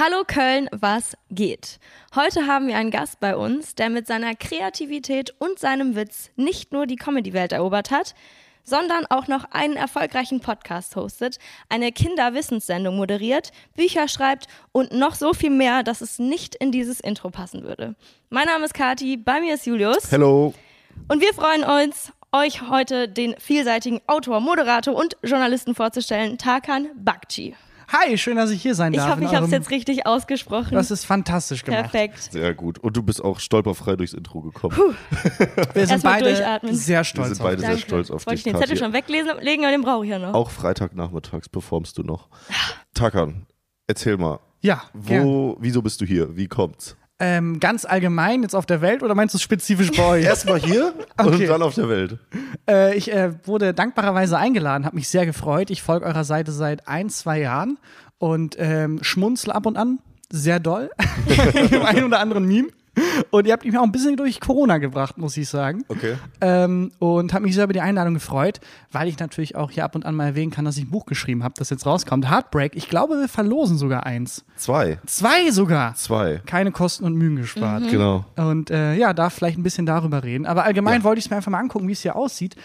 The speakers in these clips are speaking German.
Hallo Köln, was geht? Heute haben wir einen Gast bei uns, der mit seiner Kreativität und seinem Witz nicht nur die Comedy-Welt erobert hat, sondern auch noch einen erfolgreichen Podcast hostet, eine Kinderwissenssendung moderiert, Bücher schreibt und noch so viel mehr, dass es nicht in dieses Intro passen würde. Mein Name ist Kati, bei mir ist Julius. Hello. Und wir freuen uns, euch heute den vielseitigen Autor, Moderator und Journalisten vorzustellen, Tarkan Bakci. Hi, schön, dass ich hier sein Ich darf. hoffe, in ich habe es jetzt richtig ausgesprochen. Das ist fantastisch gemacht. Perfekt. Sehr gut. Und du bist auch stolperfrei durchs Intro gekommen. Wir sind Erstmal beide durchatmen. sehr Wir stolz sind auf beide dich. sehr Danke. stolz auf Jetzt wollte dich. ich den Zettel schon weglesen, legen, aber den brauche ich ja noch. Auch Freitagnachmittags performst du noch. Takan, erzähl mal. Ja, gern. Wo, wieso bist du hier? Wie kommt's? Ähm, ganz allgemein jetzt auf der Welt oder meinst du spezifisch bei euch? Erstmal hier Okay. und dann auf der Welt. äh, ich äh, wurde dankbarerweise eingeladen, habe mich sehr gefreut. Ich folge eurer Seite seit ein, zwei Jahren und ähm, schmunzle ab und an sehr doll im einen oder anderen Meme. Und ihr habt mich auch ein bisschen durch Corona gebracht, muss ich sagen. Okay. Ähm, und habe mich sehr über die Einladung gefreut, weil ich natürlich auch hier ab und an mal erwähnen kann, dass ich ein Buch geschrieben habe, das jetzt rauskommt. Heartbreak. Ich glaube, wir verlosen sogar eins. Zwei. Zwei sogar. Zwei. Keine Kosten und Mühen gespart. Genau. Und äh, ja, darf vielleicht ein bisschen darüber reden. Aber allgemein wollte ich es mir einfach mal angucken, wie es hier aussieht.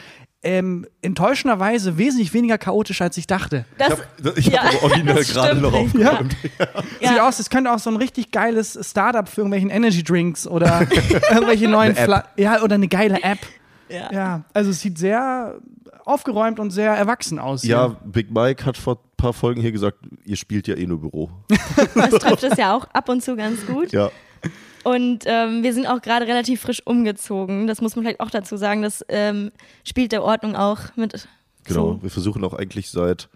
Ähm, enttäuschenderweise wesentlich weniger chaotisch, als ich dachte. Das, Ich habe ja, hab aber original gerade noch aufgeräumt. Ja. Sieht aus, es könnte auch so ein richtig geiles Startup für irgendwelchen Energy Drinks oder irgendwelche neuen. Fla Ja, oder eine geile App. Ja. Ja, also es sieht sehr aufgeräumt und sehr erwachsen aus. hier. Ja, Big Mike hat vor ein paar Folgen hier gesagt, ihr spielt ja eh nur Büro. Das trifft es ja auch ab und zu ganz gut. Ja. Und ähm, wir sind auch gerade relativ frisch umgezogen. Das muss man vielleicht auch dazu sagen. Das ähm, spielt der Ordnung auch mit. Genau. zu. Wir versuchen auch eigentlich seit,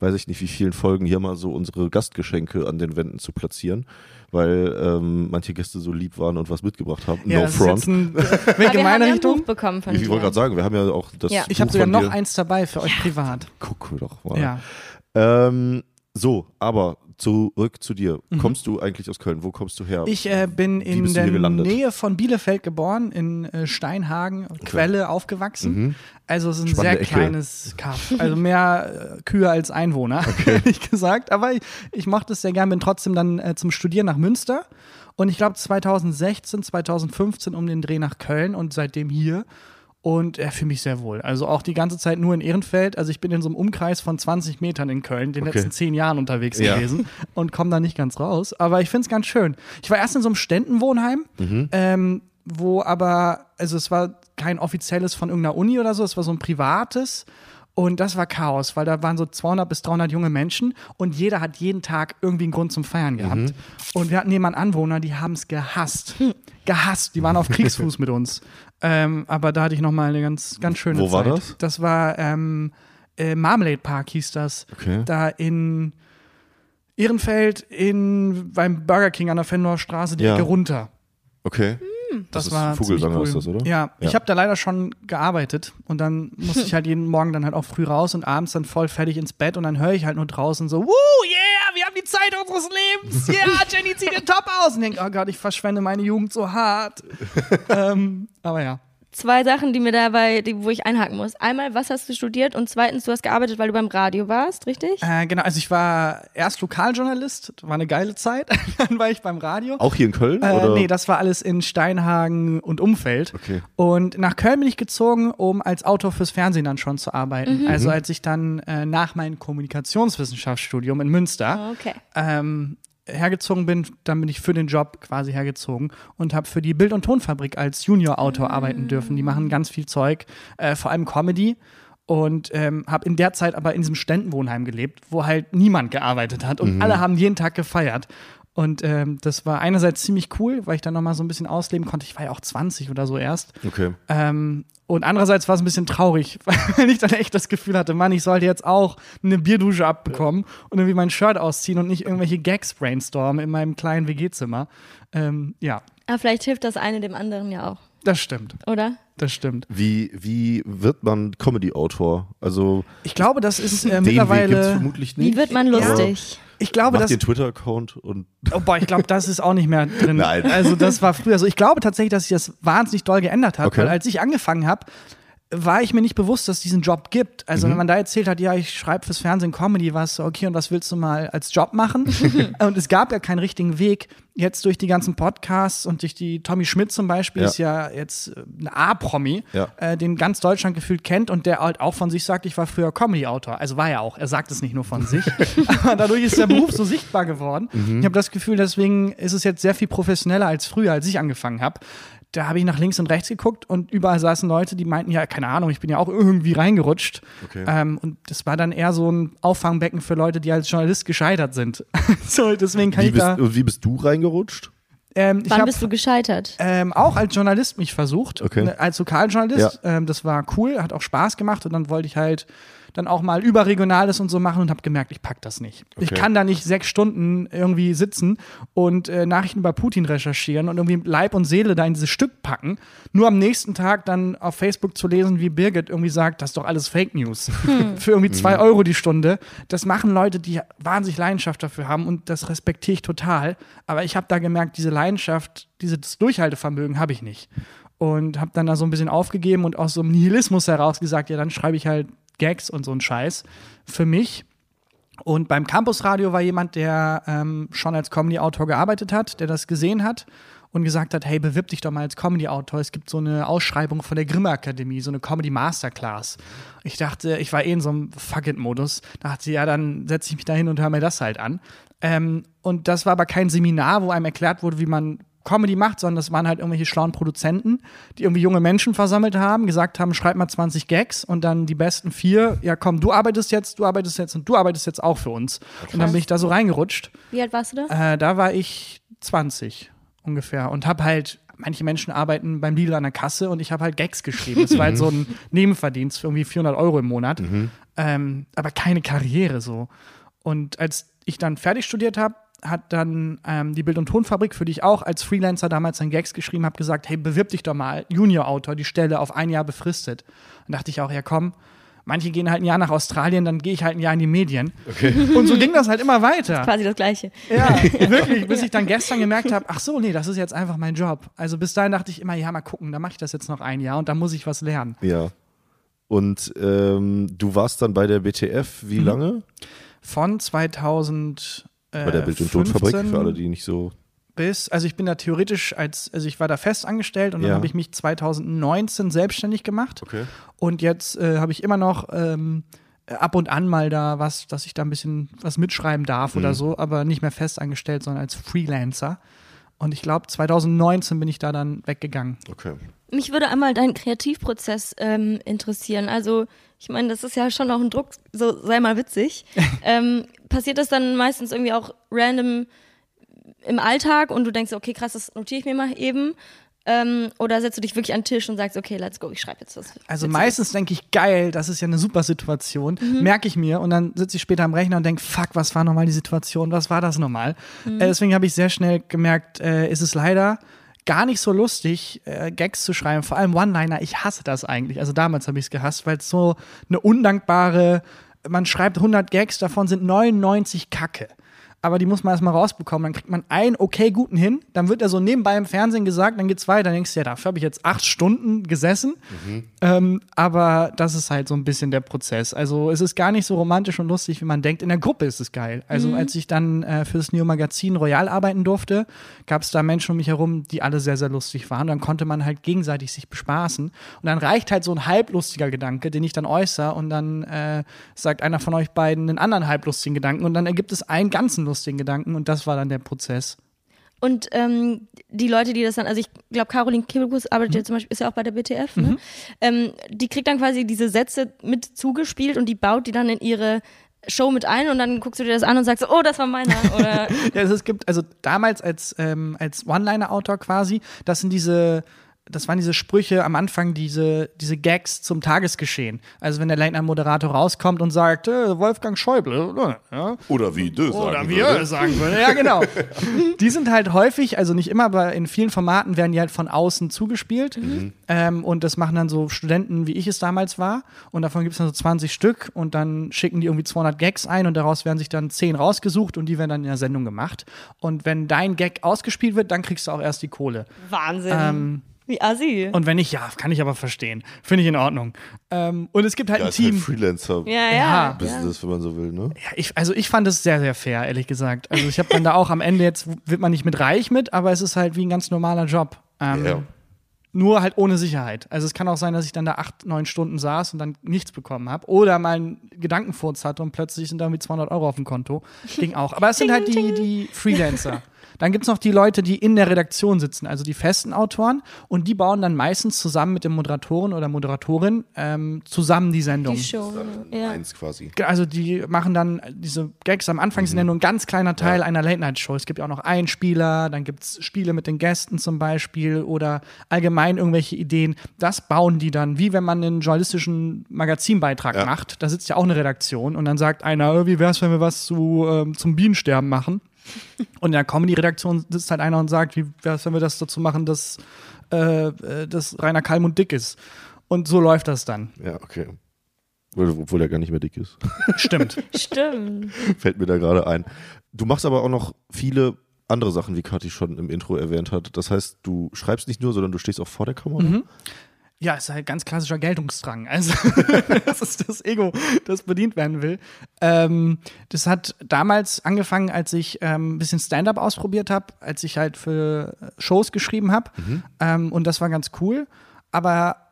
weiß ich nicht wie vielen Folgen hier mal so unsere Gastgeschenke an den Wänden zu platzieren, weil ähm, manche Gäste so lieb waren und was mitgebracht haben. Ja, no das ist front. jetzt ein wir haben ja ein Richtung. Buch bekommen von Ich dir. wollte gerade sagen, wir haben ja auch das. Ja. Ich habe Buch sogar von noch dir. eins dabei für euch privat. Guck doch mal. Ja. Ähm, so, aber zurück zu dir. Kommst du eigentlich aus Köln? Wo kommst du her? Mhm. Ich äh, bin in der? Nähe von Bielefeld geboren, in äh, Steinhagen, Quelle aufgewachsen. Also es ist ein Mhm. Spannende sehr Ecke. kleines Kaff. Also mehr äh, Kühe als Einwohner, ehrlich gesagt. Aber ich, ich mochte es sehr gern, bin trotzdem dann äh, zum Studieren nach Münster. Und ich glaube 2016, 2015 um den Dreh nach Köln und seitdem hier. Und er fühle mich sehr wohl. Also auch die ganze Zeit nur in Ehrenfeld. Also ich bin in so einem Umkreis von 20 Metern in Köln, den Okay. letzten zehn Jahren unterwegs Ja. gewesen und komme da nicht ganz raus. Aber ich finde es ganz schön. Ich war erst in so einem Ständenwohnheim, ähm, wo aber, also es war kein offizielles von irgendeiner Uni oder so, es war so ein privates. Und das war Chaos, weil da waren so 200 bis 300 junge Menschen und jeder hat jeden Tag irgendwie einen Grund zum Feiern gehabt. Und wir hatten jemanden Anwohner, die haben es gehasst. Gehasst. Die waren auf Kriegsfuß mit uns. Ähm, aber da hatte ich noch mal eine ganz, ganz schöne Wo war Zeit. das? Das war ähm, äh, Marmalade Park hieß das. Okay. Da in Ehrenfeld in, beim Burger King an der Fenloher Straße die Ja. Ecke runter. okay. Das, ist war Vogelsanger ziemlich ist das, oder? Ja, ich Ja. habe da leider schon gearbeitet und dann musste ich halt jeden Morgen dann halt auch früh raus und abends dann voll fertig ins Bett und dann höre ich halt nur draußen so, Woo, yeah, wir haben die Zeit unseres Lebens, yeah, Jenny zieht den Top aus und denke, oh Gott, ich verschwende meine Jugend so hart. ähm, aber ja. Zwei Sachen, die mir dabei, die, wo ich einhaken muss. Einmal, was hast du studiert? Und zweitens, du hast gearbeitet, weil du beim Radio warst, richtig? Äh, genau, also ich war erst Lokaljournalist, war eine geile Zeit, dann war ich beim Radio. Auch hier in Köln? Äh, oder? nee, das war alles in Steinhagen und Umfeld. Okay. Und nach Köln bin ich gezogen, um als Autor fürs Fernsehen dann schon zu arbeiten. Also als ich dann äh, nach meinem Kommunikationswissenschaftsstudium in Münster Okay. ähm, hergezogen bin, dann bin ich für den Job quasi hergezogen und habe für die Bild- und Tonfabrik als Junior-Autor arbeiten dürfen. Die machen ganz viel Zeug, äh, vor allem Comedy. Und ähm, habe in der Zeit aber in diesem Ständenwohnheim gelebt, wo halt niemand gearbeitet hat und alle haben jeden Tag gefeiert. Und ähm, das war einerseits ziemlich cool, weil ich dann nochmal so ein bisschen ausleben konnte. Ich war ja auch 20 oder so erst. Okay. Ähm, und andererseits war es ein bisschen traurig, weil ich dann echt das Gefühl hatte, Mann, ich sollte jetzt auch eine Bierdusche abbekommen und irgendwie mein Shirt ausziehen und nicht irgendwelche Gags brainstormen in meinem kleinen WG-Zimmer. Ähm, ja, Aber vielleicht hilft das eine dem anderen ja auch, das stimmt. oder? Das stimmt. Wie, wie wird man Comedy-Autor? Also, Ich glaube, das ist äh, den Weg gibt es mittlerweile. vermutlich nicht. Wie wird man lustig? Ich glaube, dass den Twitter-Account und Oh, boah, ich glaube, das ist auch nicht mehr drin. Nein. Also das war früher so. Ich glaube tatsächlich, dass sich das wahnsinnig doll geändert hat, Okay. weil als ich angefangen habe, war ich mir nicht bewusst, dass es diesen Job gibt. Also wenn man da erzählt hat, ja, ich schreibe fürs Fernsehen Comedy, was okay, und was willst du mal als Job machen? und es gab ja keinen richtigen Weg. Jetzt durch die ganzen Podcasts und durch die Tommy Schmidt zum Beispiel Ja. ist ja jetzt äh, ein A-Promi, Ja. äh, den ganz Deutschland gefühlt kennt und der halt auch von sich sagt, ich war früher Comedy-Autor. Also war er auch. Er sagt es nicht nur von sich. Aber dadurch ist der Beruf so sichtbar geworden. Ich habe das Gefühl, deswegen ist es jetzt sehr viel professioneller als früher, als ich angefangen habe. Da habe ich nach links und rechts geguckt und überall saßen Leute, die meinten, ja, keine Ahnung, ich bin ja auch irgendwie reingerutscht. Okay. Ähm, und das war dann eher so ein Auffangbecken für Leute, die als Journalist gescheitert sind. so, deswegen kann Wie ich bist, da. und wie bist du reingerutscht? Ähm, ich Wann hab, bist du gescheitert? ähm, auch als Journalist mich versucht, Okay. ne, als Lokaljournalist. Ähm, das war cool, hat auch Spaß gemacht und dann wollte ich halt dann auch mal überregionales und so machen und habe gemerkt, ich pack das nicht. Ich Okay. kann da nicht sechs Stunden irgendwie sitzen und äh, Nachrichten über Putin recherchieren und irgendwie Leib und Seele da in dieses Stück packen, nur am nächsten Tag dann auf Facebook zu lesen, wie Birgit irgendwie sagt, das ist doch alles Fake News. Für irgendwie zwei Euro die Stunde. Das machen Leute, die wahnsinnig Leidenschaft dafür haben und das respektiere ich total. Aber ich habe da gemerkt, diese Leidenschaft, dieses Durchhaltevermögen habe ich nicht. Und habe dann da so ein bisschen aufgegeben und aus so einem Nihilismus heraus gesagt, ja, dann schreibe ich halt Gags und so einen Scheiß für mich. Und beim Campusradio war jemand, der ähm, schon als Comedy-Autor gearbeitet hat, der das gesehen hat und gesagt hat, hey, bewirb dich doch mal als Comedy-Autor. Es gibt so eine Ausschreibung von der Grimme Akademie, so eine Comedy-Masterclass. Ich dachte, ich war eh in so einem Fuck-it-Modus. Dachte, ja, dann setze ich mich da hin und höre mir das halt an. Ähm, und das war aber kein Seminar, wo einem erklärt wurde, wie man Comedy macht, sondern das waren halt irgendwelche schlauen Produzenten, die irgendwie junge Menschen versammelt haben, gesagt haben, schreib mal 20 Gags und dann die besten vier, ja komm, du arbeitest jetzt, du arbeitest jetzt und du arbeitest jetzt auch für uns. Und dann bin ich da so reingerutscht. Wie alt warst du da? Äh, da war ich 20 ungefähr und habe halt, manche Menschen arbeiten beim Lidl an der Kasse und ich habe halt Gags geschrieben. Das war halt so ein Nebenverdienst für irgendwie 400 Euro im Monat, ähm, aber keine Karriere so. Und als ich dann fertig studiert habe, hat dann ähm, die Bild- und Tonfabrik, für die ich auch als Freelancer damals dann Gags geschrieben habe, gesagt, hey, bewirb dich doch mal, Junior-Autor, die Stelle auf ein Jahr befristet. Dann dachte ich auch, ja komm, manche gehen halt ein Jahr nach Australien, dann gehe ich halt ein Jahr in die Medien. Und so ging das halt immer weiter. Quasi das Gleiche. Ja, wirklich, bis ich dann gestern gemerkt habe, ach so, nee, das ist jetzt einfach mein Job. Also bis dahin dachte ich immer, ja, mal gucken, dann mache ich das jetzt noch ein Jahr und dann muss ich was lernen. Ja. Und ähm, du warst dann bei der BTF wie lange? Von 2000 äh, Bei der Bild- und Tonfabrik, 15 für alle, die nicht so. bis, also ich bin da theoretisch als, also ich war da fest angestellt und dann Ja. habe ich mich 2019 selbstständig gemacht. Okay. Und jetzt äh, habe ich immer noch ähm, ab und an mal da was, dass ich da ein bisschen was mitschreiben darf Mhm. oder so, aber nicht mehr fest angestellt, sondern als Freelancer. Und ich glaube, 2019 bin ich da dann weggegangen. Okay. Mich würde einmal dein Kreativprozess ähm, interessieren. Also, ich meine, das ist ja schon auch ein Druck, so sei mal witzig. ähm, passiert das dann meistens irgendwie auch random im Alltag und du denkst, okay, krass, das notiere ich mir mal eben? Ähm, oder setzt du dich wirklich an den Tisch und sagst, okay, let's go, ich schreibe jetzt was. Also meistens denke ich, geil, das ist ja eine super Situation, merke ich mir und dann sitze ich später am Rechner und denke, fuck, was war nochmal die Situation, was war das nochmal? Äh, deswegen habe ich sehr schnell gemerkt, äh, ist es leider gar nicht so lustig, äh, Gags zu schreiben, vor allem One-Liner, ich hasse das eigentlich, also damals habe ich es gehasst, weil es so eine undankbare, man schreibt 100 Gags, davon sind 99 Kacke. Aber die muss man erstmal rausbekommen. Dann kriegt man einen okay guten hin, dann wird er so nebenbei im Fernsehen gesagt, dann geht's weiter. Dann denkst du, ja, dafür habe ich jetzt acht Stunden gesessen. Ähm, aber das ist halt so ein bisschen der Prozess. Also es ist gar nicht so romantisch und lustig, wie man denkt. In der Gruppe ist es geil. Also als ich dann äh, für das Neo Magazin Royal arbeiten durfte, gab es da Menschen um mich herum, die alle sehr, sehr lustig waren. Dann konnte man halt gegenseitig sich bespaßen. Und dann reicht halt so ein halblustiger Gedanke, den ich dann äußere und dann äh, sagt einer von euch beiden einen anderen halblustigen Gedanken und dann ergibt es einen ganzen lustigen Gedanken und das war dann der Prozess. Und ähm, die Leute, die das dann, also ich glaube, Caroline Kebekus arbeitet ja zum Beispiel, ist ja auch bei der BTF, ne? ähm, die kriegt dann quasi diese Sätze mit zugespielt und die baut die dann in ihre Show mit ein und dann guckst du dir das an und sagst, oh, das war meiner. Oder Ja, also es gibt, also damals als, ähm, als One-Liner-Autor quasi, das sind diese, das waren diese Sprüche am Anfang, diese, diese Gags zum Tagesgeschehen. Also wenn der Late-Night-Moderator rauskommt und sagt, äh, Wolfgang Schäuble, ja, Oder wie du oder sagen wie er würde. sagen würde. Ja, genau. die sind halt häufig, also nicht immer, aber in vielen Formaten werden die halt von außen zugespielt. Ähm, und das machen dann so Studenten, wie ich es damals war. Und davon gibt es dann so 20 Stück. Und dann schicken die irgendwie 200 Gags ein. Und daraus werden sich dann 10 rausgesucht. Und die werden dann in der Sendung gemacht. Und wenn dein Gag ausgespielt wird, dann kriegst du auch erst die Kohle. Wahnsinn. Ähm, Wie assi. Und wenn nicht, ja, kann ich aber verstehen. Finde ich in Ordnung. Ähm, und es gibt halt Ja, ein halt Team. Freelancer-Business, ja, Ja. ja. ja. wenn man so will, ne? Ja, ich, also ich fand es sehr, sehr fair, ehrlich gesagt. Also ich habe dann da auch am Ende jetzt, wird man nicht mit reich mit, aber es ist halt wie ein ganz normaler Job. Ähm, Ja. Nur halt ohne Sicherheit. Also es kann auch sein, dass ich dann da acht, neun Stunden saß und dann nichts bekommen habe. Oder mal einen Gedankenfurz hatte und plötzlich sind da irgendwie 200 Euro auf dem Konto. Ging auch. Aber es sind halt die, die Freelancer. Dann gibt es noch die Leute, die in der Redaktion sitzen, also die festen Autoren. Und die bauen dann meistens zusammen mit dem Moderatoren oder Moderatorin ähm, zusammen die Sendung. Die Show. Ja. Eins quasi. Also die machen dann diese Gags am Anfang sind ja nur ein ganz kleiner Teil einer Late-Night-Show. Es gibt ja auch noch Einspieler, dann gibt es Spiele mit den Gästen zum Beispiel oder allgemein irgendwelche Ideen. Das bauen die dann, wie wenn man einen journalistischen Magazinbeitrag Ja. macht. Da sitzt ja auch eine Redaktion und dann sagt einer, "Äh, wie wär's, wenn wir was zu, ähm, zum Bienensterben machen? Und in der Comedy-Redaktion sitzt halt einer und sagt, wie wär's, wenn wir das dazu machen, dass, äh, äh, dass Rainer Kalmund dick ist. Und so läuft das dann. Ja, okay. Obwohl obwohl er gar nicht mehr dick ist. Stimmt. Stimmt. Fällt mir da gerade ein. Du machst aber auch noch viele andere Sachen, wie Kathi schon im Intro erwähnt hat. Das heißt, du schreibst nicht nur, sondern du stehst auch vor der Kamera. Mhm. Ja, es ist halt ganz klassischer Geltungsdrang. Also, das ist das Ego, das bedient werden will. Ähm, das hat damals angefangen, als ich ähm, ein bisschen Stand-up ausprobiert habe, als ich halt für Shows geschrieben habe. Ähm, und das war ganz cool. Aber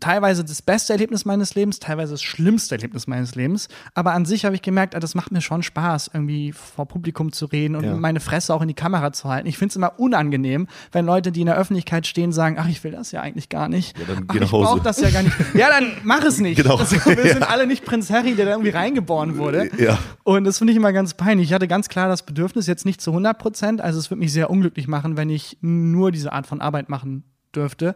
teilweise das beste Erlebnis meines Lebens, teilweise das schlimmste Erlebnis meines Lebens. Aber an sich habe ich gemerkt, ah, das macht mir schon Spaß, irgendwie vor Publikum zu reden und Ja. meine Fresse auch in die Kamera zu halten. Ich finde es immer unangenehm, wenn Leute, die in der Öffentlichkeit stehen, sagen, ach, ich will das ja eigentlich gar nicht. Ja, dann ach, geh nach ich brauche Hause. das ja gar nicht. Ja, dann mach es nicht. Genau. Also, wir sind alle nicht Prinz Harry, der da irgendwie reingeboren wurde. Ja. Und das finde ich immer ganz peinlich. Ich hatte ganz klar das Bedürfnis, jetzt nicht zu 100 Prozent. Also es würde mich sehr unglücklich machen, wenn ich nur diese Art von Arbeit machen dürfte.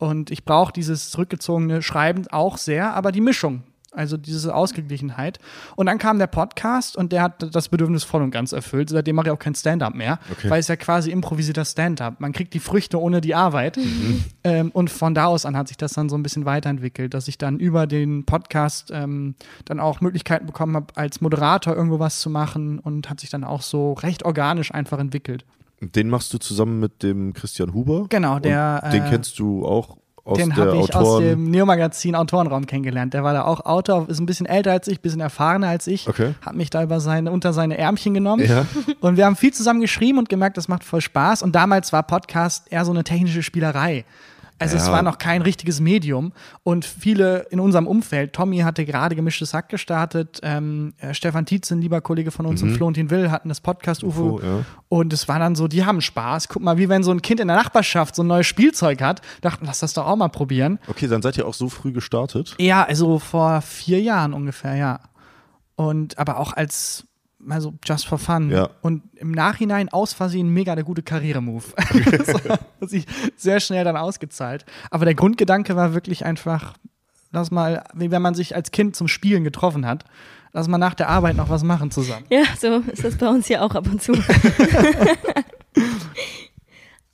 Und ich brauche dieses zurückgezogene Schreiben auch sehr, aber die Mischung. Also diese Ausgeglichenheit. Und dann kam der Podcast und der hat das Bedürfnis voll und ganz erfüllt. Seitdem mache ich auch kein Stand-up mehr, Okay. weil es ja quasi improvisierter Stand-up. Man kriegt die Früchte ohne die Arbeit. Mhm. Ähm, und von da aus an hat sich das dann so ein bisschen weiterentwickelt, dass ich dann über den Podcast ähm, dann auch Möglichkeiten bekommen habe, als Moderator irgendwo was zu machen und hat sich dann auch so recht organisch einfach entwickelt. Den machst du zusammen mit dem Christian Huber. Genau, der, Und den äh, kennst du auch aus Den der habe ich aus Autoren. dem Neo-Magazin Autorenraum kennengelernt. Der war da auch Autor, ist ein bisschen älter als ich, bisschen erfahrener als ich. Okay. Hat mich da über seine, unter seine Ärmchen genommen. Ja. Und wir haben viel zusammen geschrieben und gemerkt, das macht voll Spaß. Und damals war Podcast eher so eine technische Spielerei. Also es Ja. war noch kein richtiges Medium. Und viele in unserem Umfeld, Tommy hatte gerade gemischtes Hack gestartet, ähm, äh, Stefan Tietze, ein lieber Kollege von uns und Florentin Will hatten das Podcast UFO. Mhm. UFO, ja. Und es war dann so, die haben Spaß. Guck mal, wie wenn so ein Kind in der Nachbarschaft so ein neues Spielzeug hat, dachten, lass das doch auch mal probieren. Okay, dann seid ihr auch so früh gestartet. Ja, also vor vier Jahren ungefähr, ja. Und aber auch als, also just for fun. Ja. Und im Nachhinein aus Versehen mega der gute Karrieremove. das hat sich sehr schnell dann ausgezahlt. Aber der Grundgedanke war wirklich einfach, lass mal, wie wenn man sich als Kind zum Spielen getroffen hat, lass mal nach der Arbeit noch was machen zusammen. Ja, so ist das bei uns hier auch ab und zu.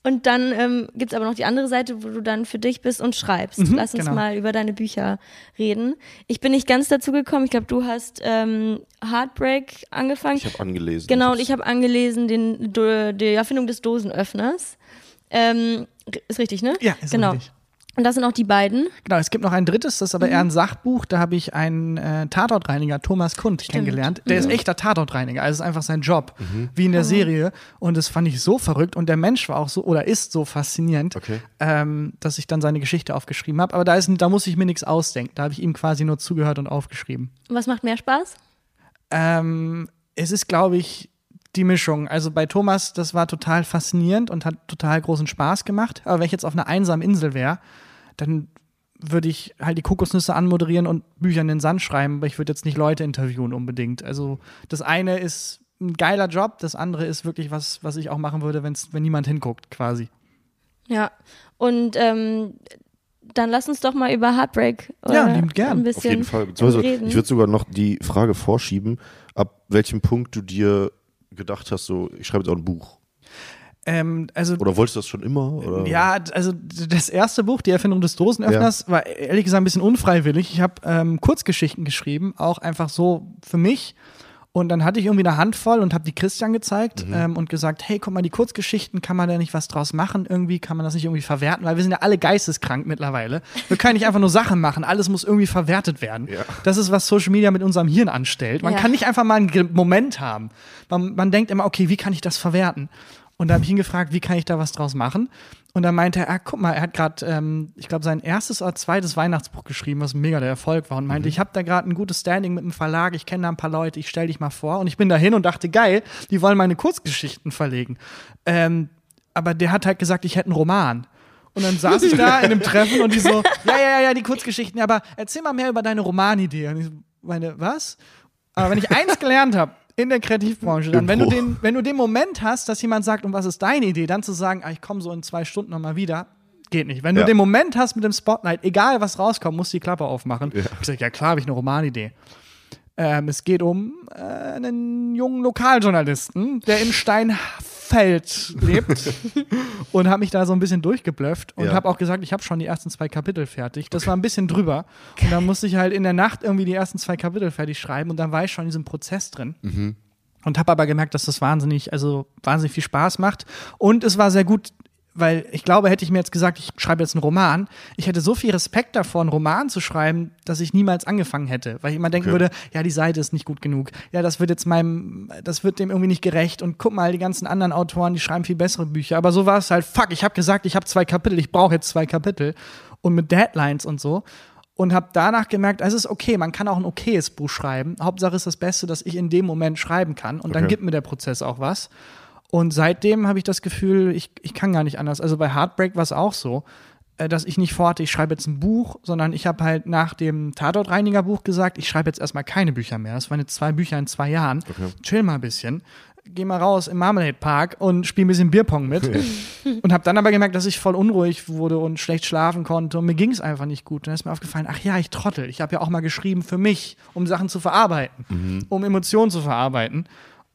und dann ähm, gibt es aber noch die andere Seite, wo du dann für dich bist und schreibst. Lass uns genau. mal über deine Bücher reden. Ich bin nicht ganz dazu gekommen. Ich glaube, du hast ähm, Heartbreak angefangen. Ich habe angelesen. Genau, und ich habe angelesen den, die Erfindung des Dosenöffners. Ähm, ist richtig, ne? Ja, ist genau. richtig. Und das sind auch die beiden. Genau, es gibt noch ein drittes, das ist aber eher ein Sachbuch. Da habe ich einen äh, Tatortreiniger, Thomas Kund, kennengelernt. Der ist echter Tatortreiniger, also es ist einfach sein Job, wie in der Serie. Und das fand ich so verrückt. Und der Mensch war auch so, oder ist so faszinierend, Okay. ähm, dass ich dann seine Geschichte aufgeschrieben habe. Aber da, ist, da muss ich mir nichts ausdenken. Da habe ich ihm quasi nur zugehört und aufgeschrieben. Was macht mehr Spaß? Ähm, es ist, glaube ich, die Mischung. Also bei Thomas, das war total faszinierend und hat total großen Spaß gemacht. Aber wenn ich jetzt auf einer einsamen Insel wäre, dann würde ich halt die Kokosnüsse anmoderieren und Bücher in den Sand schreiben, aber ich würde jetzt nicht Leute interviewen unbedingt. Also das eine ist ein geiler Job, das andere ist wirklich was, was ich auch machen würde, wenn's, wenn niemand hinguckt, quasi. Ja. Und ähm, dann lass uns doch mal über Heartbreak äh, Ja, liebend gern. ein Auf bisschen jeden Fall. Reden. ich würde sogar noch die Frage vorschieben, ab welchem Punkt du dir gedacht hast, so, ich schreibe jetzt auch ein Buch. Ähm, also Oder wolltest du das schon immer? Oder? Ja, also das erste Buch, Die Erfindung des Dosenöffners, war ehrlich gesagt ein bisschen unfreiwillig. Ich habe ähm, Kurzgeschichten geschrieben, auch einfach so für mich. Und dann hatte ich irgendwie eine Handvoll und habe die Christian gezeigt Mhm. ähm, und gesagt, hey, guck mal, die Kurzgeschichten, kann man da nicht was draus machen? Irgendwie kann man das nicht irgendwie verwerten, weil wir sind ja alle geisteskrank mittlerweile. Wir können nicht einfach nur Sachen machen, alles muss irgendwie verwertet werden. Ja. Das ist, was Social Media mit unserem Hirn anstellt. Man Ja. kann nicht einfach mal einen Moment haben. Man, man denkt immer, okay, wie kann ich das verwerten? Und da habe ich ihn gefragt, wie kann ich da was draus machen? Und dann meinte er, ah, guck mal, er hat gerade, ähm, ich glaube, sein erstes oder zweites Weihnachtsbuch geschrieben, was mega der Erfolg war. Und meinte, ich habe da gerade ein gutes Standing mit dem Verlag, ich kenne da ein paar Leute, ich stell dich mal vor. Und ich bin dahin und dachte, geil, die wollen meine Kurzgeschichten verlegen. Ähm, aber der hat halt gesagt, ich hätte einen Roman. Und dann saß ich da in einem Treffen und die so, ja, ja, ja, ja, die Kurzgeschichten, aber erzähl mal mehr über deine Romanidee. Und ich so, meine, was? Aber wenn ich eins gelernt habe in der Kreativbranche, dann, wenn du, den, wenn du den Moment hast, dass jemand sagt, und was ist deine Idee, dann zu sagen, ah, ich komme so in zwei Stunden nochmal wieder, geht nicht. Wenn du Ja. den Moment hast mit dem Spotlight, egal was rauskommt, musst du die Klappe aufmachen. Ja. Ich sag, ja klar, habe ich eine Romanidee. Ähm, es geht um äh, einen jungen Lokaljournalisten, der in Steinfeld lebt und habe mich da so ein bisschen durchgeblufft und Ja. habe auch gesagt, ich habe schon die ersten zwei Kapitel fertig. Das war ein bisschen drüber und dann musste ich halt in der Nacht irgendwie die ersten zwei Kapitel fertig schreiben und dann war ich schon in diesem Prozess drin. Und habe aber gemerkt, dass das wahnsinnig, also wahnsinnig viel Spaß macht. Und es war sehr gut, weil ich glaube, hätte ich mir jetzt gesagt, ich schreibe jetzt einen Roman, ich hätte so viel Respekt davor, einen Roman zu schreiben, dass ich niemals angefangen hätte. Weil ich immer denken Okay. würde, ja, die Seite ist nicht gut genug. Ja, das wird jetzt meinem, das wird dem irgendwie nicht gerecht. Und guck mal, die ganzen anderen Autoren, die schreiben viel bessere Bücher. Aber so war es halt, fuck, ich habe gesagt, ich habe zwei Kapitel, ich brauche jetzt zwei Kapitel. Und mit Deadlines und so und habe danach gemerkt, es ist okay, man kann auch ein okayes Buch schreiben. Hauptsache ist das Beste, dass ich in dem Moment schreiben kann und dann Okay. gibt mir der Prozess auch was. Und seitdem habe ich das Gefühl, ich, ich kann gar nicht anders. Also bei Heartbreak war es auch so, äh, dass ich nicht vorhatte, ich schreibe jetzt ein Buch, sondern ich habe halt nach dem Tatortreiniger-Buch gesagt, ich schreibe jetzt erstmal keine Bücher mehr. Das waren jetzt zwei Bücher in zwei Jahren. Chill mal ein bisschen. Geh mal raus im Marmalade Park und spiel ein bisschen Bierpong mit. Und habe dann aber gemerkt, dass ich voll unruhig wurde und schlecht schlafen konnte und mir ging es einfach nicht gut. Und dann ist mir aufgefallen, ach ja, ich trottel. Ich habe ja auch mal geschrieben für mich, um Sachen zu verarbeiten, um Emotionen zu verarbeiten.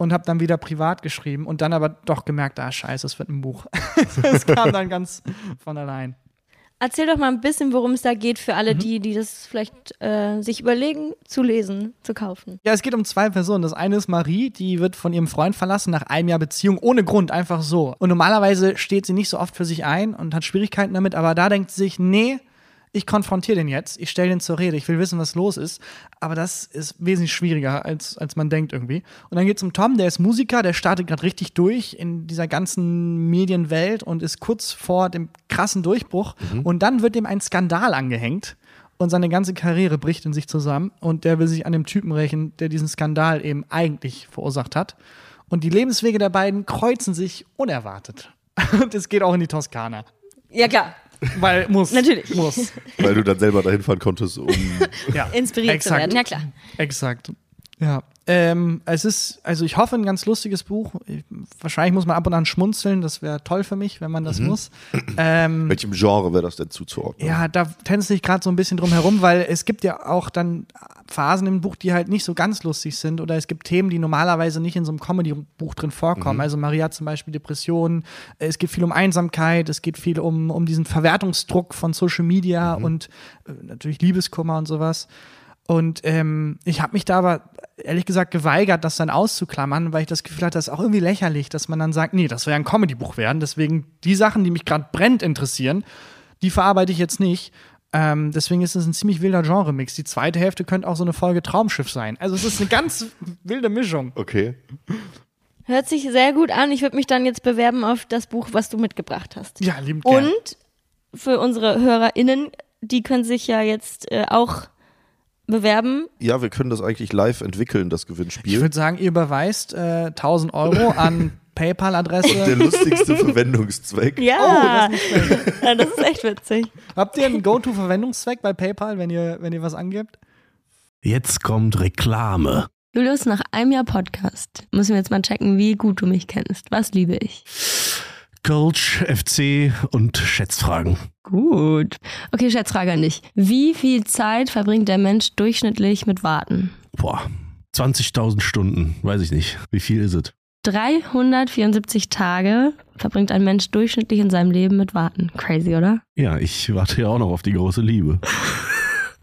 Und habe dann wieder privat geschrieben und dann aber doch gemerkt, ah scheiße, es wird ein Buch. Es kam dann ganz von allein. Erzähl doch mal ein bisschen, worum es da geht für alle, die, die das vielleicht äh, sich überlegen, zu lesen, zu kaufen. Ja, es geht um zwei Personen. Das eine ist Marie, die wird von ihrem Freund verlassen nach einem Jahr Beziehung, ohne Grund, einfach so. Und normalerweise steht sie nicht so oft für sich ein und hat Schwierigkeiten damit, aber da denkt sie sich, nee, ich konfrontiere den jetzt, ich stelle den zur Rede, ich will wissen, was los ist. Aber das ist wesentlich schwieriger, als, als man denkt irgendwie. Und dann geht es um Tom, der ist Musiker, der startet gerade richtig durch in dieser ganzen Medienwelt und ist kurz vor dem krassen Durchbruch. Und dann wird ihm ein Skandal angehängt und seine ganze Karriere bricht in sich zusammen und der will sich an dem Typen rächen, der diesen Skandal eben eigentlich verursacht hat. Und die Lebenswege der beiden kreuzen sich unerwartet. Und es geht auch in die Toskana. Ja, klar. Weil muss. Natürlich. Muss. Weil du dann selber dahin fahren konntest, um. Ja. Inspiriert Exakt. zu werden. Ja, klar. Exakt. Ja. Ähm, es ist, also ich hoffe, ein ganz lustiges Buch. Ich, wahrscheinlich muss man ab und an schmunzeln. Das wäre toll für mich, wenn man das muss. Ähm, Welchem Genre wäre das denn zuzuordnen? Ja, da tänze ich gerade so ein bisschen drum herum, weil es gibt ja auch dann Phasen im Buch, die halt nicht so ganz lustig sind oder es gibt Themen, die normalerweise nicht in so einem Comedy-Buch drin vorkommen. Also Maria hat zum Beispiel Depressionen, es geht viel um Einsamkeit, es geht viel um, um diesen Verwertungsdruck von Social Media und äh, natürlich Liebeskummer und sowas. Und ähm, ich habe mich da aber ehrlich gesagt geweigert, das dann auszuklammern, weil ich das Gefühl hatte, das ist auch irgendwie lächerlich, dass man dann sagt, nee, das soll ja ein Comedy-Buch werden. Deswegen die Sachen, die mich gerade brennt interessieren, die verarbeite ich jetzt nicht. Ähm, deswegen ist es ein ziemlich wilder Genre-Mix. Die zweite Hälfte könnte auch so eine Folge Traumschiff sein. Also es ist eine ganz wilde Mischung. Okay. Hört sich sehr gut an. Ich würde mich dann jetzt bewerben auf das Buch, was du mitgebracht hast. Ja, liebend gern. Und für unsere HörerInnen, die können sich ja jetzt äh, auch bewerben. Ja, wir können das eigentlich live entwickeln, das Ich Gewinnspiel. würde sagen, ihr überweist äh, 1000 Euro an Der PayPal-Adresse. lustigste Verwendungszweck. Ja, ja das ist echt witzig. Habt ihr einen Go-To-Verwendungszweck bei PayPal, wenn ihr, wenn ihr was angebt? Jetzt kommt Reklame. Julius, nach einem Jahr Podcast müssen wir jetzt mal checken, wie gut du mich kennst. Was liebe ich? Coach, FC und Schätzfragen. Gut. Okay, Schätzfrage an dich. Wie viel Zeit verbringt der Mensch durchschnittlich mit Warten? Boah, 20.000 Stunden, weiß ich nicht. Wie viel ist es? 374 Tage verbringt ein Mensch durchschnittlich in seinem Leben mit Warten. Crazy, oder? Ja, ich warte ja auch noch auf die große Liebe.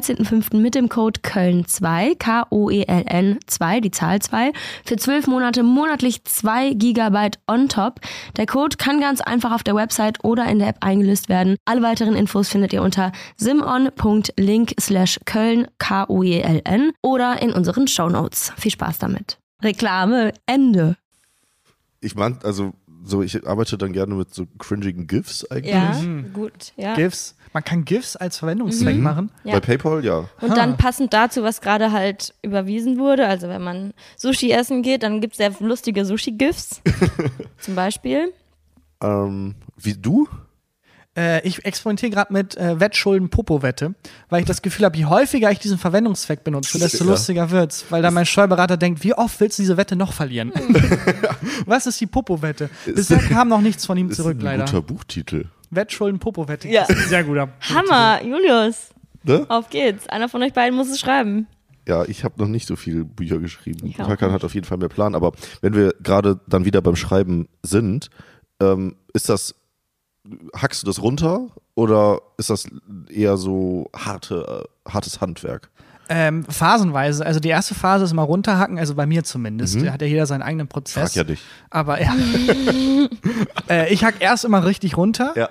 13.05. mit dem Code Köln2, K-O-E-L-N 2, die Zahl 2, für 12 Monate monatlich 2 Gigabyte on top. Der Code kann ganz einfach auf der Website oder in der App eingelöst werden. Alle weiteren Infos findet ihr unter simon.link slash Köln, K-O-E-L-N oder in unseren Shownotes. Viel Spaß damit. Reklame, Ende. Ich meine, also so, ich arbeite dann gerne mit so cringigen GIFs eigentlich. Ja, gut, ja. GIFs. Man kann GIFs als Verwendungszweck Mhm. machen. Ja. Bei PayPal, ja. Und dann passend dazu, was gerade halt überwiesen wurde, also wenn man Sushi essen geht, dann gibt es sehr lustige Sushi-GIFs. zum Beispiel. Ähm, wie du? Äh, ich experimentiere gerade mit äh, Wettschulden-Popo-Wette, weil ich das Gefühl habe, je häufiger ich diesen Verwendungszweck benutze, desto Ja. lustiger wird's. Weil dann mein Steuerberater denkt, wie oft willst du diese Wette noch verlieren? Was ist die Popo-Wette? Bisher kam noch nichts von ihm Ist zurück, ein leider. guter Buchtitel. Wettschulden-Popo-Wette. Ja. Das ist ein Sehr guter. Hammer, Julius. Ne? Auf geht's. Einer von euch beiden muss es schreiben. Ja, ich habe noch nicht so viele Bücher geschrieben. Hakan hat auf jeden Fall mehr Plan. Aber wenn wir gerade dann wieder beim Schreiben sind, ähm, ist das, hackst du das runter oder ist das eher so harte, äh, hartes Handwerk? Ähm, phasenweise. Also die erste Phase ist immer runterhacken, also bei mir zumindest. Da hat ja jeder seinen eigenen Prozess. Frag ja dich. Aber ja. äh, ich hack erst immer richtig runter. Ja.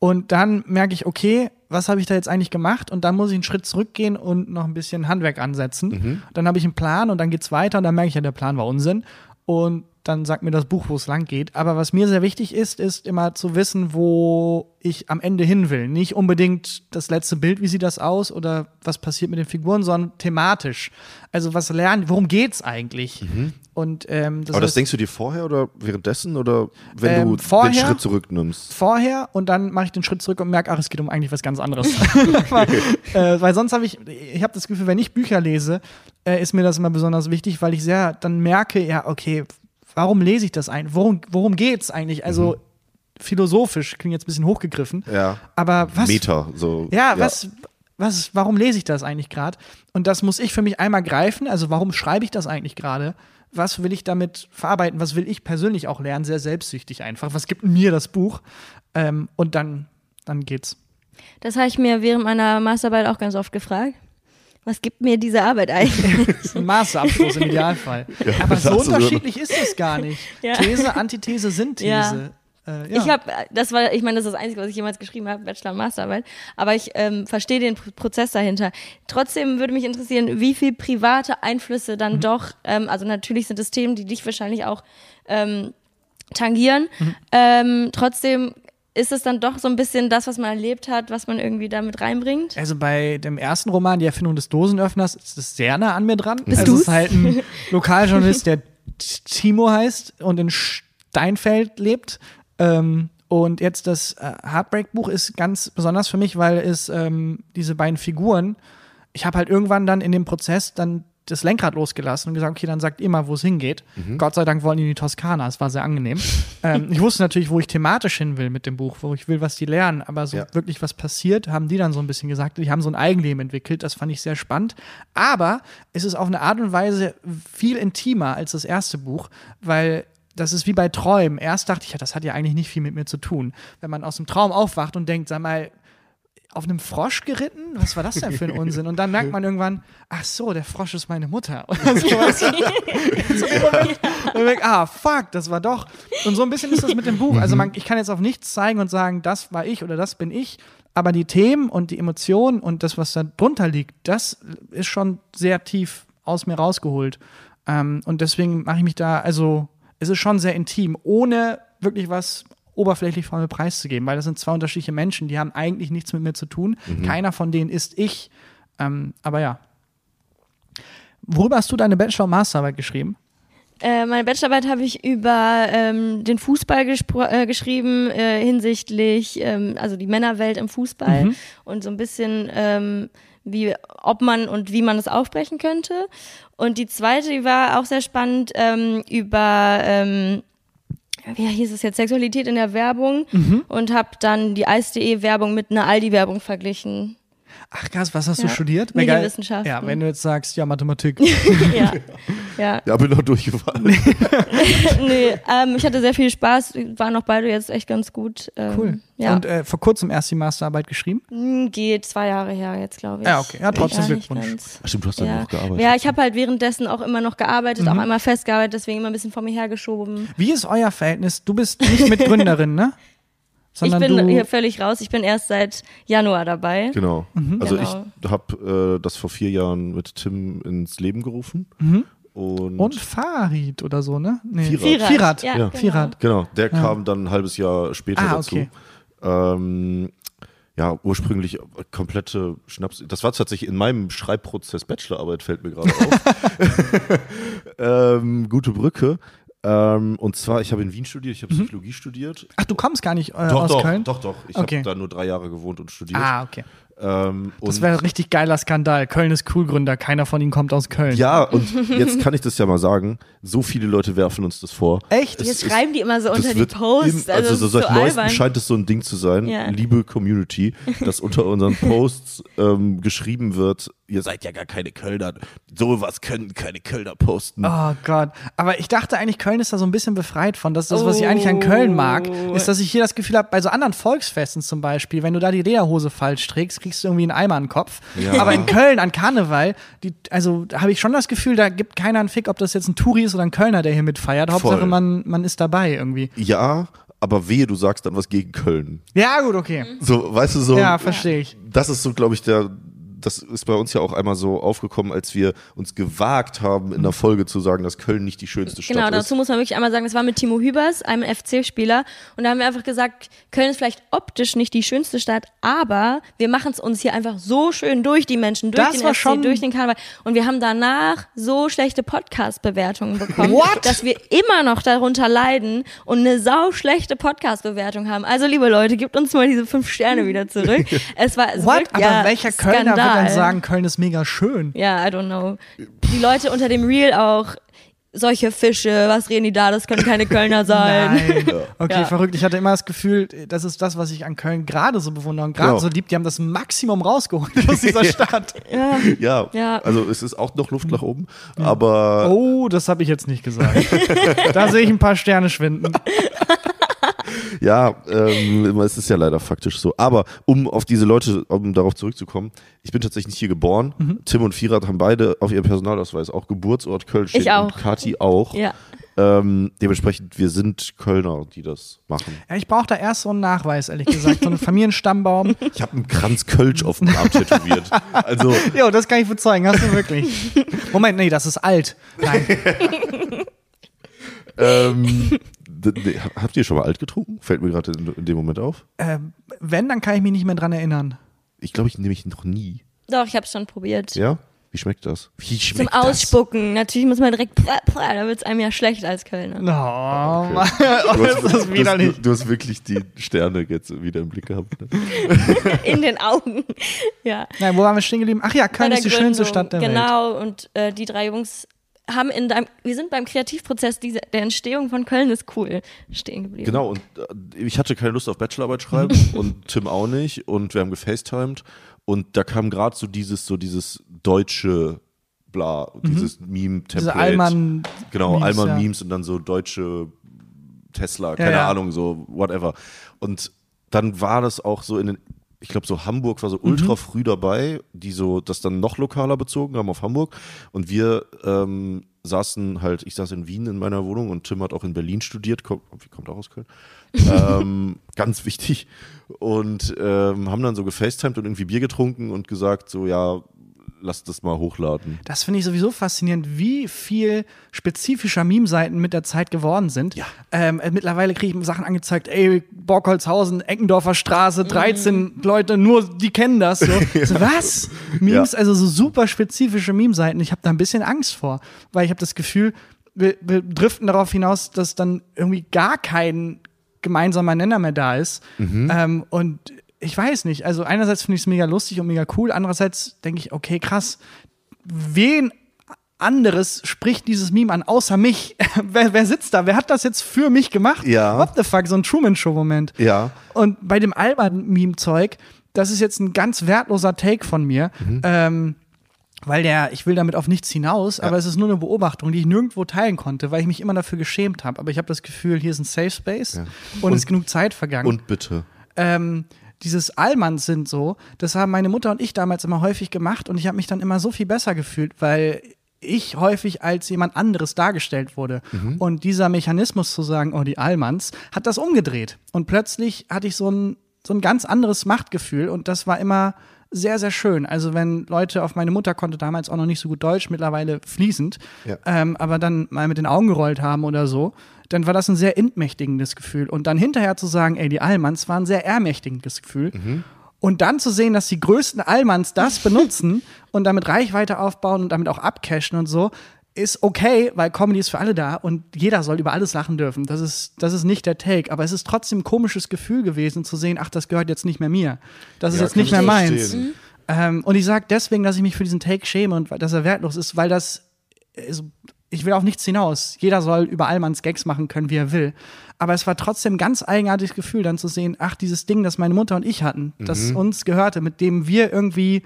Und dann merke ich, okay, was habe ich da jetzt eigentlich gemacht? Und dann muss ich einen Schritt zurückgehen und noch ein bisschen Handwerk ansetzen. Dann habe ich einen Plan und dann geht's weiter und dann merke ich ja, der Plan war Unsinn. Und dann sagt mir das Buch, wo es lang geht. Aber was mir sehr wichtig ist, ist immer zu wissen, wo ich am Ende hin will. Nicht unbedingt das letzte Bild, wie sieht das aus oder was passiert mit den Figuren, sondern thematisch. Also was lernen, worum geht's eigentlich? Und ähm, das Aber das heißt- denkst du dir vorher oder währenddessen oder wenn Ähm, du den vorher. Schritt zurücknimmst? vorher und dann mache ich den Schritt zurück und merke, ach, es geht um eigentlich was ganz anderes. weil, äh, weil sonst habe ich, ich habe das Gefühl, wenn ich Bücher lese, äh, ist mir das immer besonders wichtig, weil ich sehr dann merke, ja, okay, warum lese ich das ein? Worum, worum geht's eigentlich? Also philosophisch, klingt jetzt ein bisschen hochgegriffen, Ja. aber was? Meter, so. Ja, was, was, warum lese ich das eigentlich gerade? Und das muss ich für mich einmal greifen. Also, warum schreibe ich das eigentlich gerade? Was will ich damit verarbeiten? Was will ich persönlich auch lernen? Sehr selbstsüchtig einfach. Was gibt mir das Buch? Ähm, und dann, dann geht's. Das habe ich mir während meiner Masterarbeit auch ganz oft gefragt. Was gibt mir diese Arbeit eigentlich? Das ist ein Masterabschluss im Idealfall. Aber das so du so- unterschiedlich ist es gar nicht. Ja. These, Antithese, Synthese. Ja. Äh, ja. Ich habe, das war, ich meine, das ist das Einzige, was ich jemals geschrieben habe, Bachelor und Masterarbeit. Aber ich ähm, verstehe den Pro- Prozess dahinter. Trotzdem würde mich interessieren, wie viel private Einflüsse dann Mhm. doch, ähm, also natürlich sind es Themen, die dich wahrscheinlich auch ähm, tangieren. Mhm. Ähm, trotzdem ist es dann doch so ein bisschen das, was man erlebt hat, was man irgendwie damit reinbringt. Also bei dem ersten Roman, Die Erfindung des Dosenöffners, ist es sehr nah an mir dran. Bist also es ist halt ein Lokaljournalist, der Timo heißt und in Steinfeld lebt. Ähm, und jetzt das äh, Heartbreak-Buch ist ganz besonders für mich, weil es ähm, diese beiden Figuren, ich habe halt irgendwann dann in dem Prozess dann das Lenkrad losgelassen und gesagt, okay, dann sagt ihr mal, wo es hingeht. Gott sei Dank wollen die in die Toskana, es war sehr angenehm. ähm, ich wusste natürlich, wo ich thematisch hin will mit dem Buch, wo ich will, was die lernen, aber so Ja. wirklich was passiert, haben die dann so ein bisschen gesagt. Die haben so ein Eigenleben entwickelt, das fand ich sehr spannend. Aber es ist auf eine Art und Weise viel intimer als das erste Buch, weil das ist wie bei Träumen. Erst dachte ich, ja, das hat ja eigentlich nicht viel mit mir zu tun. Wenn man aus dem Traum aufwacht und denkt, sag mal, auf einem Frosch geritten? Was war das denn für ein Unsinn? Und dann merkt man irgendwann, ach so, der Frosch ist meine Mutter. Oder so im Moment, und man denkt, ah, fuck, das war doch. Und so ein bisschen ist das mit dem Buch. Also man, ich kann jetzt auf nichts zeigen und sagen, das war ich oder das bin ich. Aber die Themen und die Emotionen und das, was da drunter liegt, das ist schon sehr tief aus mir rausgeholt. Ähm, und deswegen mache ich mich da, also es ist schon sehr intim, ohne wirklich was oberflächlich von mir preiszugeben, weil das sind zwei unterschiedliche Menschen, die haben eigentlich nichts mit mir zu tun. Mhm. Keiner von denen ist ich. Ähm, aber ja. Worüber hast du deine Bachelor- und Masterarbeit geschrieben? Äh, meine Bachelorarbeit habe ich über ähm, den Fußball äh, geschrieben, äh, hinsichtlich, ähm, also die Männerwelt im Fußball Mhm. und so ein bisschen, ähm, wie, ob man und wie man das aufbrechen könnte. Und die zweite, die war auch sehr spannend, ähm, über, ähm, wie hieß es jetzt, Sexualität in der Werbung Mhm. und habe dann die Eis.de-Werbung mit einer Aldi-Werbung verglichen. Ach krass, was hast du Ja. studiert? Wär geil. Medienwissenschaften. Ja, wenn du jetzt sagst, ja, Mathematik. ja, ja. Ja, bin noch durchgefallen. nee, ähm, ich hatte sehr viel Spaß, waren auch beide jetzt echt ganz gut. Ähm, Cool. Ja. Und äh, vor kurzem erst die Masterarbeit geschrieben? Hm, Geht zwei Jahre her jetzt, glaube ich. Ja, okay. Ja, trotzdem Glückwunsch. Ach, stimmt, du hast dann Ja. noch gearbeitet. ja, ich habe halt währenddessen auch immer noch gearbeitet, Mhm. auch einmal festgearbeitet, deswegen immer ein bisschen vor mir hergeschoben. Wie ist euer Verhältnis? Du bist nicht Mitgründerin, ne? Ich Sondern bin du, hier völlig raus, ich bin erst seit Januar dabei. Genau. Also Genau. ich habe äh, das vor vier Jahren mit Tim ins Leben gerufen. Und, und Farid oder so, ne? Nee. Vierrad. Vierrad. Vierrad. Ja, Ja. genau. Vierrad. Genau, der kam dann ein halbes Jahr später Ah, dazu. okay. Ähm, ja, ursprünglich komplette Schnaps. Das war tatsächlich in meinem Schreibprozess Bachelorarbeit, fällt mir gerade auf. ähm, gute Brücke. Ähm, und zwar, ich habe in Wien studiert, ich habe Psychologie studiert. Ach, du kommst gar nicht äh, Doch, aus doch, Köln? doch, doch. Ich Okay. habe da nur drei Jahre gewohnt und studiert. Ah, okay. Ähm, Das wäre ein richtig geiler Skandal. Köln ist Coolgründer, keiner von ihnen kommt aus Köln. Ja, und jetzt kann ich das ja mal sagen. So viele Leute werfen uns das vor. Echt? Es Jetzt ist- schreiben die immer so unter die Posts. im- also, das so seit so neuestem scheint es so ein Ding zu sein, Ja. liebe Community, dass unter unseren Posts ähm, geschrieben wird, ihr seid ja gar keine Kölner. Sowas können keine Kölner posten. Oh Gott. Aber ich dachte eigentlich, Köln ist da so ein bisschen befreit von. Das ist das, was ich eigentlich an Köln mag, Oh. ist, dass ich hier das Gefühl habe, bei so anderen Volksfesten zum Beispiel, wenn du da die Lederhose falsch trägst, kriegst du irgendwie einen Eimer in den Kopf. Ja. Aber in Köln an Karneval, die, also da habe ich schon das Gefühl, da gibt keiner einen Fick, ob das jetzt ein Touri ist oder ein Kölner, der hier mitfeiert. Hauptsache, Voll. man, man ist dabei irgendwie. Ja, aber wehe, du sagst dann was gegen Köln. Ja, gut, okay. So, weißt du, so. Ja, verstehe ich. das ist so, glaube ich, der. Das ist bei uns ja auch einmal so aufgekommen, als wir uns gewagt haben, in der Folge zu sagen, dass Köln nicht die schönste Stadt Genau, ist. dazu muss man wirklich einmal sagen, das war mit Timo Hübers, einem FC-Spieler. Und da haben wir einfach gesagt, Köln ist vielleicht optisch nicht die schönste Stadt, aber wir machen es uns hier einfach so schön durch die Menschen, durch Das den war FC, schon- durch den Karneval. Und wir haben danach so schlechte Podcast-Bewertungen bekommen, What? dass wir immer noch darunter leiden und eine sau schlechte Podcast-Bewertung haben. Also, liebe Leute, gebt uns mal diese fünf Sterne wieder zurück. Es war What? Aber ja, welcher Kölner wird Skandal. Dann sagen, Köln ist mega schön? Ja, I don't know. Die Leute unter dem Reel auch, solche Fische, was reden die da? Das können keine Kölner sein. Nein. Okay, Ja. verrückt. Ich hatte immer das Gefühl, das ist das, was ich an Köln gerade so bewundere und gerade so lieb. Die haben das Maximum rausgeholt aus dieser Stadt. Ja. ja, Ja. also es ist auch noch Luft nach oben, aber Oh, das habe ich jetzt nicht gesagt. da sehe ich ein paar Sterne schwinden. Ja, ähm, es ist ja leider faktisch so. Aber um auf diese Leute, um darauf zurückzukommen, ich bin tatsächlich nicht hier geboren. Mhm. Tim und Firat haben beide auf ihrem Personalausweis auch Geburtsort Köln stehen. Ich auch. Und Kati auch. Ja. Ähm, dementsprechend, wir sind Kölner, die das machen. Ja, ich brauche da erst so einen Nachweis, ehrlich gesagt. So einen Familienstammbaum. Ich habe einen Kranz Kölsch auf dem Arm tätowiert. Also, Jo, das kann ich bezeugen. Hast du wirklich. Moment, nee, das ist alt. Nein. ähm, habt ihr schon mal alt getrunken? Fällt mir gerade in, in dem Moment auf. Ähm, wenn, dann kann ich mich nicht mehr dran erinnern. Ich glaube, ich nehme ich noch nie. Doch, ich habe schon probiert. Ja? Wie schmeckt das? Wie Zum schmeckt das? Ausspucken. Natürlich muss man direkt, prä, prä, da wird's einem ja schlecht als Kölner. Oh, Mann. Du das hast, ist widerlich. du, du hast wirklich die Sterne jetzt wieder im Blick gehabt. Ne? In den Augen. Ja. Nein, wo waren wir stehen geblieben? Ach ja, Köln ist die schönste Gründung. Stadt der Welt. Genau, und äh, die drei Jungs haben in deinem, wir sind beim Kreativprozess diese, der Entstehung von Köln ist cool stehen geblieben. Genau, und äh, ich hatte keine Lust auf Bachelorarbeit schreiben und Tim auch nicht und wir haben gefacetimed und da kam gerade so dieses, so dieses deutsche Bla, dieses Meme-Template. Diese Allmann. Genau, Memes, Allmann ja. Memes und dann so deutsche Tesla, keine ja. Ahnung, so whatever. Und dann war das auch so in den, ich glaube so Hamburg war so Mhm. ultra früh dabei, die so das dann noch lokaler bezogen haben auf Hamburg. Und wir ähm, saßen halt, ich saß in Wien in meiner Wohnung und Tim hat auch in Berlin studiert, kommt, kommt auch aus Köln. ähm, ganz wichtig. Und ähm, haben dann so gefacetimed und irgendwie Bier getrunken und gesagt, so ja, lass das mal hochladen. Das finde ich sowieso faszinierend, wie viel spezifischer Meme-Seiten mit der Zeit geworden sind. Ja. Ähm, äh, mittlerweile kriege ich Sachen angezeigt, ey, Borkholzhausen, Eckendorfer Straße, 13 Leute, nur die kennen das. So, so was? Memes, Ja. also so super spezifische Meme-Seiten. Ich habe da ein bisschen Angst vor, weil ich habe das Gefühl, wir, wir driften darauf hinaus, dass dann irgendwie gar kein gemeinsamer Nenner mehr da ist. Ähm, und ich weiß nicht, also einerseits finde ich es mega lustig und mega cool, andererseits denke ich, okay, krass, wen anderes spricht dieses Meme an, außer mich? wer, wer sitzt da? Wer hat das jetzt für mich gemacht? Ja. What the fuck, so ein Truman-Show-Moment. Ja. Und bei dem Alban-Meme-Zeug, das ist jetzt ein ganz wertloser Take von mir. Ähm, weil der, ich will damit auf nichts hinaus, aber es ist nur eine Beobachtung, die ich nirgendwo teilen konnte, weil ich mich immer dafür geschämt habe. Aber ich habe das Gefühl, hier ist ein Safe Space und, es ist genug Zeit vergangen Und bitte. ähm, dieses Allmanns sind so, das haben meine Mutter und ich damals immer häufig gemacht und ich habe mich dann immer so viel besser gefühlt, weil ich häufig als jemand anderes dargestellt wurde. Und dieser Mechanismus zu sagen, oh, die Allmanns, hat das umgedreht. Und plötzlich hatte ich so ein, so ein ganz anderes Machtgefühl und das war immer sehr, sehr schön. Also wenn Leute auf meine Mutter konnte damals auch noch nicht so gut Deutsch, mittlerweile fließend, Ja. ähm, aber dann mal mit den Augen gerollt haben oder so, dann war das ein sehr entmächtigendes Gefühl. Und dann hinterher zu sagen, ey, die Allmanns war ein sehr ermächtigendes Gefühl. Und dann zu sehen, dass die größten Allmanns das benutzen und damit Reichweite aufbauen und damit auch abcashen und so, ist okay, weil Comedy ist für alle da und jeder soll über alles lachen dürfen. Das ist, das ist nicht der Take. Aber es ist trotzdem ein komisches Gefühl gewesen, zu sehen, ach, das gehört jetzt nicht mehr mir. Das ist Ja, jetzt nicht ich mehr meins. Ähm, und ich sage deswegen, dass ich mich für diesen Take schäme und dass er wertlos ist, weil das, ist, ich will auf nichts hinaus. Jeder soll über Allmanns Gags machen können, wie er will. Aber es war trotzdem ein ganz eigenartiges Gefühl, dann zu sehen, ach, dieses Ding, das meine Mutter und ich hatten, das uns gehörte, mit dem wir irgendwie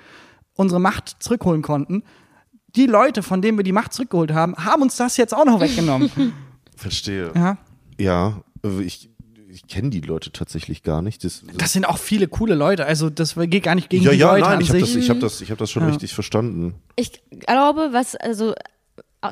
unsere Macht zurückholen konnten. Die Leute, von denen wir die Macht zurückgeholt haben, haben uns das jetzt auch noch weggenommen. Verstehe. ja. Ja, ich, ich kenne die Leute tatsächlich gar nicht. Das, Das sind auch viele coole Leute. Also, das geht gar nicht gegen ja, die ja, Leute nein, an ich habe sich. das, ich hab das, ich hab das schon Ja. richtig verstanden. Ich glaube, was, also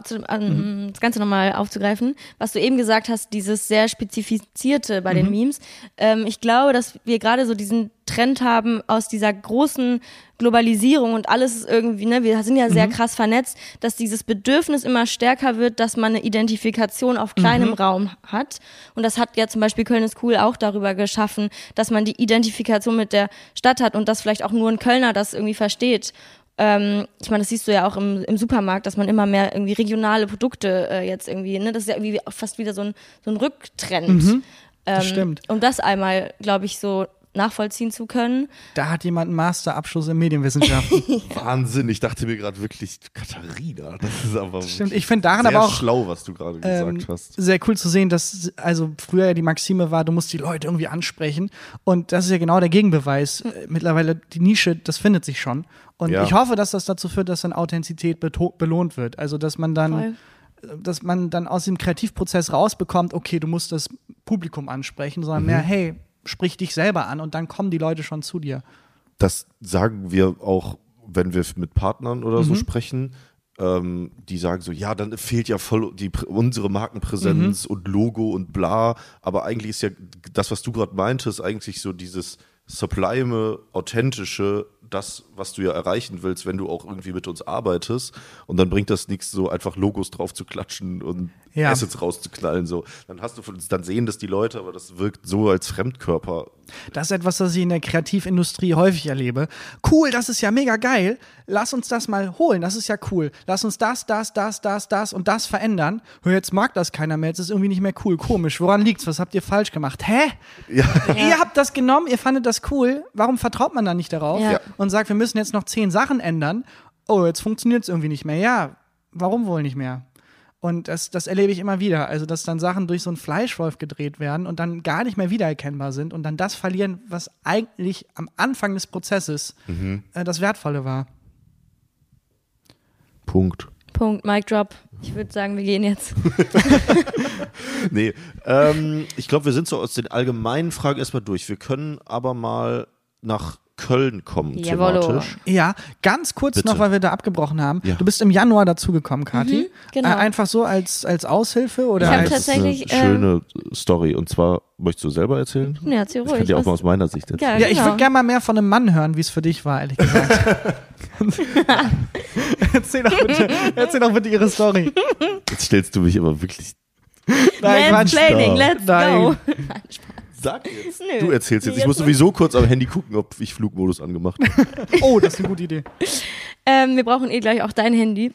zu, ähm, das Ganze nochmal aufzugreifen, was du eben gesagt hast, dieses sehr spezifizierte bei den Memes. Ähm, ich glaube, dass wir gerade so diesen Trend haben aus dieser großen Globalisierung und alles ist irgendwie, ne, wir sind ja sehr krass vernetzt, dass dieses Bedürfnis immer stärker wird, dass man eine Identifikation auf kleinem Raum hat. Und das hat ja zum Beispiel Köln ist cool auch darüber geschaffen, dass man die Identifikation mit der Stadt hat und dass vielleicht auch nur ein Kölner das irgendwie versteht. Ähm, ich meine, das siehst du ja auch im, im Supermarkt, dass man immer mehr irgendwie regionale Produkte äh, jetzt irgendwie, ne, das ist ja irgendwie fast wieder so ein, so ein Rücktrend. ähm, das stimmt. Um das einmal, glaube ich, so nachvollziehen zu können. Da hat jemand einen Masterabschluss in Medienwissenschaften. Wahnsinn, ich dachte mir gerade wirklich, Katharina, das ist aber Stimmt, ich finde daran sehr aber auch schlau, was du gerade ähm, gesagt hast. sehr cool zu sehen, dass also früher ja die Maxime war, du musst die Leute irgendwie ansprechen und das ist ja genau der Gegenbeweis. Äh, Mittlerweile die Nische, das findet sich schon und Ja. ich hoffe, dass das dazu führt, dass dann Authentizität belohnt wird. Also dass man dann Voll. dass man dann aus dem Kreativprozess rausbekommt, okay, du musst das Publikum ansprechen, Mhm. sondern mehr, hey, sprich dich selber an und dann kommen die Leute schon zu dir. Das sagen wir auch, wenn wir mit Partnern oder Mhm. so sprechen. Ähm, die sagen so, ja, dann fehlt ja voll die, unsere Mhm. Markenpräsenz und Logo und bla. Aber eigentlich ist ja das, was du gerade meintest, eigentlich so dieses sublime, authentische, das, was du ja erreichen willst, wenn du auch irgendwie mit uns arbeitest. Und dann bringt das nichts, so einfach Logos drauf zu klatschen und Ja. Assets rauszuknallen. So. Dann hast du von uns, dann sehen das die Leute, aber das wirkt so als Fremdkörper. Das ist etwas, das ich in der Kreativindustrie häufig erlebe. Cool, das ist ja mega geil. Lass uns das mal holen, das ist ja cool. Lass uns das, das, das, das, das und das verändern. Hör, jetzt mag das keiner mehr, jetzt ist irgendwie nicht mehr cool. Komisch, woran liegt's? Was habt ihr falsch gemacht? Hä? Ja. Ihr habt das genommen, ihr fandet das cool. Warum vertraut man da nicht darauf? Ja. Und sagt, wir müssen jetzt noch zehn Sachen ändern. Oh, jetzt funktioniert es irgendwie nicht mehr. Ja, warum wohl nicht mehr? Und das, das erlebe ich immer wieder. Also, dass dann Sachen durch so einen Fleischwolf gedreht werden und dann gar nicht mehr wiedererkennbar sind und dann das verlieren, was eigentlich am Anfang des Prozesses äh, das Wertvolle war. Punkt. Punkt, Mic Drop. Ich würde sagen, wir gehen jetzt. Nee, ähm, ich glaube, wir sind so aus den allgemeinen Fragen erstmal durch. Wir können aber mal nach Köln kommen Jawollo. thematisch. Ja, ganz kurz Bitte. noch, weil wir da abgebrochen haben. Ja. Du bist im Januar dazugekommen, Kathi. genau. Äh, einfach so als, als Aushilfe oder Ich als, das ist eine tatsächlich, ähm, schöne Story. Und zwar, möchtest du selber erzählen? Nee, erzähl Ich ruhig. kann dir auch mal aus meiner Sicht erzählen. Ja, ich genau. würde gerne mal mehr von einem Mann hören, wie es für dich war, ehrlich gesagt. erzähl, doch bitte, erzähl doch bitte ihre Story. Jetzt stellst du mich aber wirklich. Nein. Mansplaining, let's Nein. go. Sag jetzt. Nö. Du erzählst jetzt. Ich muss sowieso kurz am Handy gucken, ob ich Flugmodus angemacht habe. Oh, das ist eine gute Idee. Ähm, wir brauchen eh gleich auch dein Handy.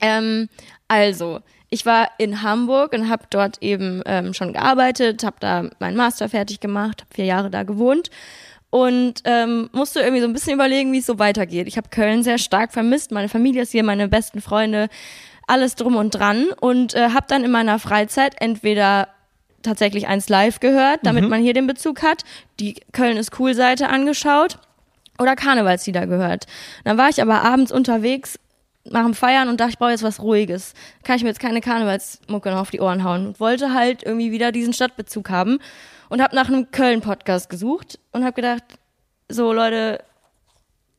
Ähm, also, ich war in Hamburg und habe dort eben ähm, schon gearbeitet, habe da meinen Master fertig gemacht, habe vier Jahre da gewohnt und ähm, musste irgendwie so ein bisschen überlegen, wie es so weitergeht. Ich habe Köln sehr stark vermisst, meine Familie ist hier, meine besten Freunde, alles drum und dran und äh, habe dann in meiner Freizeit entweder tatsächlich eins live gehört, damit man hier den Bezug hat, die Köln ist cool Seite angeschaut oder Karnevalslieder gehört. Dann war ich aber abends unterwegs nach dem Feiern und dachte, ich brauche jetzt was Ruhiges. Kann ich mir jetzt keine Karnevalsmucke noch auf die Ohren hauen. Und wollte halt irgendwie wieder diesen Stadtbezug haben und habe nach einem Köln-Podcast gesucht und habe gedacht, so Leute,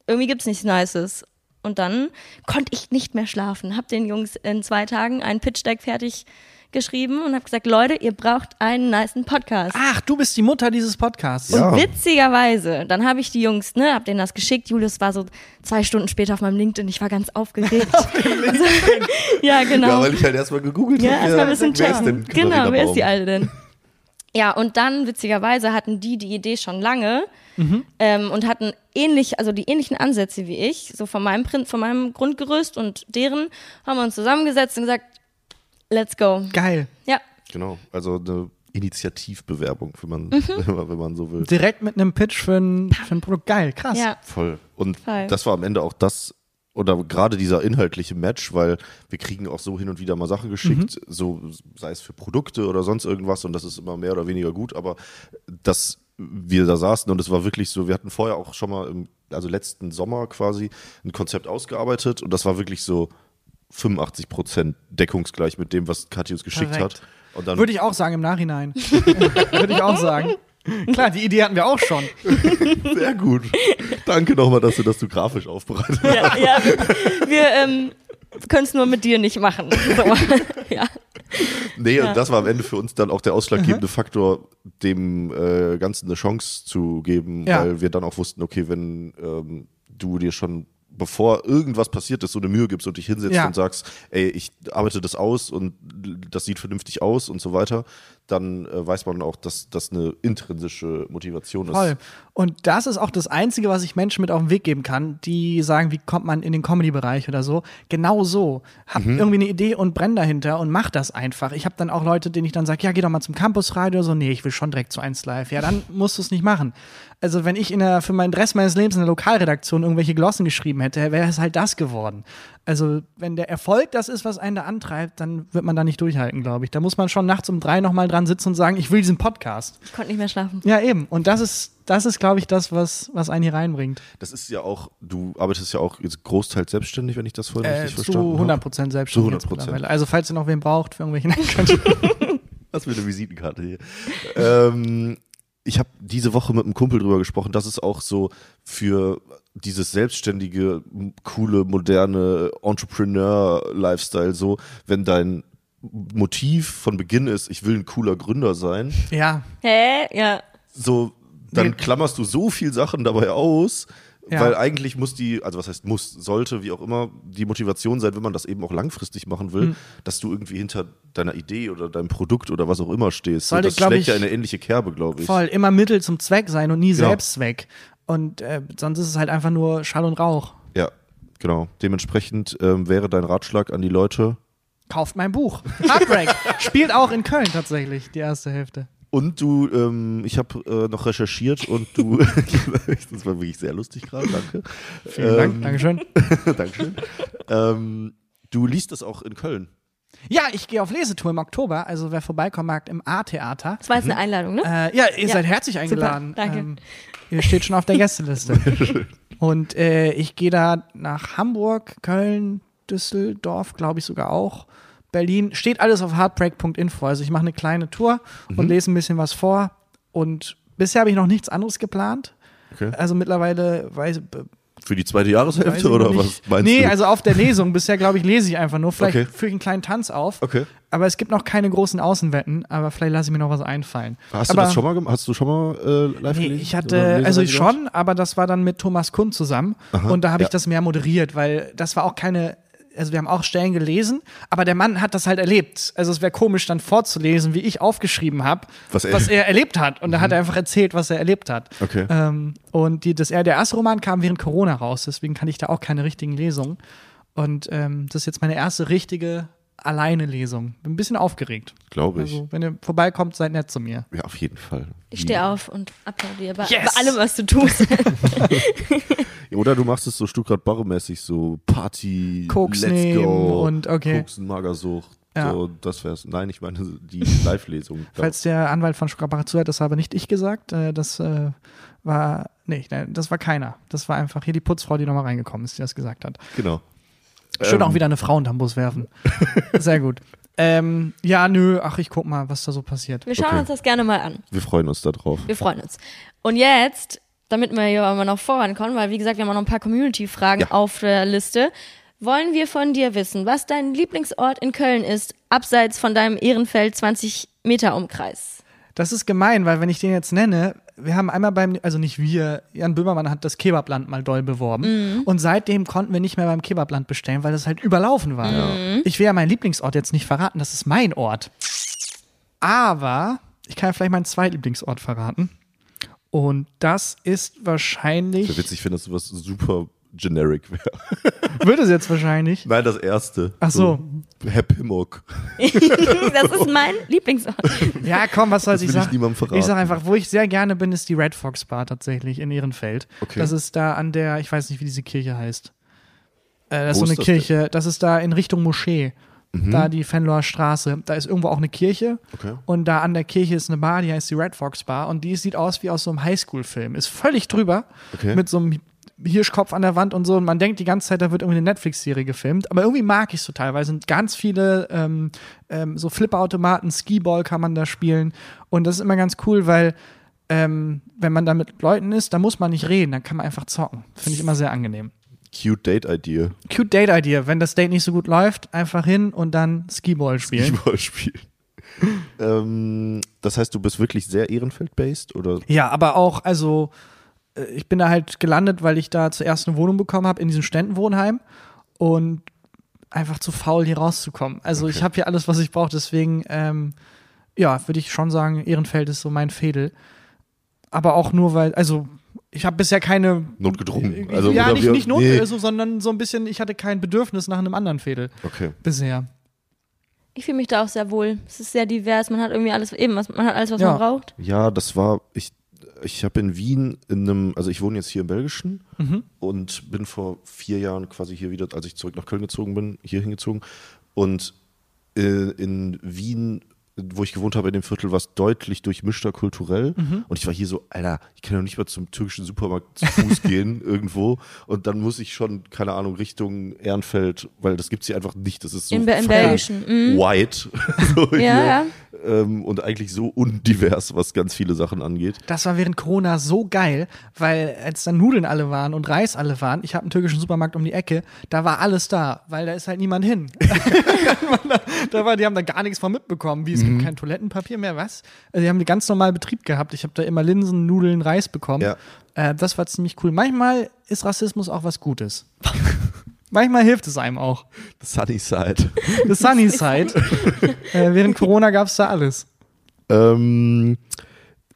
irgendwie gibt's nichts Nices. Und dann konnte ich nicht mehr schlafen. Hab den Jungs in zwei Tagen einen Pitch-Deck fertig geschrieben und habe gesagt, Leute, ihr braucht einen nicen Podcast. Ach, du bist die Mutter dieses Podcasts. Ja. Und witzigerweise, dann habe ich die Jungs, ne, hab denen das geschickt. Julius war so zwei Stunden später auf meinem LinkedIn. Ich war ganz aufgeregt. also, ja, genau. Ja, weil ich halt erstmal gegoogelt Ja, habe. erstmal ein bisschen wer ist checken. denn Genau, wer ist die? Alte denn? Ja, und dann, witzigerweise, hatten die die Idee schon lange ähm, und hatten ähnlich, also die ähnlichen Ansätze wie ich, so von meinem, Prin von meinem Grundgerüst und deren, haben wir uns zusammengesetzt und gesagt, let's go. Geil. Ja, Genau, also eine Initiativbewerbung, wenn man, Mhm. wenn man, wenn man so will. Direkt mit einem Pitch für ein, für ein Produkt. Geil, krass. ja. Voll. Und Voll. das war am Ende auch das, oder gerade dieser inhaltliche Match, weil wir kriegen auch so hin und wieder mal Sachen geschickt, so sei es für Produkte oder sonst irgendwas und das ist immer mehr oder weniger gut, aber dass wir da saßen und es war wirklich so, wir hatten vorher auch schon mal, im, also letzten Sommer quasi, ein Konzept ausgearbeitet und das war wirklich so 85 Prozent deckungsgleich mit dem, was Kathi uns geschickt Perfekt. hat. Und dann Würde ich auch sagen im Nachhinein. Würde ich auch sagen. Klar, die Idee hatten wir auch schon. sehr gut. Danke nochmal, dass du das so grafisch aufbereitet hast. ja, ja. Wir ähm, können es nur mit dir nicht machen. So. ja. Nee, Ja. und das war am Ende für uns dann auch der ausschlaggebende Faktor, dem äh, Ganzen eine Chance zu geben, Ja. weil wir dann auch wussten, okay, wenn ähm, du dir schon bevor irgendwas passiert ist, so eine Mühe gibst und dich hinsetzt Ja. und sagst, ey, ich arbeite das aus und das sieht vernünftig aus und so weiter, dann äh, weiß man auch, dass das eine intrinsische Motivation ist. Voll. Und das ist auch das Einzige, was ich Menschen mit auf den Weg geben kann, die sagen, wie kommt man in den Comedy-Bereich oder so. Genau so. Hab irgendwie eine Idee und brenn dahinter und mach das einfach. Ich habe dann auch Leute, denen ich dann sage, ja, geh doch mal zum Campusradio oder so. Nee, ich will schon direkt zu 1 Live. Ja, dann musst du es nicht machen. Also wenn ich in der, für meinen Dress meines Lebens in der Lokalredaktion irgendwelche Glossen geschrieben hätte, wäre es halt das geworden. Also wenn der Erfolg das ist, was einen da antreibt, dann wird man da nicht durchhalten, glaube ich. Da muss man schon nachts um drei nochmal dran sitzen und sagen, ich will diesen Podcast. Ich konnte nicht mehr schlafen. Ja, eben. Und das ist, das ist, glaube ich, das, was, was einen hier reinbringt. Das ist ja auch, du arbeitest ja auch jetzt großteils selbstständig, wenn ich das vorhin Äh, richtig zu verstanden 100 habe. Prozent selbstständig. Zu 100%. jetzt mittlerweile. Also, falls ihr noch wen braucht für irgendwelche. Was für eine Visitenkarte hier. ähm, ich habe diese Woche mit einem Kumpel drüber gesprochen, dass es auch so für dieses selbstständige, coole, moderne Entrepreneur-Lifestyle so, wenn dein Motiv von Beginn ist, ich will ein cooler Gründer sein, ja, Hä? Ja. so dann Nee. klammerst du so viel Sachen dabei aus, Ja. weil eigentlich muss die, also was heißt muss, sollte, wie auch immer, die Motivation sein, wenn man das eben auch langfristig machen will, Hm. dass du irgendwie hinter deiner Idee oder deinem Produkt oder was auch immer stehst. So, Sollte, das schlägt ich, ja in eine ähnliche Kerbe, glaube ich. voll. Immer Mittel zum Zweck sein und nie Genau. Selbstzweck. Und äh, sonst ist es halt einfach nur Schall und Rauch. Ja, genau. Dementsprechend ähm, wäre dein Ratschlag an die Leute. Kauft mein Buch. Heartbreak. Spielt auch in Köln tatsächlich, die erste Hälfte. Und du, ähm, ich habe äh, noch recherchiert und du, das war wirklich sehr lustig gerade, danke. Vielen Dank. Ähm, Dankeschön. Dankeschön. ähm, du liest es auch in Köln. Ja, ich gehe auf Lesetour im Oktober. Also, wer vorbeikommen mag, im A-Theater. Das war jetzt eine Einladung, ne? Äh, ja, ihr Ja. seid herzlich eingeladen. danke. Ähm, ihr steht schon auf der Gästeliste. Und äh, ich gehe da nach Hamburg, Köln, Düsseldorf, glaube ich sogar auch. Berlin. Steht alles auf heartbreak.info. Also ich mache eine kleine Tour und lese ein bisschen was vor. Und bisher habe ich noch nichts anderes geplant. Okay. Also mittlerweile weiß Für die zweite Jahreshälfte ich oder noch was nicht. meinst nee, du? also auf der Lesung. Bisher, glaube ich, lese ich einfach nur. Vielleicht Okay. führe ich einen kleinen Tanz auf. Okay. Aber es gibt noch keine großen Außenwetten, aber vielleicht lasse ich mir noch was einfallen. Hast aber, du das schon mal gemacht? Hast du schon mal äh, live Nee, gelesen? ich hatte, also schon, aber das war dann mit Thomas Kund zusammen. und da habe ich ja. das mehr moderiert, weil das war auch keine, also wir haben auch Stellen gelesen, aber der Mann hat das halt erlebt. Also es wäre komisch dann vorzulesen, wie ich aufgeschrieben habe, Was was, er- er erlebt hat. Und da hat er einfach erzählt, was er erlebt hat. Okay. Ähm, und die, das, der erste Roman kam während Corona raus, deswegen kann ich da auch keine richtigen Lesungen. Und ähm, das ist jetzt meine erste richtige Alleine-Lesung. Bin ein bisschen aufgeregt. Glaube ich. Also, wenn ihr vorbeikommt, seid nett zu mir. ja, auf jeden Fall. Ich stehe auf und applaudiere bei, Yes! bei allem, was du tust. Oder du machst es so Stuttgart Barre-mäßig, so Party, Koks Let's nehmen Go, und okay. Koksen, Magersucht. Ja. So, das wär's. Nein, ich meine die Live-Lesung. Falls der Anwalt von Stuttgart zuhört, das habe nicht ich gesagt. Äh, Das äh, war, nee, nein, das war keiner. Das war einfach hier die Putzfrau, die nochmal reingekommen ist, die das gesagt hat. genau. Schön Ähm, auch wieder eine Frau unterm Bus werfen. Sehr gut. Ähm, ja, nö, ach, ich guck mal, was da so passiert. Wir schauen Okay. uns das gerne mal an. Wir freuen uns darauf. Wir freuen uns. Und jetzt, damit wir hier aber noch vorankommen, weil wie gesagt, wir haben auch noch ein paar Community-Fragen Ja. auf der Liste, wollen wir von dir wissen, was dein Lieblingsort in Köln ist, abseits von deinem Ehrenfeld 20 Meter Umkreis. Das ist gemein, weil wenn ich den jetzt nenne, wir haben einmal beim, also nicht wir, Jan Böhmermann hat das Kebabland mal doll beworben. Und seitdem konnten wir nicht mehr beim Kebabland bestellen, weil das halt überlaufen war. Ich will ja meinen Lieblingsort jetzt nicht verraten, das ist mein Ort. Aber ich kann ja vielleicht meinen Zweitlieblingsort verraten. Und das ist Ich wahrscheinlich, witzig finde, dass sowas super generic wäre. wird es jetzt wahrscheinlich. Nein, das erste. Ach so. Herr Pimmock. das ist mein Lieblingsort. Ja, komm, was soll Das ich will ich sagen? niemandem verraten. Ich sag einfach, wo ich sehr gerne bin, ist die Red Fox Bar tatsächlich in Ehrenfeld. Okay. Das ist da an der, ich weiß nicht, wie diese Kirche heißt. Äh, das ist Wo so eine ist das Kirche, das ist da in Richtung Moschee. Mhm. Da die Fenloer Straße. Da ist irgendwo auch eine Kirche. Okay. Und da an der Kirche ist eine Bar, die heißt die Red Fox Bar. Und die sieht aus wie aus so einem Highschool-Film. Ist völlig drüber. Okay. Mit so einem Hirschkopf an der Wand und so. Und man denkt die ganze Zeit, da wird irgendwie eine Netflix-Serie gefilmt. Aber irgendwie mag ich es so teilweise. Sind ganz viele ähm, ähm, so Flipperautomaten, Skiball kann man da spielen. Und das ist immer ganz cool, weil ähm, wenn man da mit Leuten ist, da muss man nicht reden, dann kann man einfach zocken. Finde ich immer sehr angenehm. Cute Date Idea. Cute Date Idea. Wenn das Date nicht so gut läuft, einfach hin und dann Skiball spielen. Skiball spielen. ähm, das heißt, du bist wirklich sehr Ehrenfeld-based? Oder? Ja, aber auch, also äh, ich bin da halt gelandet, weil ich da zuerst eine Wohnung bekommen habe in diesem Ständenwohnheim und einfach zu faul, hier rauszukommen. Also ich habe hier alles, was ich brauche, deswegen, ähm, ja, würde ich schon sagen, Ehrenfeld ist so mein Fädel. Aber auch nur, weil, also ich habe bisher keine. Notgedrungen. Also, ja, nicht, nicht not, nee. also, sondern so ein bisschen, ich hatte kein Bedürfnis nach einem anderen Fädel Okay. bisher. Ich fühle mich da auch sehr wohl. Es ist sehr divers. Man hat irgendwie alles, eben, was, man hat alles, was Ja. man braucht. Ja, das war, ich, ich habe in Wien in einem, also ich wohne jetzt hier im Belgischen Mhm. und bin vor vier Jahren quasi hier wieder, als ich zurück nach Köln gezogen bin, hier hingezogen. Und äh, in Wien, wo ich gewohnt habe, in dem Viertel, war es deutlich durchmischter kulturell. Mhm. Und ich war hier so, Alter, ich kann doch nicht mal zum türkischen Supermarkt zu Fuß gehen irgendwo. Und dann muss ich schon, keine Ahnung, Richtung Ehrenfeld, weil das gibt es hier einfach nicht. Das ist so In, fucking Belgischen. Mhm. white. so. Ja, ja. Ähm, und eigentlich so undivers, was ganz viele Sachen angeht. Das war während Corona so geil, weil als dann Nudeln alle waren und Reis alle waren, ich habe einen türkischen Supermarkt um die Ecke, da war alles da, weil da ist halt niemand hin. da, da war, die haben da gar nichts von mitbekommen, wie es gibt kein Toilettenpapier mehr, was? Also die haben einen ganz normalen Betrieb gehabt. Ich habe da immer Linsen, Nudeln, Reis bekommen. Ja. Äh, das war ziemlich cool. Manchmal ist Rassismus auch was Gutes. Manchmal hilft es einem auch. Sunny Side. The Sunny Side. äh, während Corona gab es da alles. ähm,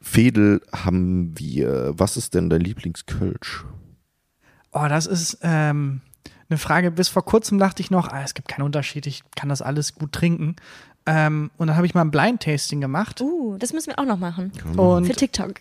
Fedel haben wir. Was ist denn dein Lieblingskölsch? Oh, das ist ähm, eine Frage. Bis vor kurzem dachte ich noch, ah, es gibt keinen Unterschied, ich kann das alles gut trinken. Ähm, und dann habe ich mal ein Blind-Tasting gemacht. Uh, das müssen wir auch noch machen. Für Und TikTok.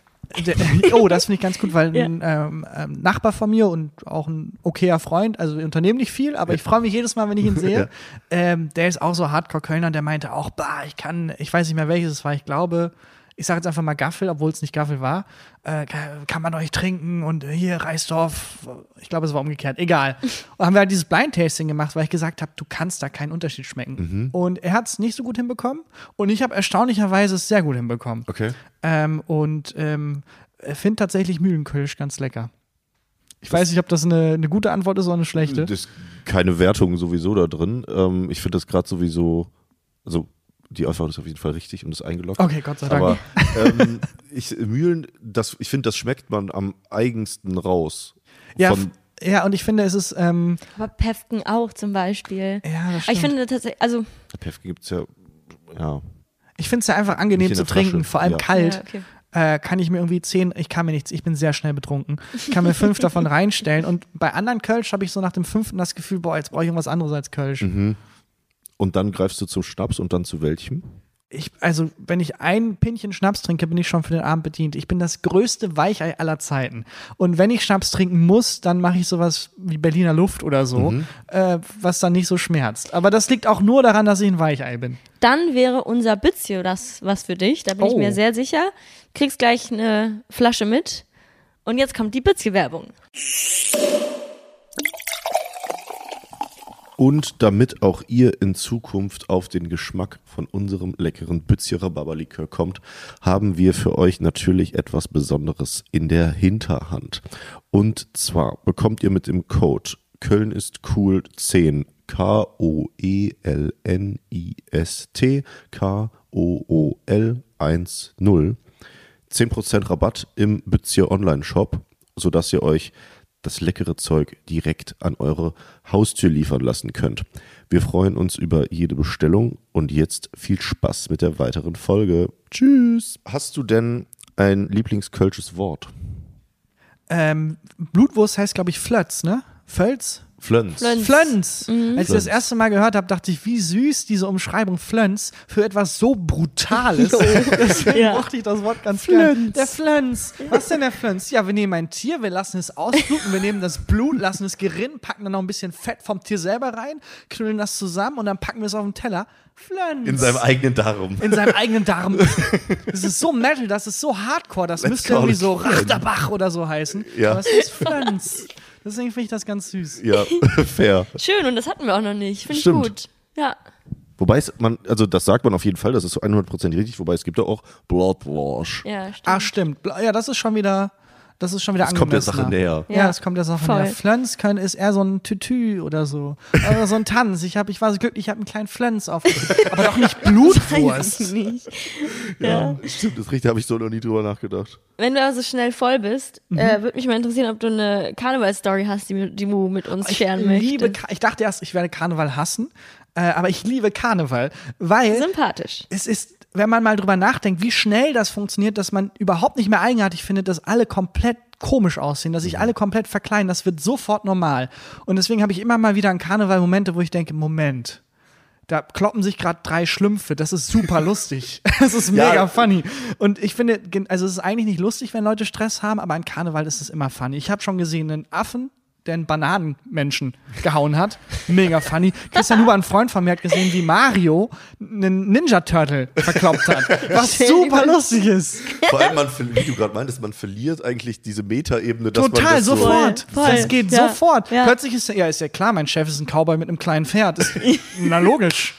der, oh, das finde ich ganz gut, weil Ja. ein ähm, ähm, Nachbar von mir und auch ein okayer Freund, also wir unternehmen nicht viel, aber ich freue mich jedes Mal, wenn ich ihn sehe. Ja. ähm, der ist auch so Hardcore-Kölner, der meinte auch, bah, ich kann, ich weiß nicht mehr welches es war, ich glaube, ich sage jetzt einfach mal Gaffel, obwohl es nicht Gaffel war, äh, kann, man euch trinken und hier Reisdorf, ich glaube, es war umgekehrt, egal. Und haben wir halt dieses Blind-Tasting gemacht, weil ich gesagt habe, du kannst da keinen Unterschied schmecken. Und er hat es nicht so gut hinbekommen und ich habe erstaunlicherweise es sehr gut hinbekommen. Okay. Ähm, und ähm, äh, finde tatsächlich Mühlenkölsch ganz lecker. Ich weiß nicht, ob das eine, eine gute Antwort ist oder eine schlechte. Das ist keine Wertung sowieso da drin. Ähm, ich finde das gerade sowieso, also die Antwort ist auf jeden Fall richtig und ist eingeloggt. Okay, Gott sei Dank. Aber ähm, ich, Mühlen, das, ich finde, das schmeckt man am eigensten raus. ja, Von, ja, und ich finde, es ist, ähm, Aber Pefken auch zum Beispiel. ja, das Aber ich stimmt. finde tatsächlich, also Pefke gibt es ja, ja. Ich finde es ja einfach angenehm zu der Flasche, trinken, vor allem ja. kalt. Ja, okay. Äh, kann ich mir irgendwie zehn, ich kann mir nichts, ich bin sehr schnell betrunken. Ich kann mir fünf davon reinstellen und bei anderen Kölsch habe ich so nach dem fünften das Gefühl, boah, jetzt brauche ich irgendwas anderes als Kölsch. Mhm. Und dann greifst du zum Schnaps und dann zu welchem? Ich, also, wenn ich ein Pinchen Schnaps trinke, bin ich schon für den Abend bedient. Ich bin das größte Weichei aller Zeiten. Und wenn ich Schnaps trinken muss, dann mache ich sowas wie Berliner Luft oder so, äh, was dann nicht so schmerzt. Aber das liegt auch nur daran, dass ich ein Weichei bin. Dann wäre unser Bützio das was für dich. Da bin ich Oh. mir sehr sicher. Kriegst gleich eine Flasche mit. Und jetzt kommt die Bützio-Werbung. Und damit auch ihr in Zukunft auf den Geschmack von unserem leckeren Bützje Rhabarberlikör kommt, haben wir für euch natürlich etwas Besonderes in der Hinterhand. Und zwar bekommt ihr mit dem Code Köln ist cool 10 E K-O-E-L-N-I-S-T K-O-O-L 1-0 10% Rabatt im Bützje Online Shop, sodass ihr euch das leckere Zeug direkt an eure Haustür liefern lassen könnt. Wir freuen uns über jede Bestellung und jetzt viel Spaß mit der weiteren Folge. Tschüss. Hast du denn ein Lieblingskölsches Wort? Ähm, Blutwurst heißt, glaube ich, Flötz, ne? Völz? Flönz. Flönz. Flönz. Als ich das erste Mal gehört habe, dachte ich, wie süß diese Umschreibung Flönz für etwas so Brutales. Deswegen Ja. mochte ich das Wort ganz gern. Flönz. Der Flönz. Was denn der Flönz? Ja, wir nehmen ein Tier, wir lassen es ausbluten, wir nehmen das Blut, lassen es gerinnen, packen dann noch ein bisschen Fett vom Tier selber rein, knüllen das zusammen und dann packen wir es auf den Teller. Flönz. In seinem eigenen Darm. in seinem eigenen Darm. Das ist so Metal, das ist so Hardcore, das Let's müsste irgendwie so Flönz. Rachterbach oder so heißen. Ja. Aber es ist Flönz. Deswegen finde ich das ganz süß. Ja, fair. Schön, und das hatten wir auch noch nicht. Finde ich Stimmt. gut. Ja. Wobei es, man, also das sagt man auf jeden Fall, das ist so 100% richtig, wobei es gibt ja auch Bloodwash. Ja, stimmt. Ah, stimmt. Bla- Ja, das ist schon wieder, das ist schon wieder Das kommt der. Sache näher. Ja, Ja, das kommt der Sache voll. näher. Flönz können ist eher so ein Tütü oder so. Oder so ein Tanz. Ich, hab, ich war so glücklich, ich habe einen kleinen Flönz aufgekriegt. Aber doch nicht Blutwurst. Nicht. Ja, stimmt, das richtig, da habe ich so noch nie drüber nachgedacht. Wenn du also schnell voll bist, Mhm. äh, würde mich mal interessieren, ob du eine Karneval-Story hast, die, die du mit uns Ich scheren liebe, möchtest. Ka- ich dachte erst, ich werde Karneval hassen, äh, aber ich liebe Karneval, weil Sympathisch. es ist, wenn man mal drüber nachdenkt, wie schnell das funktioniert, dass man überhaupt nicht mehr eigenartig findet, dass alle komplett komisch aussehen, dass sich alle komplett verkleiden, das wird sofort normal. Und deswegen habe ich immer mal wieder an Karneval Momente, wo ich denke, Moment, da kloppen sich gerade drei Schlümpfe, das ist super lustig. Das ist mega Ja. funny. Und ich finde, also es ist eigentlich nicht lustig, wenn Leute Stress haben, aber an Karneval ist es immer funny. Ich habe schon gesehen, einen Affen, der einen Bananenmenschen gehauen hat. Mega funny. Christian Huber, ein Freund von mir, hat gesehen, wie Mario einen Ninja Turtle verkloppt hat. Was super lustig ist. Vor allem, man, wie du gerade meintest, man verliert eigentlich diese Metaebene, dass man Total, das so, sofort. Voll, voll. Das geht Ja, sofort. ja. Plötzlich ist ja, ist ja klar, mein Chef ist ein Cowboy mit einem kleinen Pferd. Das, na logisch.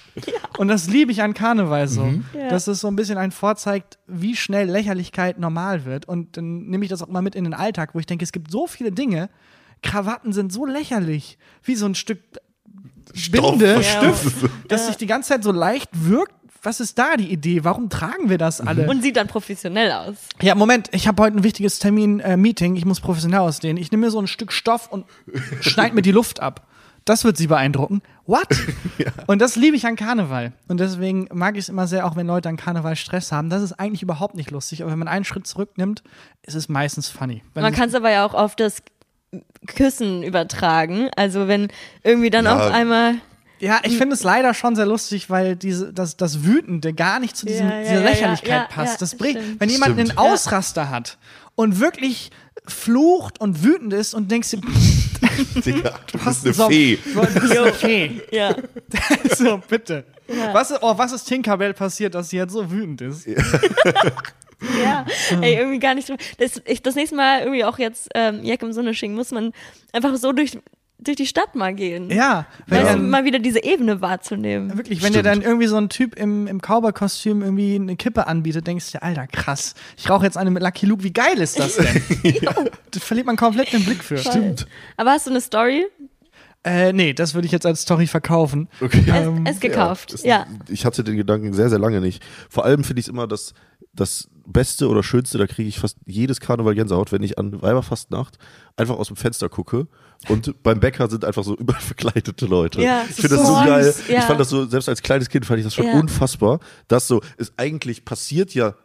Und das liebe ich an Karneval so. Ja. Dass es so ein bisschen ein vorzeigt, wie schnell Lächerlichkeit normal wird. Und dann nehme ich das auch mal mit in den Alltag, wo ich denke, es gibt so viele Dinge. Krawatten sind so lächerlich. Wie so ein Stück Binde, Ja. Stift, das sich die ganze Zeit so leicht wirkt. Was ist da die Idee? Warum tragen wir das alle? Und sieht dann professionell aus. Ja, Moment, ich habe heute ein wichtiges Termin-Meeting. ich muss professionell aussehen. Ich nehme mir so ein Stück Stoff und schneide mir die Luft ab. Das wird sie beeindrucken. What? Und das liebe ich an Karneval. Und deswegen mag ich es immer sehr, auch wenn Leute an Karneval Stress haben. Das ist eigentlich überhaupt nicht lustig. Aber wenn man einen Schritt zurücknimmt, ist es meistens funny. Wenn Man kann es aber ja auch auf das Küssen übertragen. Also wenn irgendwie dann Ja. auf einmal ja, ich finde es leider schon sehr lustig, weil diese, das, das Wütende gar nicht zu diesem, Ja, ja, dieser Lächerlichkeit ja, ja, passt. ja, das bringt, stimmt. wenn jemand Stimmt. einen Ausraster hat und wirklich flucht und wütend ist und denkst dir, Digga, du Hast bist eine so- Fee. Du bist eine Fee. ja. So, bitte. Was, ist- oh, was ist Tinkerbell passiert, dass sie jetzt so wütend ist? Ja, ey, irgendwie gar nicht drüber. Das, ich, das nächste Mal irgendwie auch jetzt ähm, Jack im Sonne schicken, muss man einfach so durch durch die Stadt mal gehen. Ja, wenn Weißt dann, mal wieder diese Ebene wahrzunehmen. wirklich, wenn dir Stimmt. dann irgendwie so ein Typ im, im Cowboy-Kostüm irgendwie eine Kippe anbietet, denkst du dir, Alter, krass, ich rauche jetzt eine mit Lucky Luke, wie geil ist das denn? das verliert man komplett den Blick für. Stimmt. Aber hast du eine Story? Äh, nee, das würde ich jetzt als Story verkaufen. Okay. Ähm, es, es gekauft. das- Ja. Ich hatte den Gedanken sehr, sehr lange nicht. Vor allem finde ich es immer das, das Beste oder Schönste, da kriege ich fast jedes Karneval Gänsehaut, wenn ich an Weiberfastnacht einfach aus dem Fenster gucke und beim Bäcker sind einfach so überall verkleidete Leute. Ja, ich finde das so geil. süß, ja. Ich fand das so, selbst als kleines Kind fand ich das schon Ja. unfassbar, dass so, es eigentlich passiert ja,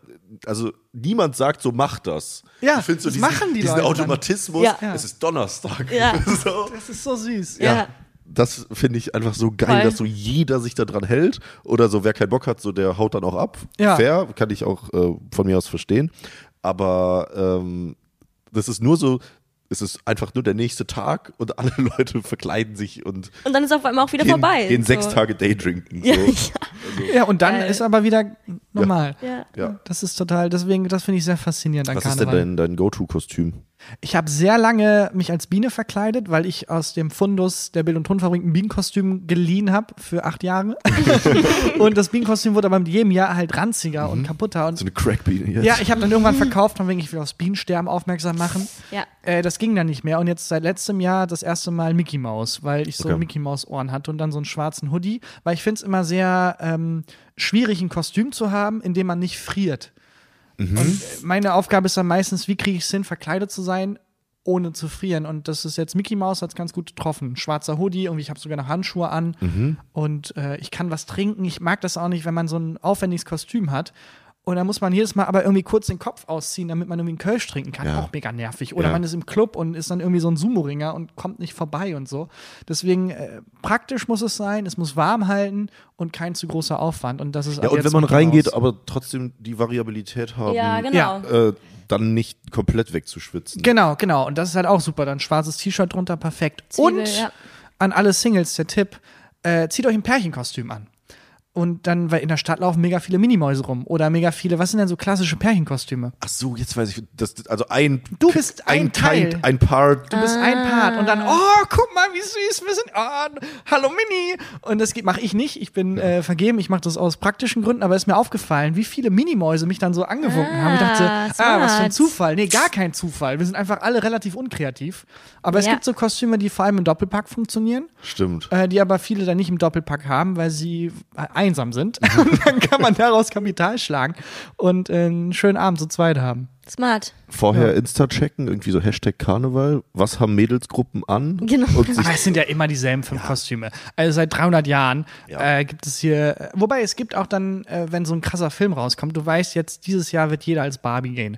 also niemand sagt so, mach das. Ja, ich finde so das diesen, machen die diesen Leute. Automatismus, es ist Donnerstag. Ja. so. Das ist so süß. Ja. Das finde ich einfach so geil, Voll. dass so jeder sich da dran hält. Oder so, wer keinen Bock hat, so der haut dann auch ab. Ja. Fair, kann ich auch äh, von mir aus verstehen. Aber ähm, das ist nur so, es ist einfach nur der nächste Tag und alle Leute verkleiden sich und Und dann ist auf einmal auch wieder gehen, vorbei. gehen So. sechs Tage Daydrinken. So. Ja, Ja, und dann Geil. ist aber wieder normal. ja. Ja. Das ist total, deswegen, das finde ich sehr faszinierend an Was ist denn Karneval. dein, dein Go-To-Kostüm? Ich habe sehr lange mich als Biene verkleidet, weil ich aus dem Fundus der Bild- und Tonfabrik ein Bienenkostüm geliehen habe für acht Jahre. und das Bienenkostüm wurde aber mit jedem Jahr halt ranziger und kaputter. Und So eine Crackbeanie jetzt? ja, ich habe dann irgendwann verkauft, von wegen ich will aufs Bienensterben aufmerksam machen. Ja. Äh, das ging dann nicht mehr. Und jetzt seit letztem Jahr das erste Mal Mickey Mouse, weil ich so Okay. Mickey Mouse Ohren hatte und dann so einen schwarzen Hoodie. Weil ich finde es immer sehr ähm, schwierig, ein Kostüm zu haben, in dem man nicht friert. Und äh, meine Aufgabe ist dann meistens, wie kriege ich es hin, verkleidet zu sein, ohne zu frieren. Und das ist jetzt Mickey Mouse, hat es ganz gut getroffen. Schwarzer Hoodie, irgendwie, ich habe sogar noch Handschuhe an und äh, ich kann was trinken. Ich mag das auch nicht, wenn man so ein aufwendiges Kostüm hat. Und dann muss man jedes Mal aber irgendwie kurz den Kopf ausziehen, damit man irgendwie einen Kölsch trinken kann. Ja. Auch mega nervig. Oder Ja. man ist im Club und ist dann irgendwie so ein Sumo-Ringer und kommt nicht vorbei und so. Deswegen äh, praktisch muss es sein, es muss warm halten und kein zu großer Aufwand. Und das ist Ja, und jetzt wenn man reingeht, aber trotzdem die Variabilität haben, Ja, genau. Äh, dann nicht komplett wegzuschwitzen. Genau, genau. Und das ist halt auch super. Dann schwarzes T-Shirt drunter, perfekt. Zwiebel, und ja. an alle Singles der Tipp: äh, zieht euch ein Pärchenkostüm an. Und dann, weil in der Stadt laufen mega viele Minimäuse rum. Oder mega viele, was sind denn so klassische Pärchenkostüme? Ach so, jetzt weiß ich, das, also ein Du bist ein Teil. Kind, ein Part. Du bist ein Part und dann, oh, guck mal, wie süß wir sind. Oh, hallo Mini. Und das mache ich nicht. Ich bin äh, vergeben. Ich mache das aus praktischen Gründen. Aber es ist mir aufgefallen, wie viele Minimäuse mich dann so angewunken haben. Ich dachte, Ah, ah, was für ein. Zufall. Nee, gar kein Zufall. Wir sind einfach alle relativ unkreativ. Aber es Ja. gibt so Kostüme, die vor allem im Doppelpack funktionieren, Stimmt. äh, die aber viele dann nicht im Doppelpack haben, weil sie äh, einsam sind. und dann kann man daraus Kapital schlagen und äh, einen schönen Abend zu zweit haben. Smart. Vorher Insta checken, irgendwie so Hashtag Karneval. Was haben Mädelsgruppen an? Genau. Aber es sind ja immer dieselben fünf Kostüme. Also seit 300 Jahren Ja. äh, gibt es hier, äh, wobei es gibt auch dann, äh, wenn so ein krasser Film rauskommt, du weißt jetzt, dieses Jahr wird jeder als Barbie gehen.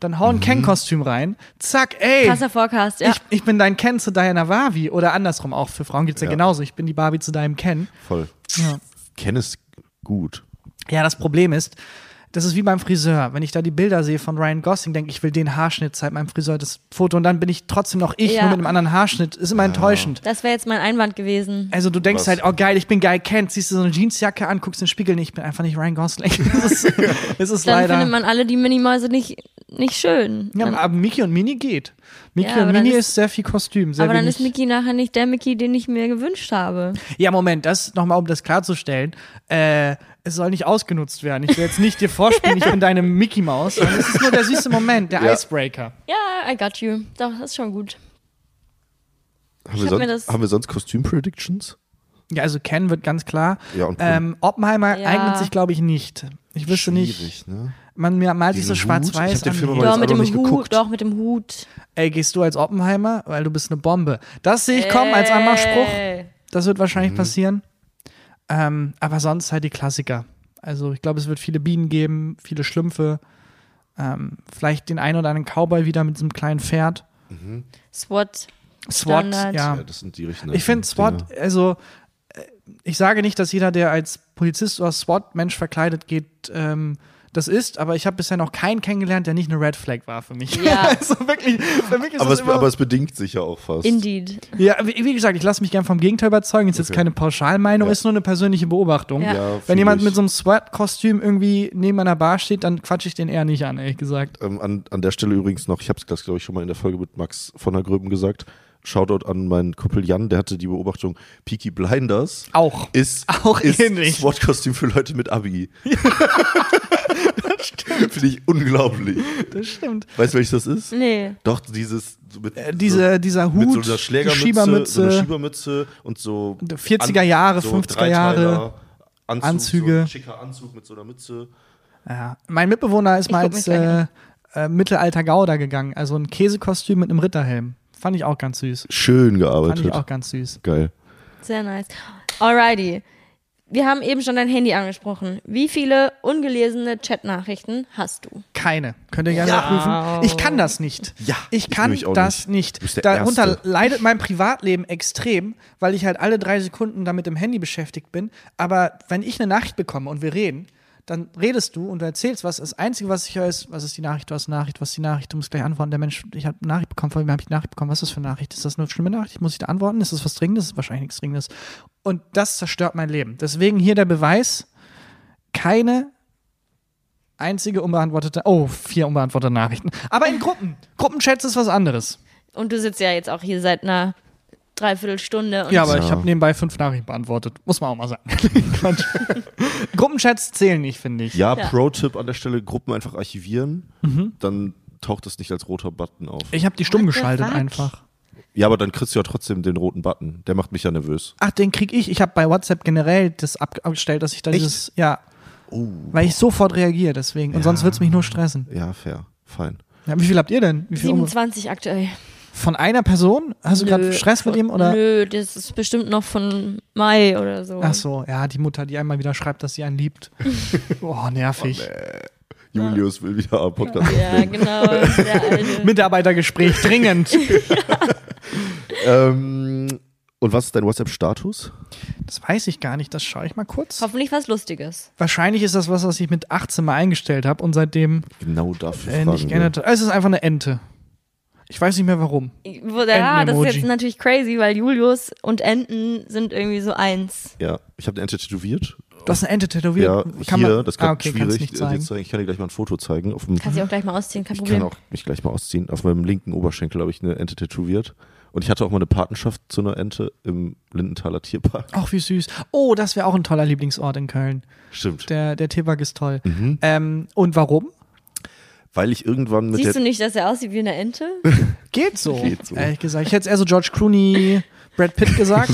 Dann hau ein Ken-Kostüm rein, zack, ey, Krasser Forecast, ja. ich, ich bin dein Ken zu Diana Wavi oder andersrum auch, für Frauen gibt es ja. Ja. genauso, ich bin die Barbie zu deinem Ken. voll. Ja. Ken ist gut. Ja, das Problem ist, das ist wie beim Friseur. Wenn ich da die Bilder sehe von Ryan Gosling, denke ich, ich will den Haarschnitt, zeigt meinem Friseur das Foto und dann bin ich trotzdem noch ich, Ja. nur mit einem anderen Haarschnitt. Ist immer enttäuschend. Das wäre jetzt mein Einwand gewesen. Also du denkst Was? halt, oh geil, ich bin geil, Kent, ziehst du so eine Jeansjacke an, guckst in den Spiegel, nee, ich bin einfach nicht Ryan Gosling. Das ist, das ist Dann leider. findet man alle die Minimäuse nicht, nicht schön. ja, Dann, aber Mickey und Mini geht. Mickey Ja, und dann Mini ist- ist, sehr viel Kostüm, sehr aber dann wenig. ist Mickey nachher nicht der Mickey, den ich mir gewünscht habe. ja, Moment, das nochmal, um das klarzustellen. Äh, es soll nicht ausgenutzt werden. Ich will jetzt nicht dir vorspielen, ich bin deine Mickey Maus, es ist nur der süße Moment, der Ja. Icebreaker. Ja, I got you. Doch, das ist schon gut. Haben, wir hab sonst, haben wir sonst Kostüm-Predictions? Ja, also Ken wird ganz klar. Ja, und cool. Ähm, Oppenheimer Ja. eignet sich, glaube ich, nicht. Ich wüsste nicht. Ne? Man mir malt sich so schwarz-weiß an. Film Doch, mit dem Hut. geguckt. Doch, mit dem Hut. Ey, gehst du als Oppenheimer? Weil du bist eine Bombe. Das sehe ich kommen als Anmachspruch. Ey. Das wird wahrscheinlich Mhm. passieren. Ähm, aber sonst halt die Klassiker. Also ich glaube, es wird viele Bienen geben, viele Schlümpfe. Ähm, vielleicht den einen oder anderen Cowboy wieder mit diesem kleinen Pferd. SWAT. SWAT, Standard. ja. Ja, das sind die richtigen. Ich finde SWAT, also äh, ich sage nicht, dass jeder, der als Polizist oder SWAT-Mensch verkleidet geht, ähm, das ist, aber ich habe bisher noch keinen kennengelernt, der nicht eine Red Flag war für mich. Ja. also wirklich, für mich ist Aber es, aber es bedingt sich ja auch fast. Indeed. Ja, wie, wie gesagt, ich lasse mich gern vom Gegenteil überzeugen. Ist jetzt Okay. keine Pauschalmeinung, Ja. ist nur eine persönliche Beobachtung. Ja. Ja, Wenn jemand ich. mit so einem SWAT-Kostüm irgendwie neben einer Bar steht, dann quatsche ich den eher nicht an, ehrlich gesagt. ähm, an, an der Stelle übrigens noch, ich habe es glaube ich schon mal in der Folge mit Max von der Gröben gesagt, Shoutout an meinen Kumpel Jan, der hatte die Beobachtung, Peaky Blinders Auch. ist, Auch ist ähnlich. SWAT-Kostüm für Leute mit Abi. Finde ich unglaublich. Das stimmt. Weißt du, welches das ist? Nee. Doch, dieses so mit, Äh, diese, dieser so, mit Hut, so einer Schlägermütze, Schiebermütze, so einer Schiebermütze und so 40er Jahre, 50er Dreiteiler, Jahre, Anzug, Anzüge. So ein schicker Anzug mit so einer Mütze. Ja. Mein Mitbewohner ist Ich mal als äh, äh, Mittelalter Gauder gegangen. Also ein Käsekostüm mit einem Ritterhelm. Fand ich auch ganz süß. Schön Fand gearbeitet. ich auch ganz süß. Geil. Sehr nice. Alrighty. Wir haben eben schon dein Handy angesprochen. Wie viele ungelesene Chatnachrichten hast du? Keine. Könnt ihr gerne prüfen. Ich kann das nicht. Ja, Ich ich kann auch das nicht. nicht. Darunter Erste. leidet mein Privatleben extrem, weil ich halt alle drei Sekunden damit im Handy beschäftigt bin. Aber wenn ich eine Nachricht bekomme und wir reden, dann redest du und du erzählst was. Das Einzige, was ich höre, ist, was ist die Nachricht, du hast eine Nachricht, was ist die Nachricht, du musst gleich antworten. Der Mensch, ich habe eine Nachricht bekommen, von wem habe ich eine Nachricht bekommen, was ist das für eine Nachricht? Ist das eine schlimme Nachricht? Muss ich da antworten? Ist das was Dringendes? Wahrscheinlich nichts Dringendes. Und das zerstört mein Leben. Deswegen hier der Beweis, keine einzige unbeantwortete, oh, vier unbeantwortete Nachrichten. Aber in Gruppen. Gruppenchats ist was anderes. Und du sitzt ja jetzt auch hier seit einer Dreiviertelstunde. Und Ja, aber Ja. ich habe nebenbei fünf Nachrichten beantwortet. Muss man auch mal sagen. Gruppenchats zählen nicht, finde ich. Ja, Ja. Pro-Tipp an der Stelle, Gruppen einfach archivieren, dann taucht es nicht als roter Button auf. Ich habe die stumm What geschaltet einfach. Ja, aber dann kriegst du ja trotzdem den roten Button. Der macht mich ja nervös. Ach, den krieg ich. Ich habe bei WhatsApp generell das ab- abgestellt, dass ich da dieses, ja, Oh. weil ich sofort reagiere deswegen. Und sonst wird's mich nur stressen. Ja, fair. Fein. Ja, wie viel habt ihr denn? Wie viel unbe- 27 aktuell. Von einer Person? Hast du gerade Stress mit von- ihm oder? Nö, das ist bestimmt noch von Mai oder so. Ach so, ja, die Mutter, die einmal wieder schreibt, dass sie einen liebt. oh, nervig. Julius will wieder am Podcast Ja, aufnehmen. genau. Mitarbeitergespräch, dringend. Ähm, und was ist dein WhatsApp-Status? Das weiß ich gar nicht, das schaue ich mal kurz. Hoffentlich was Lustiges. Wahrscheinlich ist das was, was ich mit 18 mal eingestellt habe und seitdem Genau dafür äh, nicht geändert habe. Es ist einfach eine Ente. Ich weiß nicht mehr warum. Ja, das ist jetzt natürlich crazy, weil Julius und Enten sind irgendwie so eins. Ja, ich habe eine Ente tätowiert. Du hast eine Ente tätowiert. Ja, Kann hier, man, das kann ah, okay, schwierig nicht äh, zeigen. Ich kann dir gleich mal ein Foto zeigen. Auf dem, Kannst du auch gleich mal ausziehen, kein ich Problem. kann auch mich gleich mal ausziehen. Auf meinem linken Oberschenkel habe ich eine Ente tätowiert. Und ich hatte auch mal eine Patenschaft zu einer Ente im Lindenthaler Tierpark. Ach, wie süß. Oh, das wäre auch ein toller Lieblingsort in Köln. Stimmt. Der, der Tierpark ist toll. Mhm. Ähm, und warum? Weil ich irgendwann mit Siehst du nicht, dass er aussieht wie eine Ente? Geht so. Geht so. Ehrlich gesagt. Ich hätte eher so George Clooney, Brad Pitt gesagt.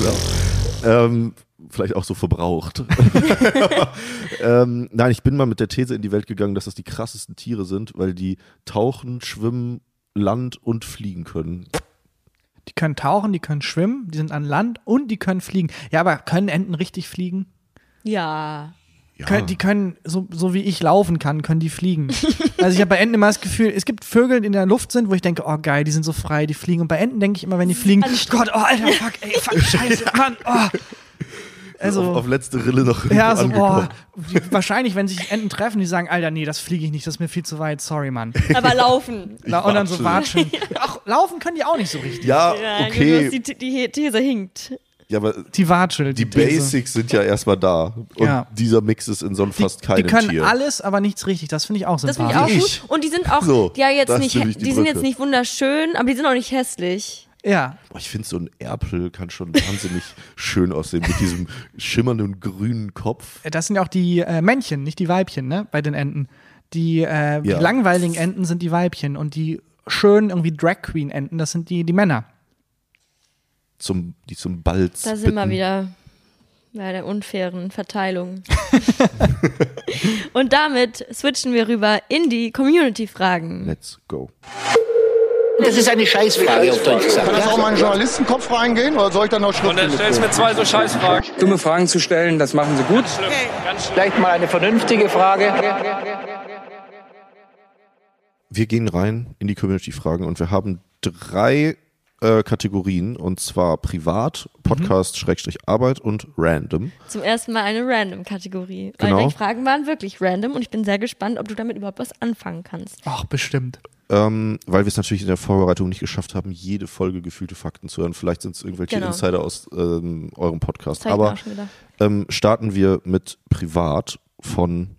Ähm, vielleicht auch so verbraucht. ähm, nein, ich bin mal mit der These in die Welt gegangen, dass das die krassesten Tiere sind, weil die tauchen, schwimmen, Land und fliegen können. Die können tauchen, die können schwimmen, die sind an Land und die können fliegen. Ja, aber können Enten richtig fliegen? Ja. Ja. Können, die können, so, so wie ich laufen kann, können die fliegen. also ich habe bei Enten immer das Gefühl, es gibt Vögel, die in der Luft sind, wo ich denke, oh geil, die sind so frei, die fliegen. Und bei Enten denke ich immer, wenn die fliegen, Gott, oh Alter, fuck, ey, fuck, scheiße, Mann, oh. Also, auf, auf letzte Rille noch ja, so, angekommen. boah, die, wahrscheinlich, wenn sich Enten treffen, die sagen, Alter, nee, das fliege ich nicht, das ist mir viel zu weit, sorry, Mann. Aber laufen. La- und dann so watschen. Ach, laufen können die auch nicht so richtig. Ja, Ja, okay. Julius, die, die These hinkt. Ja, aber Die Watschel. die These. Basics sind ja erstmal da. Und Ja. dieser Mix ist in sonst Die, fast die keinem können Tier. alles, aber nichts richtig. Das finde ich auch Das sympathisch. finde ich auch gut. Und die sind auch, So, ja, jetzt das nicht, die, die sind jetzt nicht wunderschön, aber die sind auch nicht hässlich. Ja, Boah, ich finde so ein Erpel kann schon wahnsinnig schön aussehen mit diesem schimmernden grünen Kopf. das sind ja auch die äh, Männchen, nicht die Weibchen, ne? Bei den Enten. Die, äh, die Ja. langweiligen Enten sind die Weibchen und die schönen irgendwie Drag Queen Enten, das sind die, die Männer. Zum, die zum Balz. Da sind wir bitten. wieder bei der unfairen Verteilung. Und damit switchen wir rüber in die Community-Fragen. Let's go. Das ist eine Scheißfrage, auf Deutsch gesagt. Kann das auch mal in den Journalistenkopf reingehen oder soll ich dann noch Und dann stellst du mir zwei so Scheißfragen. Dumme Fragen zu stellen, das machen sie gut. Vielleicht mal eine vernünftige Frage. Wir gehen rein in die Community-Fragen und wir haben drei äh, Kategorien und zwar privat, Podcast, Schrägstrich Arbeit und random. Zum ersten Mal eine Random-Kategorie. Genau. Weil die Fragen waren wirklich random und ich bin sehr gespannt, ob du damit überhaupt was anfangen kannst. Ach, bestimmt. Ähm, weil wir es natürlich in der Vorbereitung nicht geschafft haben, jede Folge gefühlte Fakten zu hören. Vielleicht sind es irgendwelche Genau. Insider aus ähm, eurem Podcast. Aber ähm, starten wir mit privat von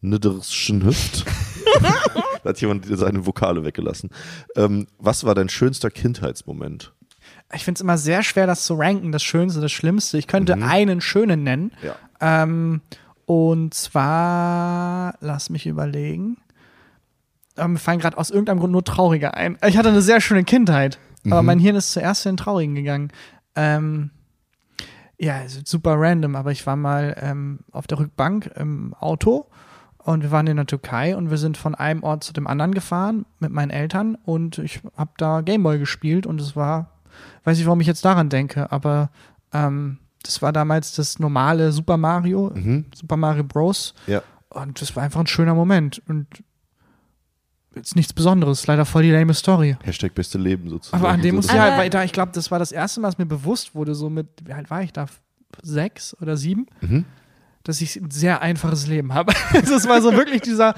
Nidderschen Hüft. da hat jemand seine Vokale weggelassen. Ähm, was war dein schönster Kindheitsmoment? ich finde es immer sehr schwer, das zu ranken, das Schönste, das Schlimmste. Ich könnte einen schönen nennen. Ja. Ähm, und zwar, lass mich überlegen. Aber mir fallen gerade aus irgendeinem Grund nur traurige ein. Ich hatte eine sehr schöne Kindheit, aber mein Hirn ist zuerst in den Traurigen gegangen. Ähm, ja, ist super random, aber ich war mal ähm, auf der Rückbank im Auto und wir waren in der Türkei und wir sind von einem Ort zu dem anderen gefahren mit meinen Eltern und ich habe da Gameboy gespielt und es war, weiß nicht, warum ich jetzt daran denke, aber ähm, das war damals das normale Super Mario, Super Mario Bros. Ja. Und das war einfach ein schöner Moment und jetzt nichts Besonderes, leider voll die lame Story. Hashtag beste Leben sozusagen. Aber an dem muss ich halt weiter. Ich glaube, das war das erste Mal, dass mir bewusst wurde, so mit, wie alt war ich da? Sechs oder sieben? Mhm. Dass ich ein sehr einfaches Leben habe. das war so wirklich dieser,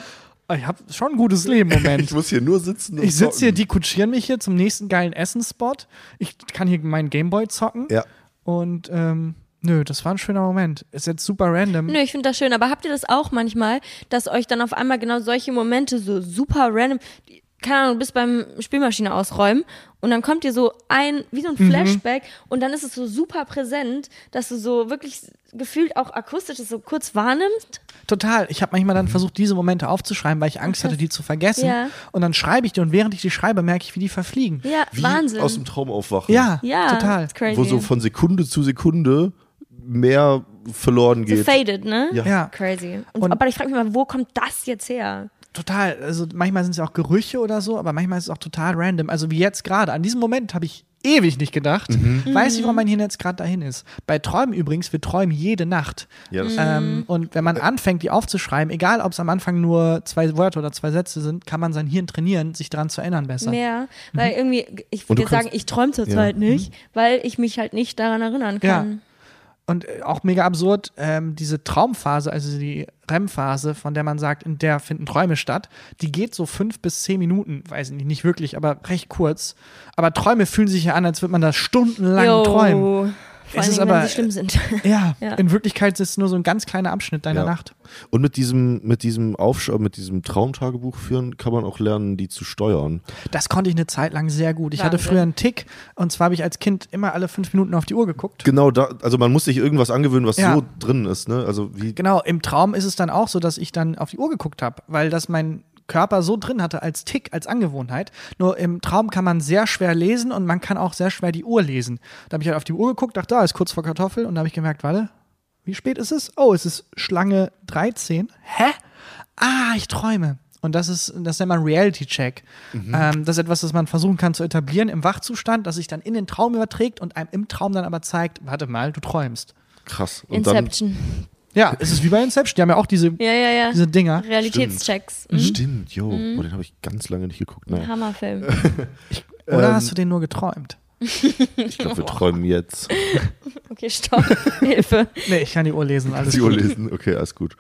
oh, ich habe schon ein gutes Leben, Moment. Ich muss hier nur sitzen und Ich sitze hier, die kutschieren mich hier zum nächsten geilen Essensspot. Ich kann hier meinen Gameboy zocken. Ja. Und ähm, nö, das war ein schöner Moment. Ist jetzt super random. Nö, ich finde das schön, aber habt ihr das auch manchmal, dass euch dann auf einmal genau solche Momente so super random, keine Ahnung, du bist beim Spielmaschine ausräumen und dann kommt dir so ein, wie so ein Flashback und dann ist es so super präsent, dass du so wirklich gefühlt auch akustisch es so kurz wahrnimmst. Total. Ich habe manchmal dann versucht, diese Momente aufzuschreiben, weil ich Angst hatte, die zu vergessen. Ja. Und dann schreibe ich die und während ich die schreibe, merke ich, wie die verfliegen. Ja, Wie Wahnsinn. aus dem Traum aufwachen. Ja, ja, total. crazy. Wo so von Sekunde zu Sekunde mehr verloren so geht. faded, ne? Ja. Ja. Crazy. Und, Und- aber ich frage mich mal, wo kommt das jetzt her? Total. Also manchmal sind es ja auch Gerüche oder so, aber manchmal ist es auch total random. Also wie jetzt gerade. An diesem Moment habe ich ewig nicht gedacht. Weiß nicht, warum mein Hirn jetzt gerade dahin ist. Bei Träumen übrigens, wir träumen jede Nacht. Ja, das Ähm, und wenn man anfängt, die aufzuschreiben, egal ob es am Anfang nur zwei Wörter oder zwei Sätze sind, kann man sein Hirn trainieren, sich daran zu erinnern besser. Mehr, weil irgendwie, ich würde sagen, ich träume zurzeit nicht, weil ich mich halt nicht daran erinnern Ja. Und äh, auch mega absurd, ähm, diese Traumphase, also die REM-Phase, von der man sagt, in der finden Träume statt, die geht so fünf bis zehn Minuten, weiß ich nicht, nicht wirklich, aber recht kurz. Aber Träume fühlen sich ja an, als würde man da stundenlang Yo. träumen. Vor Es allem, ist wenn aber- sie schlimm sind. Ja, Ja. in Wirklichkeit ist es nur so ein ganz kleiner Abschnitt deiner Ja. Nacht. Und mit diesem, mit diesem Aufschau, mit diesem Traumtagebuch führen, kann man auch lernen, die zu steuern. Das konnte ich eine Zeit lang sehr gut. Ich hatte Wahnsinn. früher einen Tick und zwar habe ich als Kind immer alle fünf Minuten auf die Uhr geguckt. Genau da, also man muss sich irgendwas angewöhnen, was Ja. so drin ist, ne? Also wie Genau, im Traum ist es dann auch so, dass ich dann auf die Uhr geguckt habe, weil das mein Körper so drin hatte als Tick, als Angewohnheit. Nur im Traum kann man sehr schwer lesen und man kann auch sehr schwer die Uhr lesen. Da habe ich halt auf die Uhr geguckt, dachte, da ist kurz vor Kartoffel und da habe ich gemerkt, warte, wie spät ist es? Oh, es ist Schlange 13. Hä? Ah, ich träume. Und das ist, das nennt man Reality-Check. Ähm, das ist etwas, das man versuchen kann zu etablieren im Wachzustand, das sich dann in den Traum überträgt und einem im Traum dann aber zeigt, warte mal, du träumst. krass. Und dann, Inception. Ja, es ist wie bei Inception. Die haben ja auch diese, Ja, ja, ja. diese Dinger. Realitätschecks. Mhm. Stimmt, jo. Oh, den habe ich ganz lange nicht geguckt. Naja, Hammerfilm. Oder Ähm, hast du den nur geträumt? ich glaube, wir träumen jetzt. Okay, stopp. Hilfe. Nee, ich kann die Uhr lesen. Alles Die Uhr gut. lesen. Okay, alles gut.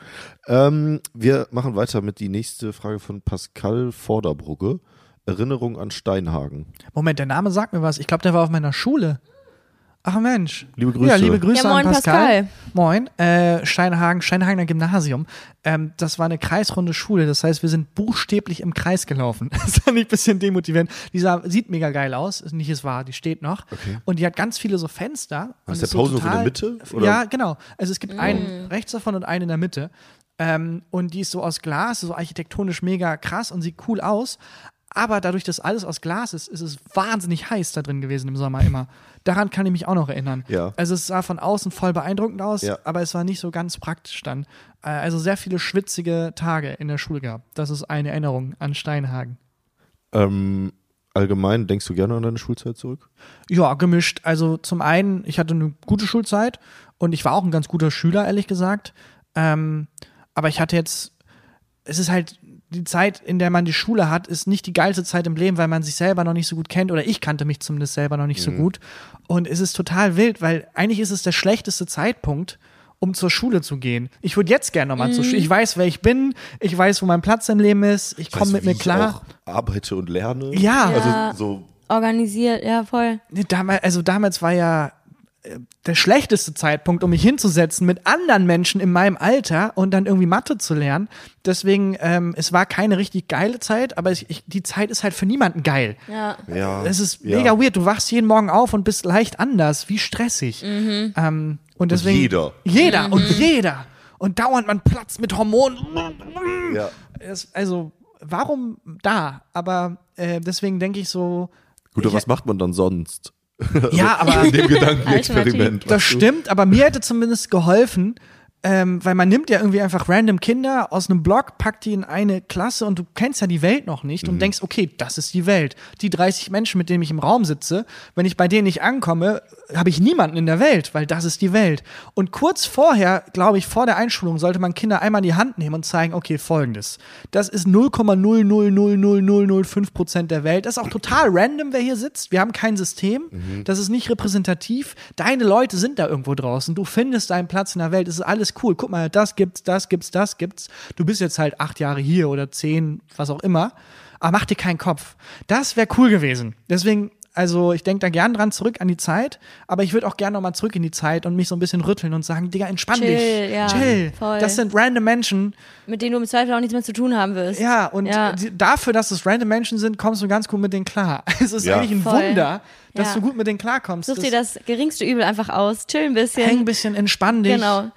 Ähm, wir machen weiter mit die nächste Frage von Pascal Vorderbrugge. Erinnerung an Steinhagen. Moment, der Name sagt mir was. Ich glaube, der war auf meiner Schule. Ach Mensch. Liebe Grüße. Ja, liebe Grüße Ja, moin, an Pascal. Pascal. Moin. Äh, Steinhagen, Steinhagener Gymnasium. Ähm, das war eine kreisrunde Schule. Das heißt, wir sind buchstäblich im Kreis gelaufen. Das fand ich ein bisschen demotivierend. Die sah, sieht mega geil aus. Ist nicht es wahr, die steht noch. Und die hat ganz viele so Fenster. Und ist der so Pausenhof in der Mitte, oder? Ja, genau. Also es gibt einen rechts davon und einen in der Mitte. Ähm, und die ist so aus Glas, so architektonisch mega krass und sieht cool aus. Aber dadurch, dass alles aus Glas ist, ist es wahnsinnig heiß da drin gewesen im Sommer immer. Daran kann ich mich auch noch erinnern. Ja. Also es sah von außen voll beeindruckend aus, Ja. aber es war nicht so ganz praktisch dann. Äh, Also sehr viele schwitzige Tage in der Schule gehabt. Das ist eine Erinnerung an Steinhagen. Ähm, allgemein, denkst du gerne an deine Schulzeit zurück? Ja, gemischt. Also zum einen, ich hatte eine gute Schulzeit und ich war auch ein ganz guter Schüler, ehrlich gesagt. Ähm, aber ich hatte jetzt, es ist halt die Zeit, in der man die Schule hat, ist nicht die geilste Zeit im Leben, weil man sich selber noch nicht so gut kennt oder ich kannte mich zumindest selber noch nicht so gut. Und es ist total wild, weil eigentlich ist es der schlechteste Zeitpunkt, um zur Schule zu gehen. Ich würde jetzt gerne nochmal zur Schule. Ich weiß, wer ich bin, ich weiß, wo mein Platz im Leben ist, ich komme mit mir ich klar. auch arbeite und lerne. Ja. Ja. Also so, Organisiert, ja, voll. Damals, also damals war ja der schlechteste Zeitpunkt, um mich hinzusetzen mit anderen Menschen in meinem Alter und dann irgendwie Mathe zu lernen. Deswegen, ähm, es war keine richtig geile Zeit, aber ich, ich, die Zeit ist halt für niemanden geil. Ja. Ja. Es ist ja. mega weird. Du wachst jeden Morgen auf und bist leicht anders. Wie stressig. Ähm, und deswegen. jeder. Jeder und jeder. Und dauernd man platzt mit Hormonen. Ja. Es, also, warum da? Aber äh, deswegen denke ich so. Gut, aber Ich- was macht man dann sonst? Ja, aber In dem Gedankenexperiment. Das stimmt, aber mir hätte zumindest geholfen, ähm, weil man nimmt ja irgendwie einfach random Kinder aus einem Blog, packt die in eine Klasse und du kennst ja die Welt noch nicht und denkst, okay, das ist die Welt. Die 30 Menschen, mit denen ich im Raum sitze, wenn ich bei denen nicht ankomme, habe ich niemanden in der Welt, weil das ist die Welt. Und kurz vorher, glaube ich, vor der Einschulung sollte man Kinder einmal in die Hand nehmen und zeigen, okay, folgendes. Das ist 0,0000005 Prozent der Welt. Das ist auch total random, wer hier sitzt. Wir haben kein System. Das ist nicht repräsentativ. Deine Leute sind da irgendwo draußen. Du findest deinen Platz in der Welt. Es ist alles cool. Guck mal, das gibt's, das gibt's, das gibt's. Du bist jetzt halt acht Jahre hier oder zehn, was auch immer. Aber mach dir keinen Kopf. Das wäre cool gewesen. Deswegen, also ich denke da gern dran zurück an die Zeit, aber ich würde auch gern nochmal zurück in die Zeit und mich so ein bisschen rütteln und sagen, Digga, entspann Chill, dich. ja, Chill. voll. Das sind random Menschen. Mit denen du im Zweifel auch nichts mehr zu tun haben wirst. Ja, und Ja. dafür, dass es random Menschen sind, kommst du ganz gut mit denen klar. Es ist Ja. eigentlich ein Voll. Wunder, dass Ja. du gut mit denen klarkommst. Such dir das geringste Übel einfach aus. Chill ein bisschen. Häng ein bisschen, entspann dich. Genau.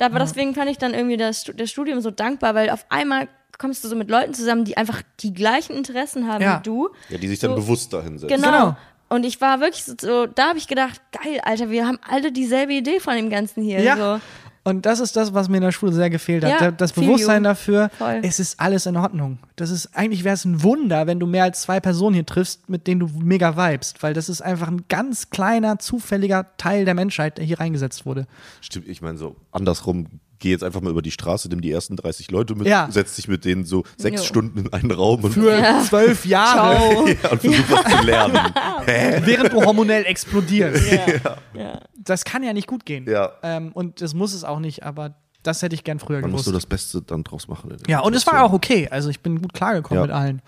Aber deswegen fand ich dann irgendwie das, das Studium so dankbar, weil auf einmal kommst du so mit Leuten zusammen, die einfach die gleichen Interessen haben Ja. wie du. Ja, die sich dann So- bewusst dahin setzen. Genau. Genau. Und ich war wirklich so, so da habe ich gedacht, geil, Alter, wir haben alle dieselbe Idee von dem Ganzen hier. Ja. So. Und das ist das, was mir in der Schule sehr gefehlt hat. Ja, Da- das Bewusstsein dafür, Voll. es ist alles in Ordnung. Das ist, eigentlich wäre es ein Wunder, wenn du mehr als zwei Personen hier triffst, mit denen du mega vibest, weil das ist einfach ein ganz kleiner, zufälliger Teil der Menschheit, der hier reingesetzt wurde. Stimmt, ich meine so andersrum, geh jetzt einfach mal über die Straße, nimm die ersten 30 Leute mit, Ja. setz dich mit denen so sechs Jo. Stunden in einen Raum und, Für zwölf Jahre, ja, und versuch was zu lernen. während du hormonell explodierst. Das kann ja nicht gut gehen. Ja. Ähm, und das muss es auch nicht, aber das hätte ich gern früher Man muss gewusst. nur das Beste dann draus machen. ja, und es war auch okay. Also ich bin gut klargekommen Ja. mit allen.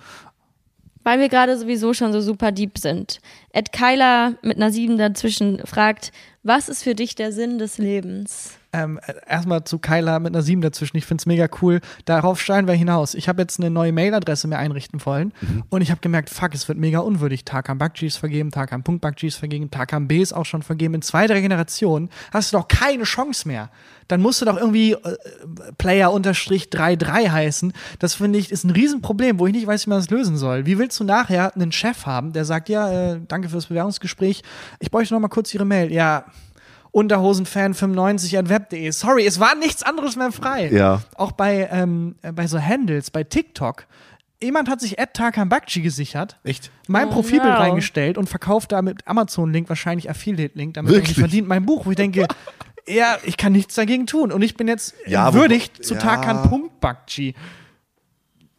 Weil wir gerade sowieso schon so super deep sind. Ed Kyler mit einer 7 dazwischen fragt, was ist für dich der Sinn des Lebens? Ähm, äh, erstmal zu Kyla mit einer 7 dazwischen. Ich finde es mega cool. Darauf steuern wir hinaus. Ich habe jetzt eine neue Mailadresse mir einrichten wollen und ich habe gemerkt, fuck, es wird mega unwürdig. Tarkan Bakji ist vergeben, Tarkan Punkt Bakji ist vergeben, Tarkan B ist auch schon vergeben. In zwei, drei Generationen hast du doch keine Chance mehr. Dann musst du doch irgendwie äh, Player-33 heißen. Das finde ich ist ein Riesenproblem, wo ich nicht weiß, wie man das lösen soll. Wie willst du nachher einen Chef haben, der sagt, ja, äh, danke fürs Bewerbungsgespräch, ich bräuchte noch mal kurz Ihre Mail. Ja, Unterhosenfan95 at web.de. Sorry, es war nichts anderes mehr frei. Ja. Auch bei, ähm, äh, bei so Handles, bei TikTok. Jemand hat sich Ed Tarkan Bakci gesichert, Echt? mein Oh, Profilbild no. reingestellt und verkauft da mit Amazon-Link, wahrscheinlich Affiliate-Link, damit Wirklich? er verdient mein Buch, wo ich denke, ja, ich kann nichts dagegen tun. Und ich bin jetzt Ja, würdigt wobei- zu ja. Tarkan Punkt Bakci.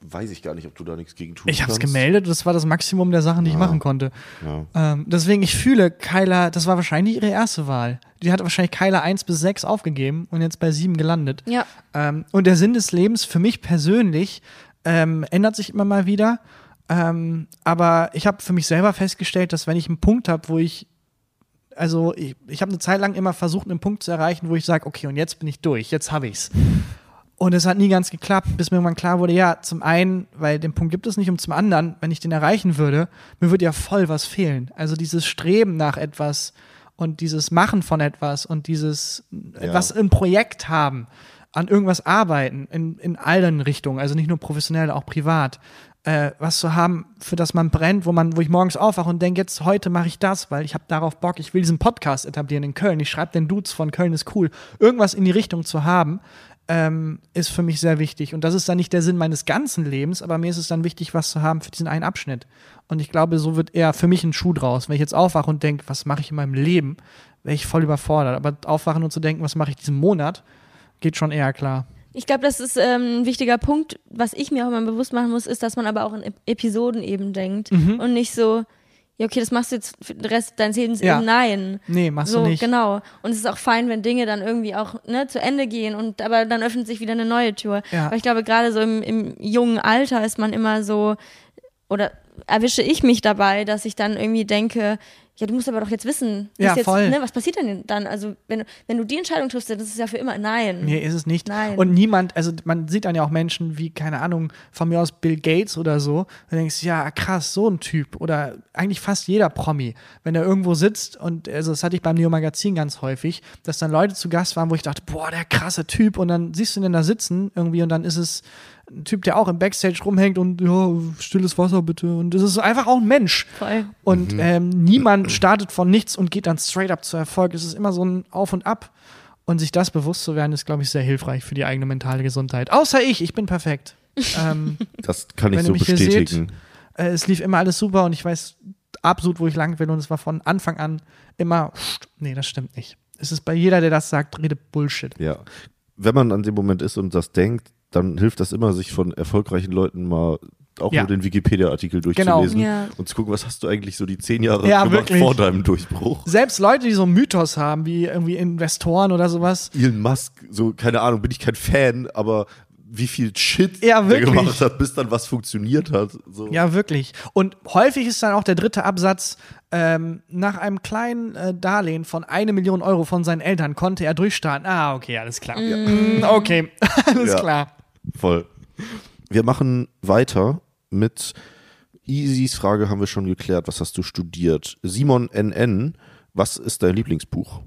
Weiß ich gar nicht, ob du da nichts gegen tun Ich habe es gemeldet, das war das Maximum der Sachen, die ich machen konnte. Ja. Ähm, deswegen, ich fühle, Kyla, das war wahrscheinlich ihre erste Wahl. Die hat wahrscheinlich Kyla 1 bis 6 aufgegeben und jetzt bei 7 gelandet. Ja. Ähm, und der Sinn des Lebens für mich persönlich ähm, ändert sich immer mal wieder. Ähm, aber ich habe für mich selber festgestellt, dass wenn ich einen Punkt habe, wo ich, also ich, ich habe eine Zeit lang immer versucht, einen Punkt zu erreichen, wo ich sage, okay, und jetzt bin ich durch, jetzt habe ich's. Und es hat nie ganz geklappt, bis mir irgendwann klar wurde, ja, zum einen, weil den Punkt gibt es nicht, und zum anderen, wenn ich den erreichen würde, mir würde ja voll was fehlen. Also dieses Streben nach etwas und dieses Machen von etwas und dieses etwas im Projekt haben, an irgendwas arbeiten, in, in allen Richtungen, also nicht nur professionell, auch privat, äh, was zu haben, für das man brennt, wo man, wo ich morgens aufwache und denke, jetzt heute mache ich das, weil ich habe darauf Bock, ich will diesen Podcast etablieren in Köln, ich schreibe den Dudes von Köln ist cool, irgendwas in die Richtung zu haben, ähm, ist für mich sehr wichtig. Und das ist dann nicht der Sinn meines ganzen Lebens, aber mir ist es dann wichtig, was zu haben für diesen einen Abschnitt. Und ich glaube, so wird eher für mich ein Schuh draus. Wenn ich jetzt aufwache und denke, was mache ich in meinem Leben, wäre ich voll überfordert. Aber aufwachen und zu denken, was mache ich diesen Monat, geht schon eher klar. Ich glaube, das ist ähm, ein wichtiger Punkt. Was ich mir auch immer bewusst machen muss, ist, dass man aber auch in Ep- Episoden eben denkt Mhm. und nicht so, ja, okay, das machst du jetzt für den Rest deines Lebens Ja. eben nein. Nee, machst so, du nicht. genau. Und es ist auch fein, wenn Dinge dann irgendwie auch ne, zu Ende gehen und aber dann öffnet sich wieder eine neue Tür. Ja. Aber ich glaube, gerade so im, im jungen Alter ist man immer so, oder erwische ich mich dabei, dass ich dann irgendwie denke, Ja, du musst aber doch jetzt wissen, Ja, was, jetzt, voll. Ne, was passiert denn dann? Also, wenn, du- wenn du die Entscheidung triffst, dann ist es ja für immer nein. Nee, ist es nicht. Nein. Und niemand, also man sieht dann ja auch Menschen wie, keine Ahnung, von mir aus Bill Gates oder so. Du denkst, ja, krass, so ein Typ. Oder eigentlich fast jeder Promi. Wenn er irgendwo sitzt und, also das hatte ich beim Neo Magazin ganz häufig, dass dann Leute zu Gast waren, wo ich dachte, boah, der krasse Typ. Und dann siehst du ihn dann da sitzen irgendwie und dann ist es ein Typ, der auch im Backstage rumhängt und, ja, stilles Wasser bitte. Und es ist einfach auch ein Mensch. Voll. Und ähm, niemand startet von nichts und geht dann straight up zu Erfolg. Es ist immer so ein Auf und Ab. Und sich das bewusst zu werden, ist, glaube ich, sehr hilfreich für die eigene mentale Gesundheit. Außer ich, ich bin perfekt. ähm, Das kann ich Wenn so bestätigen. äh, es lief immer alles super und ich weiß absolut, wo ich lang will. Und es war von Anfang an immer, nee, das stimmt nicht. Es ist bei jeder, der das sagt, redet Bullshit. Ja. Wenn man an dem Moment ist und das denkt, dann hilft das immer, sich von erfolgreichen Leuten mal auch Ja. nur den Wikipedia-Artikel Genau. durchzulesen Ja. und zu gucken, was hast du eigentlich so die zehn Jahre Ja, gemacht wirklich. vor deinem Durchbruch. Selbst Leute, die so einen Mythos haben, wie irgendwie Investoren oder sowas, Elon Musk, so, keine Ahnung, bin ich kein Fan, aber wie viel Shit Ja, der wirklich. gemacht hat, bis dann was funktioniert hat. So. Ja, wirklich. Und häufig ist dann auch der dritte Absatz, ähm, nach einem kleinen äh, Darlehen von eine Million Euro von seinen Eltern konnte er durchstarten. Ah, okay, alles klar. Mm, okay, alles Ja. klar. Voll. Wir machen weiter mit Easys Frage haben wir schon geklärt. Was hast du studiert? Simon NN, was ist dein Lieblingsbuch?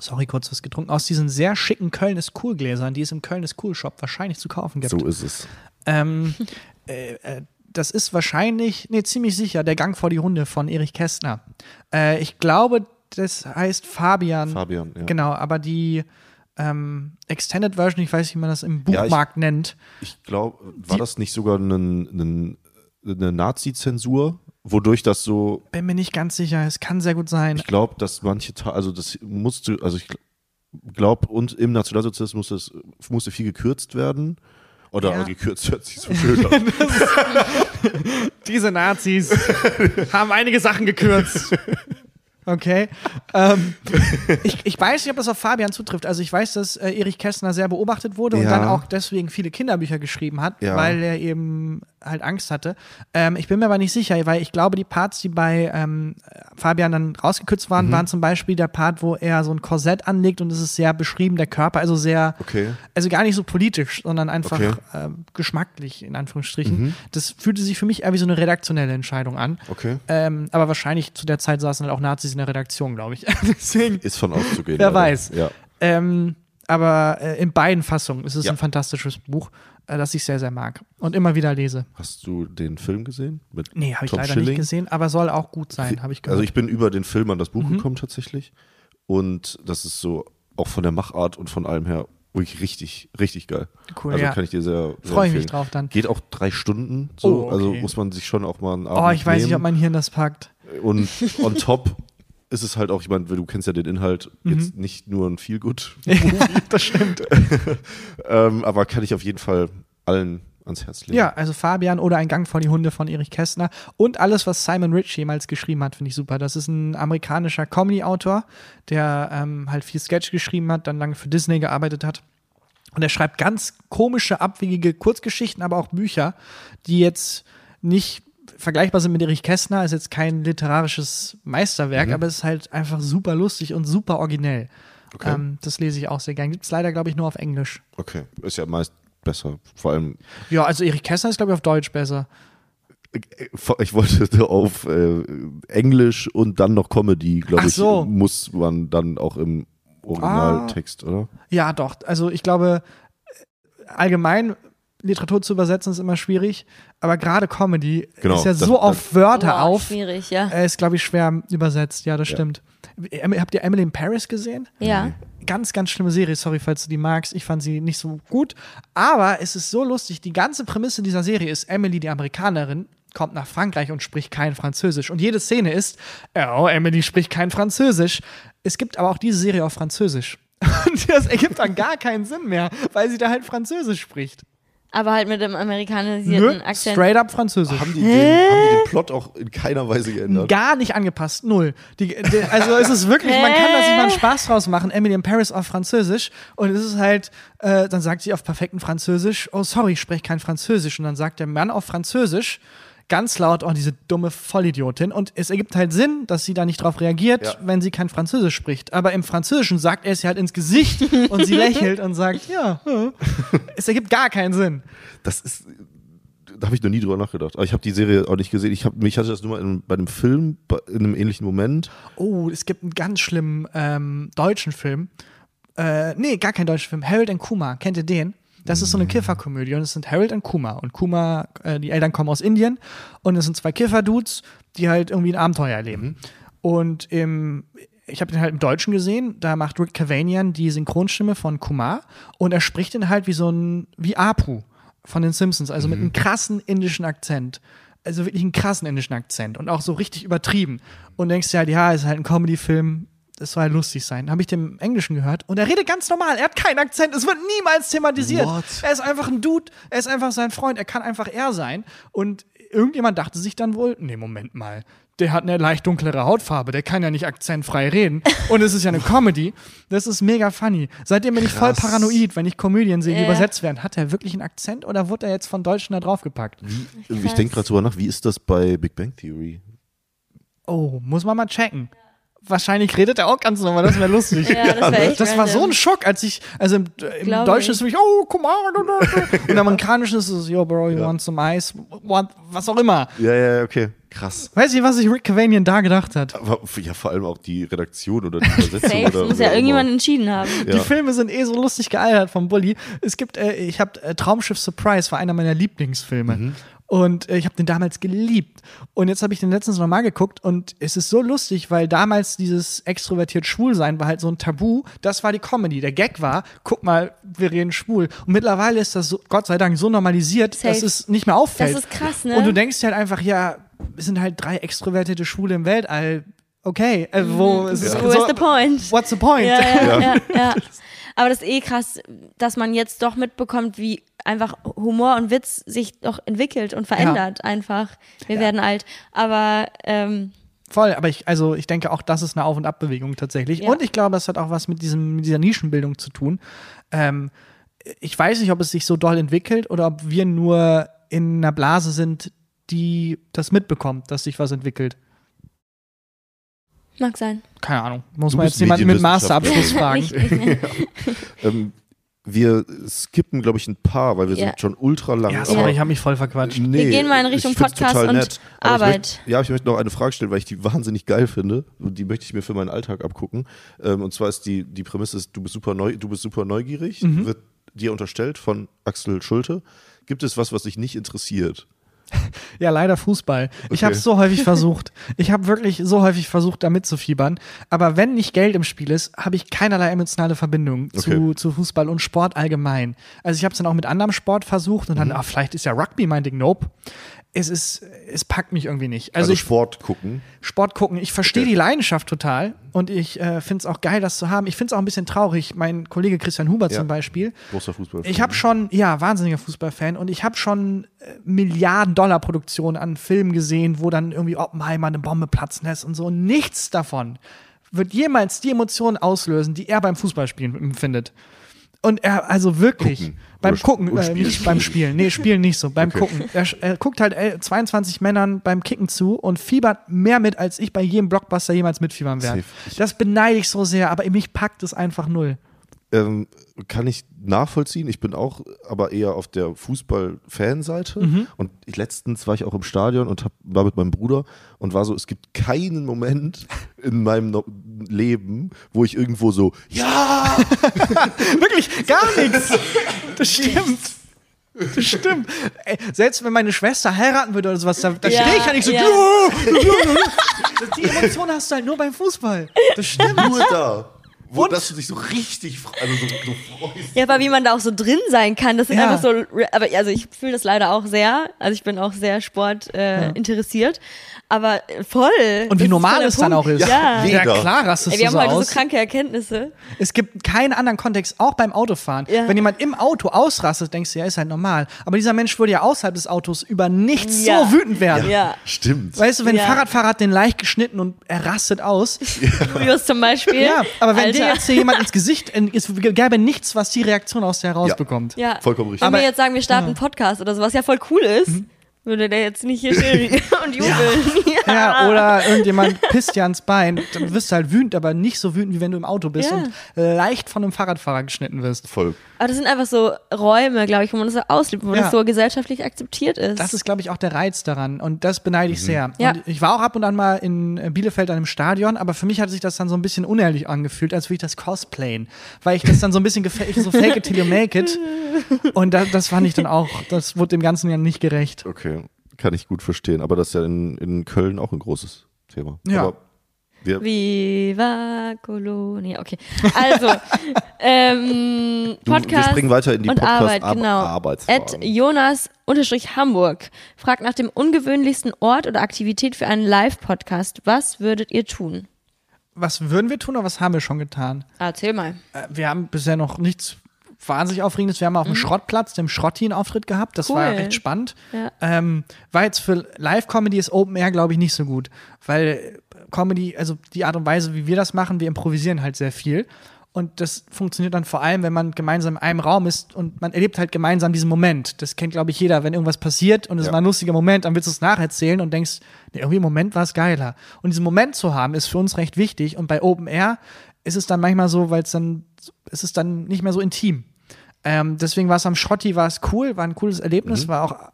Sorry, kurz was getrunken. Aus diesen sehr schicken Köln ist cool Gläsern, die es im Köln ist cool Shop wahrscheinlich zu kaufen gibt. So ist es. Ähm, äh, äh, das ist wahrscheinlich, nee, ziemlich sicher, der Gang vor die Hunde von Erich Kästner. Äh, ich glaube, das heißt Fabian. Fabian, ja. Genau, aber die ähm, Extended Version, ich weiß nicht, wie man das im Ja, ich- Buchmarkt nennt. Ich glaube, war das nicht sogar einen, einen, eine Nazi-Zensur, wodurch das so, Bin mir nicht ganz sicher, es kann sehr gut sein. ich glaube, dass manche, also das musste, also ich glaube, und im Nationalsozialismus musste, es- musste viel gekürzt werden. Oder Ja. gekürzt hört sich so schön an. Diese Nazis haben einige Sachen gekürzt. Okay. Ähm, ich, ich weiß nicht, ob das auf Fabian zutrifft. Also ich weiß, dass äh, Erich Kästner sehr beobachtet wurde und Ja. dann auch deswegen viele Kinderbücher geschrieben hat, Ja. weil er eben halt Angst hatte. Ähm, ich bin mir aber nicht sicher, weil ich glaube, die Parts, die bei ähm, Fabian dann rausgekürzt Mhm. waren, waren zum Beispiel der Part, wo er so ein Korsett anlegt und es ist sehr beschrieben, der Körper, also sehr, Okay. also gar nicht so politisch, sondern einfach Okay. ähm, geschmacklich, in Anführungsstrichen. Das fühlte sich für mich eher wie so eine redaktionelle Entscheidung an. Okay. Ähm, aber wahrscheinlich zu der Zeit saßen halt auch Nazis in der Redaktion, glaube ich. Deswegen, Ist von auszugehen. Wer leider. weiß. Ja. ähm, aber äh, in beiden Fassungen ist es Ja. ein fantastisches Buch, äh, das ich sehr, sehr mag und immer wieder lese. Hast du den Film gesehen? Mit Nee, habe ich leider Schilling? nicht gesehen, aber soll auch gut sein, habe ich gehört. Also ich bin über den Film an das Mhm. Buch gekommen tatsächlich. Und das ist so auch von der Machart und von allem her wirklich richtig, richtig geil. Cool, also ja. kann ich dir sehr, sehr Freue ich mich drauf dann. Geht auch drei Stunden so, Oh, okay. also muss man sich schon auch mal einen Abend Oh, ich weiß nicht, ob mein Hirn das packt. Und on top ist es halt auch, ich meine, du kennst ja den Inhalt, Mhm. jetzt nicht nur ein Feelgood, das stimmt. ähm, aber kann ich auf jeden Fall allen ans Herz legen. Ja, also Fabian oder Ein Gang vor die Hunde von Erich Kästner und alles, was Simon Rich jemals geschrieben hat, finde ich super. Das ist ein amerikanischer Comedy-Autor, der ähm, halt viel Sketch geschrieben hat, dann lange für Disney gearbeitet hat. Und er schreibt ganz komische, abwegige Kurzgeschichten, aber auch Bücher, die jetzt nicht vergleichbar sind mit Erich Kästner, ist jetzt kein literarisches Meisterwerk, aber es ist halt einfach super lustig und super originell. Okay. Ähm, das lese ich auch sehr gern. Gibt es leider, glaube ich, nur auf Englisch. Okay, ist ja meist besser. Vor allem Ja, also Erich Kästner ist, glaube ich, auf Deutsch besser. Ich wollte auf äh, Englisch und dann noch Comedy, glaube Ach ich, so. muss man dann auch im Originaltext, oder? Ja, doch. Also ich glaube, allgemein Literatur zu übersetzen ist immer schwierig, aber gerade Comedy Genau, ist ja das- so das- auf Wörter Boah, auf. Schwierig, ja. Er ist, glaube ich, schwer übersetzt. Ja, das Ja. stimmt. Habt ihr Emily in Paris gesehen? Ja. Ganz, ganz schlimme Serie. Sorry, falls du die magst. Ich fand sie nicht so gut. Aber es ist so lustig. Die ganze Prämisse dieser Serie ist, Emily, die Amerikanerin, kommt nach Frankreich und spricht kein Französisch. Und jede Szene ist, oh, Emily spricht kein Französisch. Es gibt aber auch diese Serie auf Französisch. Und das ergibt dann gar keinen Sinn mehr, weil sie da halt Französisch spricht. Aber halt mit dem amerikanisierten Nö, Akzent. straight up Französisch. Haben die, den, haben die den Plot auch in keiner Weise geändert? Gar nicht angepasst, null. Die, die, also es ist wirklich, man kann da sich mal einen Spaß draus machen. Emily in Paris auf Französisch und es ist halt, äh, dann sagt sie auf perfektem Französisch, oh sorry, ich spreche kein Französisch und dann sagt der Mann auf Französisch ganz laut, oh, diese dumme Vollidiotin. Und es ergibt halt Sinn, dass sie da nicht drauf reagiert, Ja. wenn sie kein Französisch spricht. Aber im Französischen sagt er es ihr halt ins Gesicht und sie lächelt und sagt, ja, es ergibt gar keinen Sinn. Das ist, da habe ich noch nie drüber nachgedacht. Aber ich habe die Serie auch nicht gesehen. Ich hab, mich hatte das nur mal in, bei einem Film, in einem ähnlichen Moment. Oh, es gibt einen ganz schlimmen ähm, deutschen Film. Äh, nee, gar keinen deutschen Film. Harold and Kumar. Kennt ihr den? Das ist so eine Kifferkomödie und es sind Harold und Kumar. Und Kumar, äh, die Eltern kommen aus Indien und es sind zwei Kiffer-Dudes, die halt irgendwie ein Abenteuer erleben. Und im, ich habe den halt im Deutschen gesehen, da macht Rick Cavanian die Synchronstimme von Kumar und er spricht den halt wie so ein, wie Apu von den Simpsons, also mit einem krassen indischen Akzent. Also wirklich einen krassen indischen Akzent und auch so richtig übertrieben. Und denkst dir halt, ja, ist halt ein Comedy-Film, das soll lustig sein. Habe ich dem Englischen gehört und er redet ganz normal. Er hat keinen Akzent. Es wird niemals thematisiert. What? Er ist einfach ein Dude. Er ist einfach sein Freund. Er kann einfach er sein. Und irgendjemand dachte sich dann wohl, nee, Moment mal. Der hat eine leicht dunklere Hautfarbe. Der kann ja nicht akzentfrei reden. Und es ist ja eine Comedy. Das ist mega funny. Seitdem bin ich voll Krass. paranoid, wenn ich Komödien sehe, die Ja. übersetzt werden. Hat er wirklich einen Akzent oder wurde er jetzt von Deutschen da draufgepackt? Ich denke gerade drüber nach, wie ist das bei Big Bang Theory? Oh, muss man mal checken. Wahrscheinlich redet er auch ganz normal, das wäre lustig. Ja, das wär echt Das war so ein Schock, als ich, also im, im Deutschen ich. ist es wirklich, oh, come on. Und im Amerikanischen ist es, yo, bro, you want some ice? What, was auch immer. Ja, ja, okay. Krass. Weiß ich, was sich Rick Cavanian da gedacht hat? Aber ja, vor allem auch die Redaktion oder die Übersetzung. Safe, oder muss ja irgendjemand entschieden haben. Ja. Die Filme sind eh so lustig gealtert vom Bully. Es gibt, äh, ich habe äh, Traumschiff Surprise war einer meiner Lieblingsfilme. Mhm. Und äh, ich habe den damals geliebt. Und jetzt habe ich den letztens nochmal geguckt und es ist so lustig, weil damals dieses extrovertiert schwul sein war halt so ein Tabu. Das war die Comedy. Der Gag war, guck mal, wir reden schwul. Und mittlerweile ist das so, Gott sei Dank so normalisiert, Safe. dass es nicht mehr auffällt. Das ist krass, ne? Und du denkst halt einfach, ja, es sind halt drei extrovertierte Schwule im Weltall. Okay, äh, wo ist es Mhm. Where's the point? What's the point? Ja, ja, ja, ja. Aber das ist eh krass, dass man jetzt doch mitbekommt, wie einfach Humor und Witz sich doch entwickelt und verändert einfach. Wir werden alt. Aber ähm, Voll, aber ich, also ich denke auch, das ist eine Auf- und Abbewegung tatsächlich. Ja. Und ich glaube, das hat auch was mit, diesem, mit dieser Nischenbildung zu tun. Ähm, ich weiß nicht, ob es sich so doll entwickelt oder ob wir nur in einer Blase sind, die das mitbekommt, dass sich was entwickelt. Mag sein. Keine Ahnung. Muss Du man jetzt jemanden mit. Masterabschluss fragen. Richtig. Ähm, wir skippen, glaube ich, ein paar, weil wir Ja. sind schon ultra lang. Ja, aber- sorry, ich habe mich voll verquatscht. Nee, Wir gehen mal in Richtung Podcast total und nett. Arbeit. möchte, ja, ich möchte noch eine Frage stellen, weil ich die wahnsinnig geil finde. Und die möchte ich mir für meinen Alltag abgucken. Ähm, und zwar ist die, die Prämisse, ist, du bist super, neu, du bist super neugierig, Mhm. wird dir unterstellt von Axel Schulte. Gibt es was, was dich nicht interessiert? Ja, leider Fußball. Ich Okay. habe es so häufig versucht. Ich habe wirklich so häufig versucht, da mitzufiebern. Aber wenn nicht Geld im Spiel ist, habe ich keinerlei emotionale Verbindung zu, Okay. zu Fußball und Sport allgemein. Also ich habe es dann auch mit anderem Sport versucht und Mhm. dann, ah, vielleicht ist ja Rugby mein Ding. Nope. Es ist, es packt mich irgendwie nicht. Also, Also, ich, Sport gucken. Sport gucken. Ich verstehe Okay. die Leidenschaft total und ich äh, finde es auch geil, das zu haben. Ich finde es auch ein bisschen traurig. Mein Kollege Christian Huber Ja. zum Beispiel, Großer Fußball. ich habe schon, ja, wahnsinniger Fußballfan und ich habe schon äh, Milliarden Dollar Produktionen an Filmen gesehen, wo dann irgendwie Oppenheimer eine Bombe platzen lässt und so. Nichts davon wird jemals die Emotionen auslösen, die er beim Fußballspielen empfindet. Und er, also wirklich, Gucken. beim Oder- Gucken, äh, spielen. nicht beim Spielen, nee, Spielen nicht so, beim Okay. Gucken. Er, er guckt halt äh, 22 Männern beim Kicken zu und fiebert mehr mit, als ich bei jedem Blockbuster jemals mitfiebern werde. Das beneide ich so sehr, aber mich packt es einfach null. Ähm, kann ich nachvollziehen. Ich bin auch aber eher auf der Fußball-Fanseite. Mhm. Und ich, letztens war ich auch im Stadion und hab, war mit meinem Bruder und war so, es gibt keinen Moment in meinem No- Leben, wo ich irgendwo so, ja, Wirklich gar nichts. Das stimmt. Das stimmt. Ey, selbst wenn meine Schwester heiraten würde oder sowas, da, da Ja, stehe ich ja nicht so. ja. Die Emotion hast du halt nur beim Fußball. Das stimmt. nur da. Wo, Und? dass du dich so richtig also so, so freust. Ja, aber wie man da auch so drin sein kann, das sind Ja. einfach so, aber also ich fühle das leider auch sehr, also ich bin auch sehr Sport äh, interessiert, aber äh, voll. Und wie normal es dann auch ist. Ja. Ja, Ja, klar rastest Ey, wir so haben heute aus. so kranke Erkenntnisse. Es gibt keinen anderen Kontext, auch beim Autofahren. Ja. Wenn jemand im Auto ausrastet, denkst du, ja, ist halt normal. Aber dieser Mensch würde ja außerhalb des Autos über nichts Ja. so wütend werden. Ja. Stimmt. Weißt du, wenn ein Ja. Fahrradfahrer hat den leicht geschnitten und er rastet aus. Julius zum Beispiel. Ja, aber wenn dir jetzt hier jemand ins Gesicht, es gäbe nichts, was die Reaktion aus der herausbekommt. Ja. Vollkommen richtig. Wenn Aber- wir jetzt sagen, wir starten einen Podcast oder so, was ja voll cool ist, Mhm. Würde der jetzt nicht hier stehen und jubeln. Ja. Ja, oder irgendjemand pisst dir ans Bein. Dann wirst du halt wütend, aber nicht so wütend, wie wenn du im Auto bist Ja. und leicht von einem Fahrradfahrer geschnitten wirst. Voll. Aber das sind einfach so Räume, glaube ich, wo man das so auslebt, wo Ja. das so gesellschaftlich akzeptiert ist. Das ist, glaube ich, auch der Reiz daran. Und das beneide ich sehr. Ja. Und ich war auch ab und an mal in äh, Bielefeld an einem Stadion, aber für mich hat sich das dann so ein bisschen unehrlich angefühlt, als würde ich das cosplayen. Weil ich das dann so ein bisschen gefällt, so fake it till you make it. Und das, das fand ich dann auch, das wurde dem Ganzen ja nicht gerecht. Okay, kann ich gut verstehen. Aber das ist ja in, in Köln auch ein großes Thema. Ja. Aber wir, Viva Colonia. Okay. Also, ähm, Du, Podcast wir springen weiter in die und Podcast- Arbeit, Ar- genau. Arbeitsfragen. At Jonas unterstrich Hamburg fragt nach dem ungewöhnlichsten Ort oder Aktivität für einen Live-Podcast. Was würdet ihr tun? Was würden wir tun oder was haben wir schon getan? Erzähl mal. Äh, Wir haben bisher noch nichts wahnsinnig Aufregendes. Wir haben auf dem Schrottplatz, dem Schrotti, einen Auftritt gehabt. Das war Mhm. Cool. recht spannend. Ja. Ähm, war jetzt für Live-Comedy ist Open Air, glaube ich, nicht so gut. Weil Comedy, also die Art und Weise, wie wir das machen, wir improvisieren halt sehr viel. Und das funktioniert dann vor allem, wenn man gemeinsam in einem Raum ist und man erlebt halt gemeinsam diesen Moment. Das kennt, glaube ich, jeder. Wenn irgendwas passiert und es Ja. war ein lustiger Moment, dann willst du es nacherzählen und denkst, nee, irgendwie im Moment war es geiler. Und diesen Moment zu haben, ist für uns recht wichtig. Und bei Open Air ist es dann manchmal so, weil es dann, ist es dann nicht mehr so intim. Ähm, deswegen war es am Schrotti, war es cool, war ein cooles Erlebnis, war auch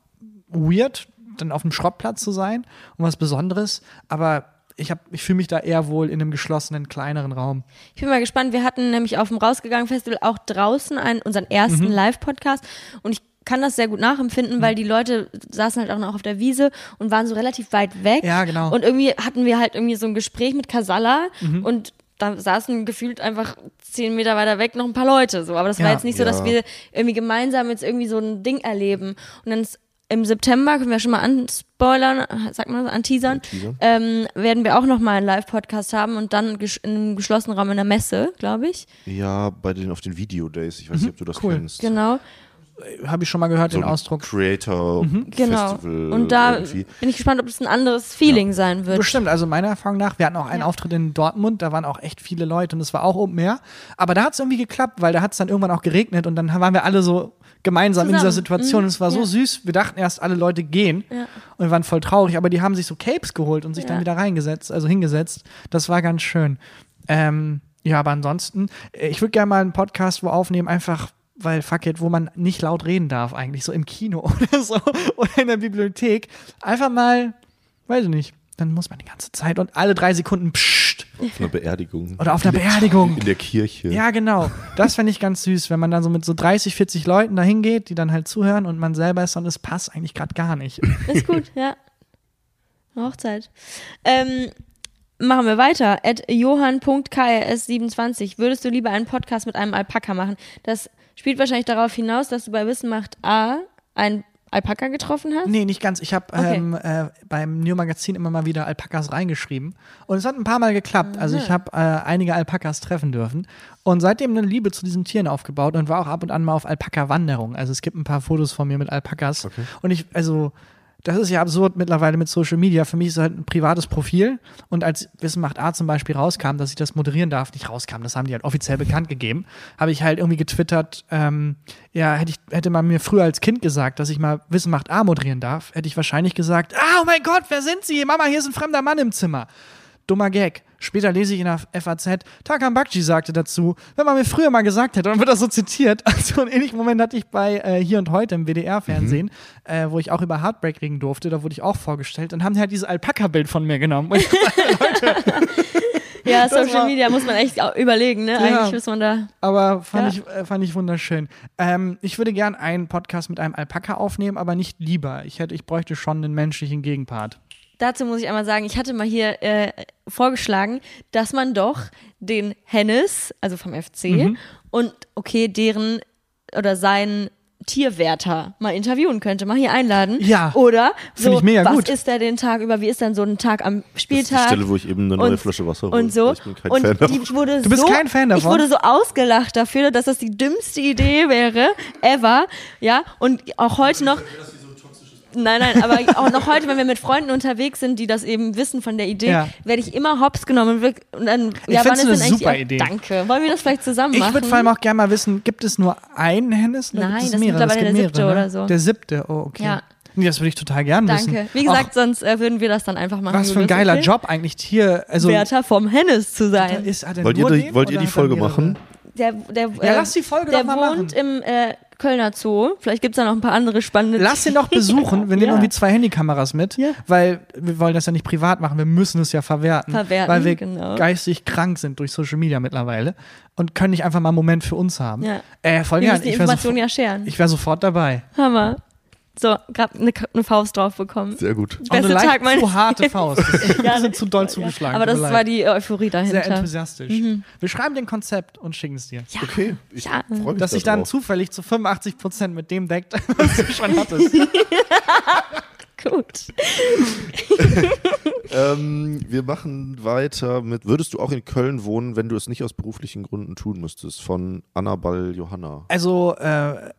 weird, dann auf dem Schrottplatz zu sein und was Besonderes. Aber ich, hab- ich fühle mich da eher wohl in einem geschlossenen, kleineren Raum. Ich bin mal gespannt. Wir hatten nämlich auf dem Rausgegangen Festival auch draußen einen, unseren ersten Mhm. Live-Podcast und ich kann das sehr gut nachempfinden, weil die Leute saßen halt auch noch auf der Wiese und waren so relativ weit weg. Ja, genau. Und irgendwie hatten wir halt irgendwie so ein Gespräch mit Kasala Mhm. und da saßen gefühlt einfach zehn Meter weiter weg noch ein paar Leute. So. Aber das war Ja. jetzt nicht so, dass wir irgendwie gemeinsam jetzt irgendwie so ein Ding erleben. Und dann ist im September, können wir schon mal anspoilern, sag mal, anteasern, Anteasern. ähm, werden wir auch nochmal einen Live-Podcast haben und dann in einem geschlossenen Raum in der Messe, glaube ich. ja, bei den auf den Video-Days, ich weiß nicht, ob du das cool. kennst. Genau. Habe ich schon mal gehört, So den Ausdruck. Genau. Creator-Festival. Und da irgendwie. bin ich gespannt, ob es ein anderes Feeling sein wird. Bestimmt, also meiner Erfahrung nach, wir hatten auch einen Auftritt in Dortmund, da waren auch echt viele Leute und es war auch Open Air. Aber da hat es irgendwie geklappt, weil da hat es dann irgendwann auch geregnet und dann waren wir alle so gemeinsam in dieser Zusammen. Situation Mhm. und es war so Ja. süß. Wir dachten erst, alle Leute gehen Ja. und wir waren voll traurig, aber die haben sich so Capes geholt und sich dann Ja. wieder reingesetzt, also hingesetzt. Das war ganz schön. Ähm, ja, aber ansonsten, äh, ich würde gerne mal einen Podcast wo aufnehmen, einfach weil fuck it, wo man nicht laut reden darf eigentlich, so im Kino oder so oder in der Bibliothek. Einfach mal, weiß ich nicht, dann muss man die ganze Zeit und alle drei Sekunden pssst Auf einer Beerdigung. oder auf einer Beerdigung. In der Kirche. Ja, genau. Das fände ich ganz süß, wenn man dann so mit so 30, 40 Leuten da hingeht, die dann halt zuhören und man selber ist und es passt eigentlich gerade gar nicht. Ist gut, ja. Hochzeit. Ähm, machen wir weiter. At johann.krs27. Würdest du lieber einen Podcast mit einem Alpaka machen? Das spielt wahrscheinlich darauf hinaus, dass du bei Wissen macht A einen Alpaka getroffen hast. Nee, nicht ganz. Ich habe Okay. ähm, äh, beim New Magazin immer mal wieder Alpakas reingeschrieben. Und es hat ein paar Mal geklappt. Also ich habe äh, einige Alpakas treffen dürfen. Und seitdem eine Liebe zu diesen Tieren aufgebaut und war auch ab und an mal auf Alpaka-Wanderung. Also es gibt ein paar Fotos von mir mit Alpakas. Und ich, also das ist ja absurd mittlerweile mit Social Media. Für mich ist es halt ein privates Profil. Und als Wissen macht A zum Beispiel rauskam, dass ich das moderieren darf, nicht rauskam, das haben die halt offiziell bekannt gegeben, habe ich halt irgendwie getwittert, ähm, ja, hätte, ich, hätte man mir früher als Kind gesagt, dass ich mal Wissen macht A moderieren darf, hätte ich wahrscheinlich gesagt, ah, oh mein Gott, wer sind Sie? Mama, hier ist ein fremder Mann im Zimmer. Dummer Gag. Später lese ich in der FAZ, Tarkan Bakci sagte dazu, wenn man mir früher mal gesagt hätte, dann wird das so zitiert. Also einen ähnlichen Moment hatte ich bei äh, Hier und Heute im WDR-Fernsehen, äh, wo ich auch über Heartbreak reden durfte. Da wurde ich auch vorgestellt. Dann haben die halt dieses Alpaka-Bild von mir genommen. Und ich Ja, Das Social Media muss man echt überlegen, ne? Eigentlich muss man da. Aber fand, Ja. ich, äh, fand ich wunderschön. Ähm, ich würde gern einen Podcast mit einem Alpaka aufnehmen, aber nicht lieber. Ich, hätte, ich bräuchte schon einen menschlichen Gegenpart. Dazu muss ich einmal sagen, ich hatte mal hier äh, vorgeschlagen, dass man doch den Hennes, also vom FC, Mhm. und okay, deren oder seinen Tierwärter mal interviewen könnte, mal hier einladen. Ja, Oder so, find ich mega was gut. ist der den Tag über, wie ist denn so ein Tag am Das ist die Spieltag? Stelle, wo ich eben eine neue Und- Flasche Wasser hole. und so. Ich bin kein und Fan davon. die wurde Du bist so, kein Fan davon? Ich wurde so ausgelacht dafür, dass das die dümmste Idee wäre, ever. Ja, und auch heute noch. Nein, nein, aber auch noch heute, wenn wir mit Freunden unterwegs sind, die das eben wissen von der Idee, Ja. werde ich immer hops genommen. Und dann, ja, find's wann ist eine super Idee. Danke. Wollen wir das vielleicht zusammen Ich machen? würde vor allem auch gerne mal wissen, gibt es nur einen Hennes? Oder Nein, gibt es das ist mittlerweile Es der siebte mehrere, ne? oder so. Der siebte, oh, okay. Ja. Nee, das würde ich total gern wissen. Danke. Wie gesagt, sonst äh, würden wir das dann einfach machen. was für ein geiler okay? Job eigentlich hier. Also, Wärter vom Hennes zu sein. ist, Wollt ihr die- den wollt ihr die Folge machen? Der, der, Ja, äh, lass die Folge der doch mal wohnt im äh, Kölner Zoo. Vielleicht gibt es da noch ein paar andere spannende. Lass ihn doch besuchen. Wir nehmen Ja. irgendwie zwei Handykameras mit, Ja. weil wir wollen das ja nicht privat machen. Wir müssen es ja verwerten. Verwerten, weil wir genau. geistig krank sind durch Social Media mittlerweile und können nicht einfach mal einen Moment für uns haben. Ja. Äh, voll wir gern. müssen die Ich wäre Information sofort, ja scheren. ich wär sofort dabei. Hammer. So, gerade eine eine Faust drauf bekommen. Sehr gut. Eine Beste leicht Tag meines zu harte Lebens. Faust. Das ist ein Ja, bisschen zu doll ja. zugeschlagen. Aber das war die Euphorie dahinter. sehr enthusiastisch. Wir schreiben den Konzept und schicken es dir. Ja. Okay, ich Ja. freue mich Dass sich dann zufällig zu 85 Prozent mit dem deckt, was du schon hattest. Gut. Ähm, wir machen weiter mit Würdest du auch in Köln wohnen, wenn du es nicht aus beruflichen Gründen tun müsstest? Von Annabel Johanna. Also äh,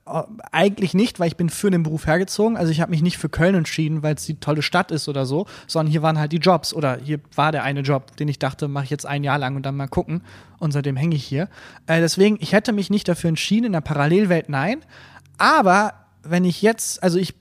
eigentlich nicht, weil ich bin für den Beruf hergezogen. Also ich habe mich nicht für Köln entschieden, weil es die tolle Stadt ist oder so, sondern hier waren halt die Jobs oder hier war der eine Job, den ich dachte, mache ich jetzt ein Jahr lang und dann mal gucken. Und seitdem hänge ich hier. Äh, deswegen, ich hätte mich nicht dafür entschieden, in der Parallelwelt nein. Aber wenn ich jetzt, also ich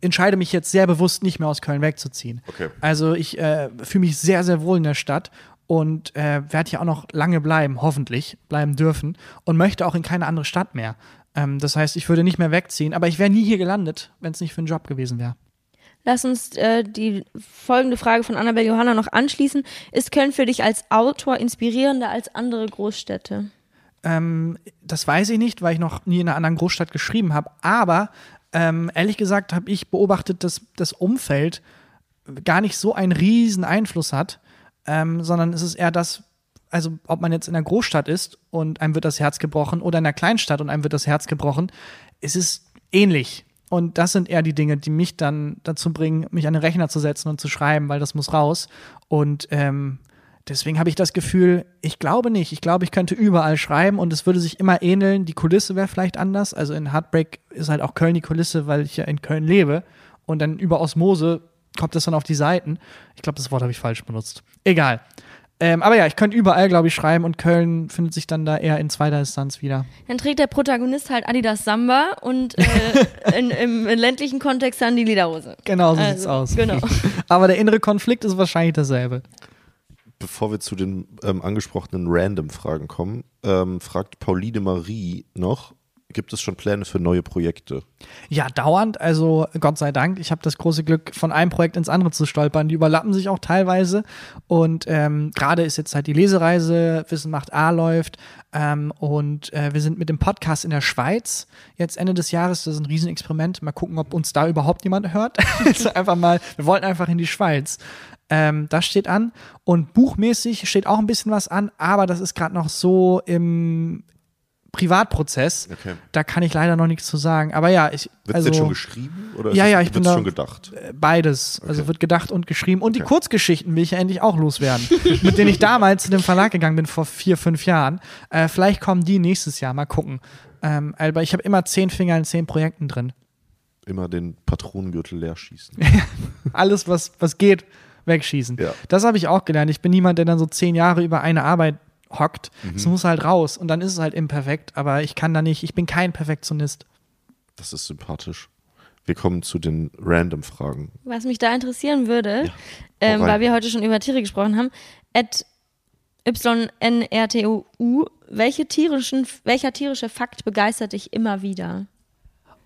entscheide mich jetzt sehr bewusst, nicht mehr aus Köln wegzuziehen. Okay. Also ich äh, fühle mich sehr, sehr wohl in der Stadt und äh, werde hier auch noch lange bleiben, hoffentlich bleiben dürfen und möchte auch in keine andere Stadt mehr. Ähm, das heißt, ich würde nicht mehr wegziehen, aber ich wäre nie hier gelandet, wenn es nicht für einen Job gewesen wäre. Lass uns äh, die folgende Frage von Annabel Johanna noch anschließen. Ist Köln für dich als Autor inspirierender als andere Großstädte? Ähm, das weiß ich nicht, weil ich noch nie in einer anderen Großstadt geschrieben habe. Aber ähm, ehrlich gesagt habe ich beobachtet, dass das Umfeld gar nicht so einen riesen Einfluss hat, ähm, sondern es ist eher das, also ob man jetzt in einer Großstadt ist und einem wird das Herz gebrochen oder in einer Kleinstadt und einem wird das Herz gebrochen, es ist ähnlich. Und das sind eher die Dinge, die mich dann dazu bringen, mich an den Rechner zu setzen und zu schreiben, weil das muss raus. Und ähm, deswegen habe ich das Gefühl, ich glaube nicht. Ich glaube, ich könnte überall schreiben und es würde sich immer ähneln. Die Kulisse wäre vielleicht anders. Also in Heartbreak ist halt auch Köln die Kulisse, weil ich ja in Köln lebe. Und dann über Osmose kommt das dann auf die Seiten. Ich glaube, das Wort habe ich falsch benutzt. Egal. Ähm, aber ja, ich könnte überall, glaube ich, schreiben und Köln findet sich dann da eher in zweiter Instanz wieder. Dann trägt der Protagonist halt Adidas Samba und äh, in, im ländlichen Kontext dann die Lederhose. Genau so Also, sieht's aus. genau. aber der innere Konflikt ist wahrscheinlich dasselbe. Bevor wir zu den ähm, angesprochenen Random-Fragen kommen, ähm, fragt Pauline Marie noch, gibt es schon Pläne für neue Projekte? Ja, dauernd. Also Gott sei Dank. Ich habe das große Glück, von einem Projekt ins andere zu stolpern. Die überlappen sich auch teilweise. Und ähm, gerade ist jetzt halt die Lesereise, Wissen macht A läuft. Ähm, und äh, wir sind mit dem Podcast in der Schweiz jetzt Ende des Jahres. Das ist ein Riesenexperiment. Mal gucken, ob uns da überhaupt jemand hört. also einfach mal, wir wollten einfach in die Schweiz. Ähm, das steht an. Und buchmäßig steht auch ein bisschen was an, aber das ist gerade noch so im Privatprozess. Okay. Da kann ich leider noch nichts zu sagen. Aber ja, ich. Wird es also, jetzt schon geschrieben oder Ja, ja, ich bin da- schon gedacht? Beides. Also Okay. wird gedacht und geschrieben. Und die Okay. Kurzgeschichten will ich ja endlich auch loswerden. mit denen ich damals zu dem Verlag gegangen bin vor vier, fünf Jahren. Äh, vielleicht kommen die nächstes Jahr. Mal gucken. Ähm, aber ich habe immer zehn Finger in zehn Projekten drin. Immer den Patronengürtel leer schießen. Alles, was, was geht, wegschießen. Ja. Das habe ich auch gelernt. Ich bin niemand, der dann so zehn Jahre über eine Arbeit hockt. Mhm. Es muss halt raus. Und dann ist es halt imperfekt. Aber ich kann da nicht, ich bin kein Perfektionist. Das ist sympathisch. Wir kommen zu den Random-Fragen. Was mich da interessieren würde, Ja. ähm, weil wir heute schon über Tiere gesprochen haben, at YNRTU, welche tierischen, welcher tierische Fakt begeistert dich immer wieder?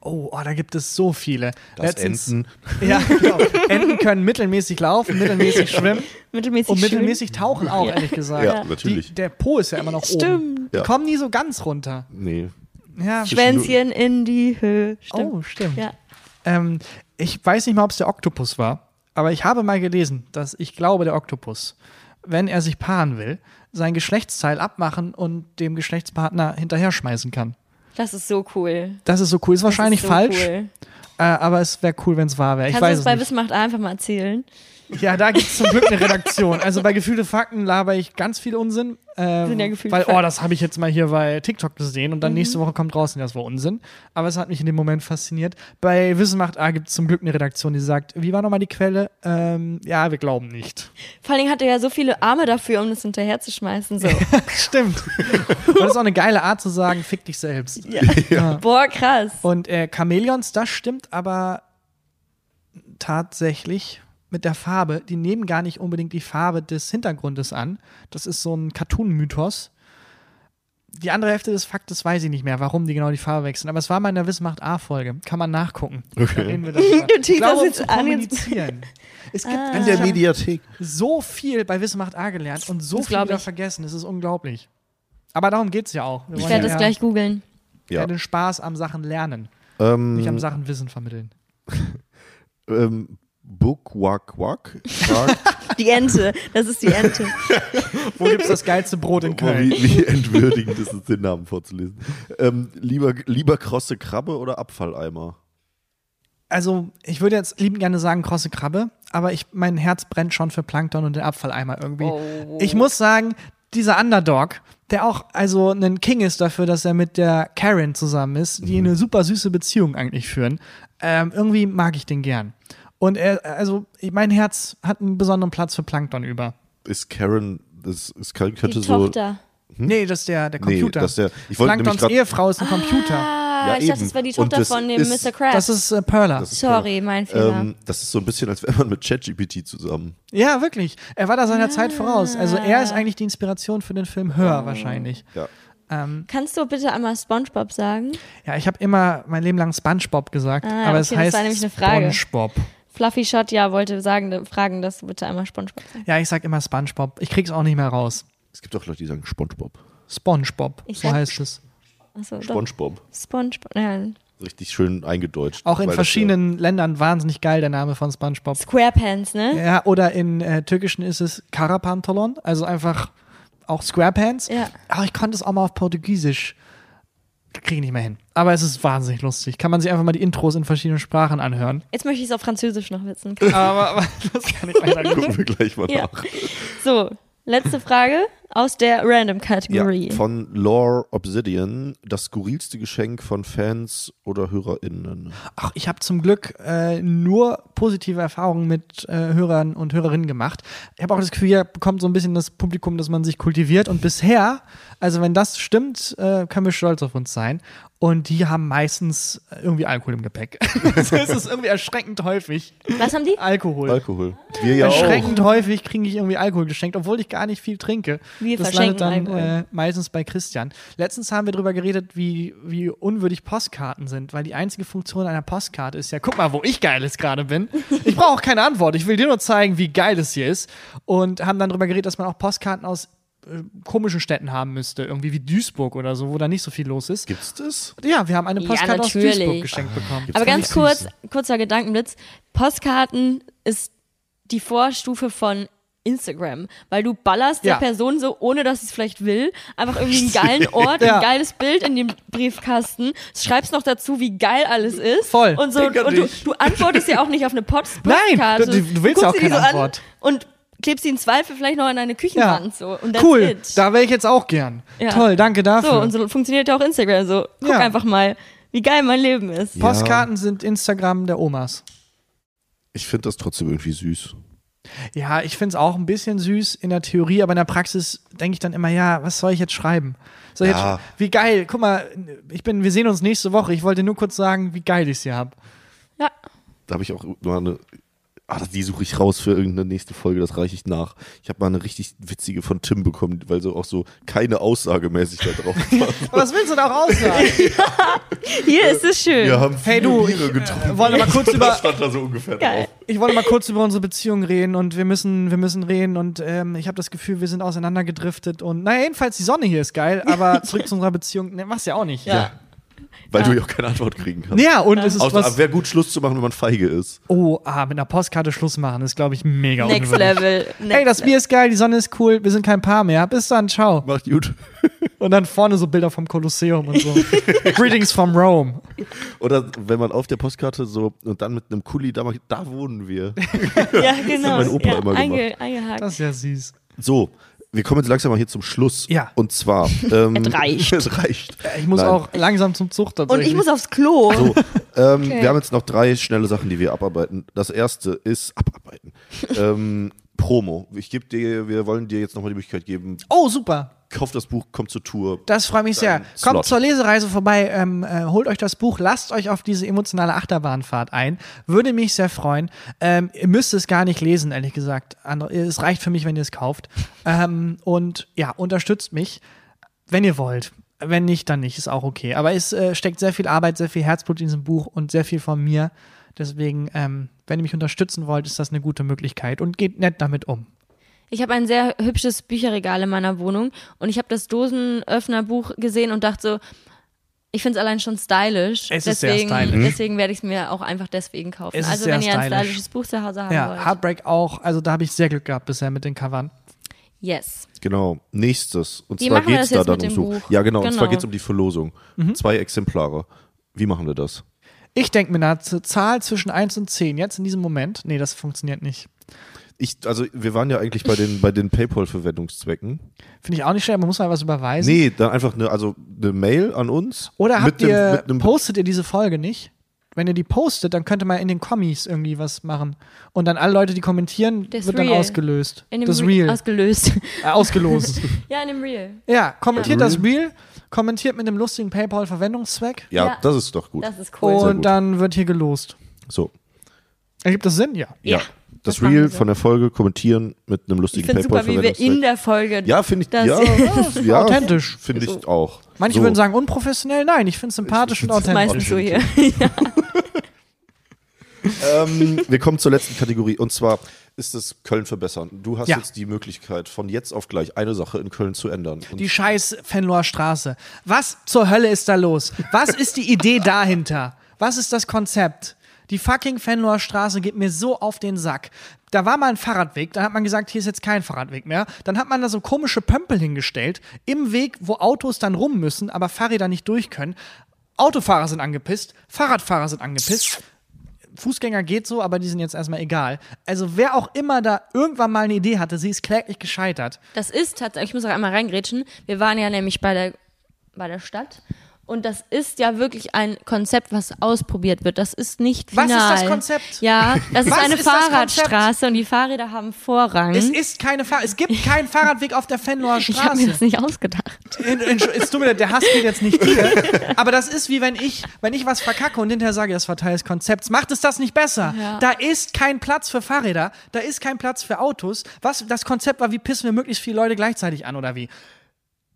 Oh, oh, da gibt es so viele. Das Letztens- Enten. Ja, genau. Enten können mittelmäßig laufen, mittelmäßig schwimmen Mittelmäßig und schwimmen? mittelmäßig tauchen auch, ehrlich gesagt. Ja, natürlich. Die, der Po ist ja immer noch oben. Stimmt. Die Ja. kommen nie so ganz runter. Nee. Ja. Schwänzchen in die Höhe. Stimmt. Oh, stimmt. Ja. Ähm, ich weiß nicht mal, ob es der Oktopus war, aber ich habe mal gelesen, dass ich glaube, der Oktopus, wenn er sich paaren will, sein Geschlechtsteil abmachen und dem Geschlechtspartner hinterher schmeißen kann. Das ist so cool. Das ist so cool. Ist wahrscheinlich das ist so falsch, Cool. äh, aber es wäre cool, wenn es wahr wäre. Ich Kannst du weiß es es bei. Wismacht einfach mal erzählen? Ja, da gibt es zum Glück eine Redaktion. Also bei Gefühlte Fakten laber ich ganz viel Unsinn. Ähm, Sind ja gefühlte weil, oh, Fakten. das habe ich jetzt mal hier bei TikTok gesehen und dann nächste Woche kommt raus, und das war Unsinn. Aber es hat mich in dem Moment fasziniert. Bei Wissen macht A gibt es zum Glück eine Redaktion, die sagt, wie war nochmal die Quelle? Ähm, ja, wir glauben nicht. Vor allem hat er ja so viele Arme dafür, um das hinterher zu schmeißen. So. Stimmt. und das ist auch eine geile Art zu sagen, fick dich selbst. Boah, krass. Und äh, Chamäleons, das stimmt, aber tatsächlich mit der Farbe. Die nehmen gar nicht unbedingt die Farbe des Hintergrundes an. Das ist so ein Cartoon-Mythos. Die andere Hälfte des Faktes weiß ich nicht mehr, warum die genau die Farbe wechseln. Aber es war mal in der Wissmacht A-Folge. Kann man nachgucken. Da. Du teaserst glaube, um jetzt an, kommunizieren. Es gibt Ah. In der Mediathek. so viel bei Wissmacht A gelernt und so Das viel wieder ich. vergessen. Es ist unglaublich. Aber darum geht es ja auch. Wir Ich werde ja das gleich googeln. Ja. den Spaß am Sachen lernen, Ähm, nicht am Sachen Wissen vermitteln. ähm, Book Wak Wak fragt, Die Ente, das ist die Ente. Wo gibt es das geilste Brot in Köln? wie, wie entwürdigend ist es, den Namen vorzulesen. Ähm, lieber, lieber krosse Krabbe oder Abfalleimer? Also, ich würde jetzt liebend gerne sagen krosse Krabbe, aber ich, mein Herz brennt schon für Plankton und den Abfalleimer irgendwie. Oh. Ich muss sagen, dieser Underdog, der auch also ein King ist dafür, dass er mit der Karen zusammen ist, die eine super süße Beziehung eigentlich führen, ähm, irgendwie mag ich den gern. Und er, also, mein Herz hat einen besonderen Platz für Plankton über. Ist Karen, das ist, könnte Die so. Tochter. Nee, das ist der, der Hm? Nee, Computer. das ist der- ich wollte nämlich Planktons grad- Ehefrau ist ein Computer. Ah, Ja, ich dachte, eben. das war die Tochter das von dem ist- Mr. Krabs. Das ist äh, Perla. Das ist Sorry, mein Fehler. Ähm, das ist so ein bisschen, als wäre man mit ChatGPT zusammen. Ja, wirklich. Er war da seiner Zeit voraus. Also er Ah. ist eigentlich die Inspiration für den Film Hör wahrscheinlich. Ja. Ähm, Kannst du bitte einmal SpongeBob sagen? ja, ich habe immer mein Leben lang SpongeBob gesagt, Ah, aber es okay, das heißt war nämlich eine Frage. SpongeBob. Fluffy Shot, ja, wollte sagen, fragen, dass du bitte einmal SpongeBob sagst. Ja, ich sag immer SpongeBob. Ich krieg's auch nicht mehr raus. Es gibt auch Leute, die sagen SpongeBob. SpongeBob, Ich so heißt es. Achso. SpongeBob. SpongeBob. Ja. Richtig schön eingedeutscht. Auch in das verschiedenen Ländern wahnsinnig geil der Name von SpongeBob. Squarepants, ne? Ja, oder in äh, Türkischen ist es Karapantolon, also einfach auch Squarepants. Ja. Aber ich konnte es auch mal auf Portugiesisch. Kriege ich nicht mehr hin. Aber es ist wahnsinnig lustig. Kann man sich einfach mal die Intros in verschiedenen Sprachen anhören. Jetzt möchte ich es auf Französisch noch wissen. aber, aber das kann ich nicht. Gucken wir gleich mal Ja. nach. So, letzte Frage aus der Ja, Random-Kategorie. von Lore Obsidian, das skurrilste Geschenk von Fans oder HörerInnen. Ach, ich habe zum Glück äh, nur positive Erfahrungen mit äh, Hörern und Hörerinnen gemacht. Ich habe auch das Gefühl, hier bekommt so ein bisschen das Publikum, dass man sich kultiviert. Und bisher, also wenn das stimmt, äh, können wir stolz auf uns sein. Und die haben meistens irgendwie Alkohol im Gepäck. es ist irgendwie erschreckend häufig. Was haben die? Alkohol. Alkohol. Wir ja auch. Erschreckend häufig kriege ich irgendwie Alkohol geschenkt, obwohl ich gar nicht viel trinke. Wir das verschenken landet dann äh, meistens bei Christian. Letztens haben wir darüber geredet, wie, wie unwürdig Postkarten sind, weil die einzige Funktion einer Postkarte ist ja, guck mal, wo ich geiles gerade bin. Ich brauche auch keine Antwort. Ich will dir nur zeigen, wie geil es hier ist. Und haben dann darüber geredet, dass man auch Postkarten aus äh, komischen Städten haben müsste, irgendwie wie Duisburg oder so, wo da nicht so viel los ist. Gibt's das? Ja, wir haben eine Ja, Postkarte aus natürlich. Duisburg geschenkt bekommen. Aber ganz kurz, kurzer Gedankenblitz. Postkarten ist die Vorstufe von Instagram, weil du ballerst Ja. der Person so, ohne dass sie es vielleicht will, einfach irgendwie einen geilen Ort, Ja. ein geiles Bild in den Briefkasten, schreibst noch dazu, wie geil alles ist. Voll. Und, so, und du, du antwortest ja auch nicht auf eine Post Nein, Postkarte. du- du willst ja guckst auch keine so Antwort. An und klebst sie im Zweifel vielleicht noch an deine Küchenwand. So. Und that's Cool, it. da wäre ich jetzt auch gern. Ja. Toll, danke dafür. So, und so funktioniert ja auch Instagram. So, guck Ja. einfach mal, wie geil mein Leben ist. Ja. Postkarten sind Instagram der Omas. Ich finde das trotzdem irgendwie süß. Ja, ich finde es auch ein bisschen süß in der Theorie, aber in der Praxis denke ich dann immer, ja, was soll ich jetzt schreiben? Soll ich Ja. jetzt, wie geil, guck mal, ich bin, wir sehen uns nächste Woche. Ich wollte nur kurz sagen, wie geil ich es hier habe. Ja. Da habe ich auch mal eine. Ah, die suche ich raus für irgendeine nächste Folge, das reiche ich nach. Ich habe mal eine richtig witzige von Tim bekommen, weil so auch so keine Aussagemäßig da drauf war. Was willst du da auch aussagen? Hier ist es schön. Wir haben Hey du, Biere ich, getrunken. äh, wollte mal kurz das über, stand da so ungefähr Geil. drauf. ich wollte mal kurz über unsere Beziehung reden und wir müssen, wir müssen reden und ähm, ich habe das Gefühl, wir sind auseinandergedriftet und naja, jedenfalls die Sonne hier ist geil, aber zurück zu unserer Beziehung, ne, machst ja auch nicht. Ja. Weil du ja auch keine Antwort kriegen kannst. Ja, und es ist Außer, was. wäre gut, Schluss zu machen, wenn man feige ist. Oh, ah, mit einer Postkarte Schluss machen ist, glaube ich, mega Next unwürdig. Level. Next Hey, das. Bier ist geil, die Sonne ist cool, wir sind kein Paar mehr. Bis dann, ciao. Macht gut. Und dann vorne so Bilder vom Kolosseum und so. Greetings from Rome. Oder wenn man auf der Postkarte so und dann mit einem Kuli, da, macht- da wohnen wir. Ja, genau. mein Opa ja, immer einge, eingehakt. Das ist ja süß. So, wir kommen jetzt langsam mal hier zum Schluss. Ja. Und zwar. Ähm, Es reicht. es reicht. Ich muss Nein. auch langsam zum Zug Und ich muss aufs Klo. So, ähm, Okay. wir haben jetzt noch drei schnelle Sachen, die wir abarbeiten. Das erste ist abarbeiten. ähm, Promo. Ich gebe dir, wir wollen dir jetzt nochmal die Möglichkeit geben, oh, super. Kauft das Buch, kommt zur Tour. Das freut mich sehr. Dein Kommt Slot. zur Lesereise vorbei, ähm, äh, holt euch das Buch, lasst euch auf diese emotionale Achterbahnfahrt ein. Würde mich sehr freuen. Ähm, ihr müsst es gar nicht lesen, ehrlich gesagt. Andere, es reicht für mich, wenn ihr es kauft. Ähm, und ja, unterstützt mich, wenn ihr wollt. Wenn nicht, dann nicht, ist auch okay. Aber es äh, steckt sehr viel Arbeit, sehr viel Herzblut in diesem Buch und sehr viel von mir. Deswegen, ähm, wenn ihr mich unterstützen wollt, ist das eine gute Möglichkeit und geht nett damit um. Ich habe ein sehr hübsches Bücherregal in meiner Wohnung und ich habe das Dosenöffnerbuch gesehen und dachte so, ich finde es allein schon stylisch. Es ist sehr deswegen, stylisch. Deswegen werde ich es mir auch einfach deswegen kaufen. Es ist also sehr wenn ihr ein stylisch. stylisches Buch zu Hause haben Ja, wollt. Heartbreak auch. Also da habe ich sehr Glück gehabt bisher mit den Covern. Yes. Genau, nächstes. Und Wie zwar geht es da dann um so. Buch? Ja, genau, und zwar Genau. geht es um die Verlosung. Mhm. Zwei Exemplare. Wie machen wir das? Ich denke mir eine Zahl zwischen 1 und 10, jetzt in diesem Moment. Nee, das funktioniert nicht. Ich, also wir waren ja eigentlich bei den, bei den PayPal-Verwendungszwecken. Finde ich auch nicht schwer, man muss mal was überweisen. Nee, dann einfach eine, also eine Mail an uns. Oder habt mit dem- ihr, mit einem- postet ihr diese Folge nicht? Wenn ihr die postet, dann könnte man in den Kommis irgendwie was machen. Und dann alle Leute, die kommentieren, Das wird dann Reel. ausgelöst. In dem das Re- Real. Ausgelöst. äh, ausgelost. ja, in dem Real. ja, kommentiert das Real, kommentiert mit dem lustigen PayPal-Verwendungszweck. Ja, Ja. das ist doch gut. Das ist cool. Und dann wird hier gelost. So, Ergibt das Sinn? Ja. ja. Das Reel von der Folge kommentieren mit einem Ich lustigen finde super, wie wir in der Folge. Ja, finde ich, das- ja, ja, authentisch. Finde ich auch. Manche So. würden sagen unprofessionell. Nein, ich finde es sympathisch und Ich find's authentisch. meistens so hier. ähm, wir kommen zur letzten Kategorie und zwar ist es Köln verbessern. Du hast Ja. jetzt die Möglichkeit, von jetzt auf gleich eine Sache in Köln zu ändern. Und Die scheiß Fenloher Straße. Was zur Hölle ist da los? Was ist die Idee dahinter? Was ist das Konzept? Die fucking Fenloher Straße geht mir so auf den Sack. Da war mal ein Fahrradweg, dann hat man gesagt, hier ist jetzt kein Fahrradweg mehr. Dann hat man da so komische Pömpel hingestellt, im Weg, wo Autos dann rum müssen, aber Fahrräder nicht durch können. Autofahrer sind angepisst, Fahrradfahrer sind angepisst. Fußgänger geht so, aber die sind jetzt erstmal egal. Also wer auch immer da irgendwann mal eine Idee hatte, sie ist kläglich gescheitert. Das ist tatsächlich, ich muss auch einmal reingrätschen. Wir waren ja nämlich bei der, bei der Stadt. Und das ist ja wirklich ein Konzept, was ausprobiert wird. Das ist nicht Was final. ist das Konzept? Ja, das ist Was eine ist Fahrradstraße und die Fahrräder haben Vorrang. Es ist keine Fahr es gibt keinen Fahrradweg auf der Fenloher ich habe mir Straße. das nicht ausgedacht. In- in- Es tut mir leid, der Hass geht jetzt nicht dir. Aber das ist wie wenn ich, wenn ich was verkacke und hinterher sage, das war Teil des Konzepts. Macht es das nicht besser? Ja. Da ist kein Platz für Fahrräder, da ist kein Platz für Autos. Was das Konzept war, wie pissen wir möglichst viele Leute gleichzeitig an oder wie?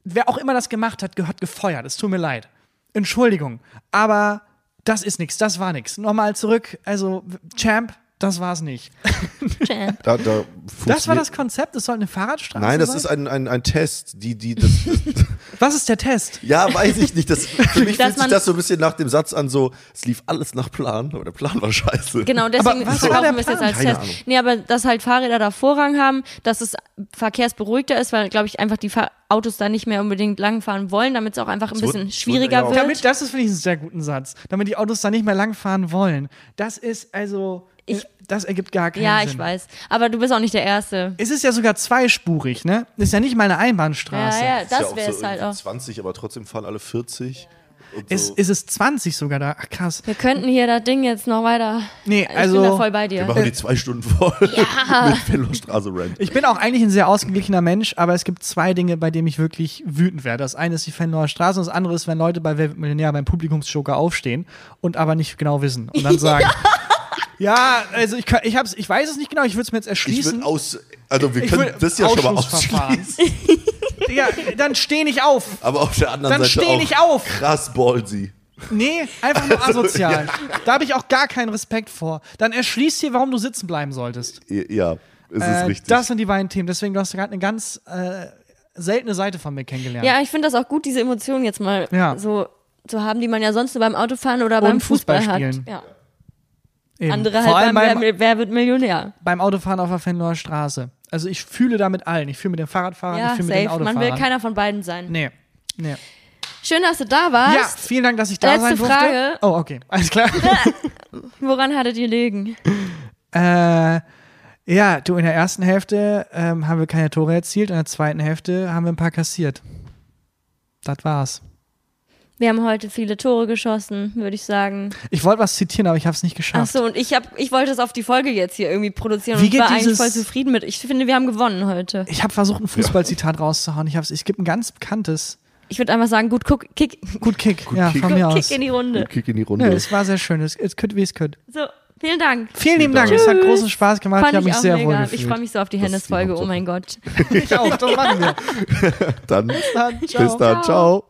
Wer auch immer das gemacht hat, gehört gefeuert. Es tut mir leid. Entschuldigung, aber das ist nichts, das war nichts. Nochmal zurück, also Champ, das war's nicht. da, da Das war das Konzept, es soll eine Fahrradstraße Nein, das sein? ist ein, ein, ein Test. Die, die, das, Was ist der Test? ja, weiß ich nicht. Das, für mich fühlt sich das so ein bisschen nach dem Satz an, so, es lief alles nach Plan, aber der Plan war scheiße. Genau, deswegen was war der verkaufen wir es jetzt als Keine Test. Ahnung. Nee, aber dass halt Fahrräder da Vorrang haben, dass es verkehrsberuhigter ist, weil, glaube ich, einfach die Fahr Autos da nicht mehr unbedingt langfahren wollen, damit es auch einfach ein Es wurde- bisschen es schwieriger auch- wird. Damit, das ist, finde ich, einen sehr guten Satz. Damit die Autos da nicht mehr langfahren wollen. Das ist also, Ich- das ergibt gar keinen ja, Sinn. ich weiß. Aber du bist auch nicht der Erste. Es ist ja sogar zweispurig, ne? Ist ja nicht mal eine Ja, Einbahnstraße. ja, Ist ja das auch wäre so es halt irgendwie auch. 20, aber trotzdem fahren alle 40. Und Ist, so. ist es 20 sogar da? Ach, krass. Wir könnten hier das Ding jetzt noch weiter. Nee, ich bin da also. voll bei Wir dir. machen die zwei Stunden voll mit Fenlostraße Rant. Ich bin auch eigentlich ein sehr ausgeglichener Mensch, aber es gibt zwei Dinge, bei denen ich wirklich wütend werde. Das eine ist die Fenloher Straße und das andere ist, wenn Leute bei Wer Millionär beim Publikumsjoker aufstehen und aber nicht genau wissen und dann sagen, ja, also ich, kann, ich, hab's, ich weiß es nicht genau, ich würde es mir jetzt Ich erschließen. will aus, also wir Ich können will das ja schon mal ausschließen. Ja, dann steh nicht auf. Aber auf der anderen Dann Seite steh auch nicht auf. krass ballsy. Nee, einfach nur asozial. Da habe ich auch gar keinen Respekt vor. Dann erschließt dir, warum du sitzen bleiben solltest. Ja, es ist Äh, richtig. das sind die beiden Themen. Deswegen du hast gerade eine ganz äh, seltene Seite von mir kennengelernt. Ja, ich finde das auch gut, diese Emotionen jetzt mal Ja. so zu haben, die man ja sonst nur beim Autofahren oder beim Fußball, Fußball hat. spielen. Ja. Eben. Andere Vor halt beim, beim, wer, wird Millionär? beim Autofahren auf der Fenloher Straße. Also ich fühle da mit allen. Ich fühle mit den Fahrradfahrern, Ja, ich fühle mit den. Autofahrern. Man will keiner von beiden sein. Nee. nee. Schön, dass du da warst. Ja, vielen Dank, dass ich da Letzte sein durfte. Frage. Oh, okay. Alles klar. Woran hattet ihr liegen? äh, ja, du, in der ersten Hälfte ähm, haben wir keine Tore erzielt, in der zweiten Hälfte haben wir ein paar kassiert. Das war's. Wir haben heute viele Tore geschossen, würde ich sagen. Ich wollte was zitieren, aber ich habe es nicht Ach geschafft. so, und ich hab, ich wollte es auf die Folge jetzt hier irgendwie produzieren Wie und geht war eigentlich voll zufrieden mit. Ich finde, wir haben gewonnen heute. Ich habe versucht, ein Fußballzitat rauszuhauen. Ich hab's, es gibt ein ganz bekanntes. Ich würde einfach sagen, gut, guck, kick, Gut Kick. ja, Kick. von mir gut, aus. kick in die Runde. Kick in die Ja, Runde. es war sehr schön. Es, es könnte, wie es könnte. So, vielen Dank. Vielen lieben Dank. Dank. Es hat Tschüss. großen Spaß gemacht. Fand ich habe mich sehr mega. wohl Ich gefühlt. freue mich so auf die Hennes-Folge. Oh mein Gott. Ich auch. Das machen wir. dann Dann, bis dann. Ciao.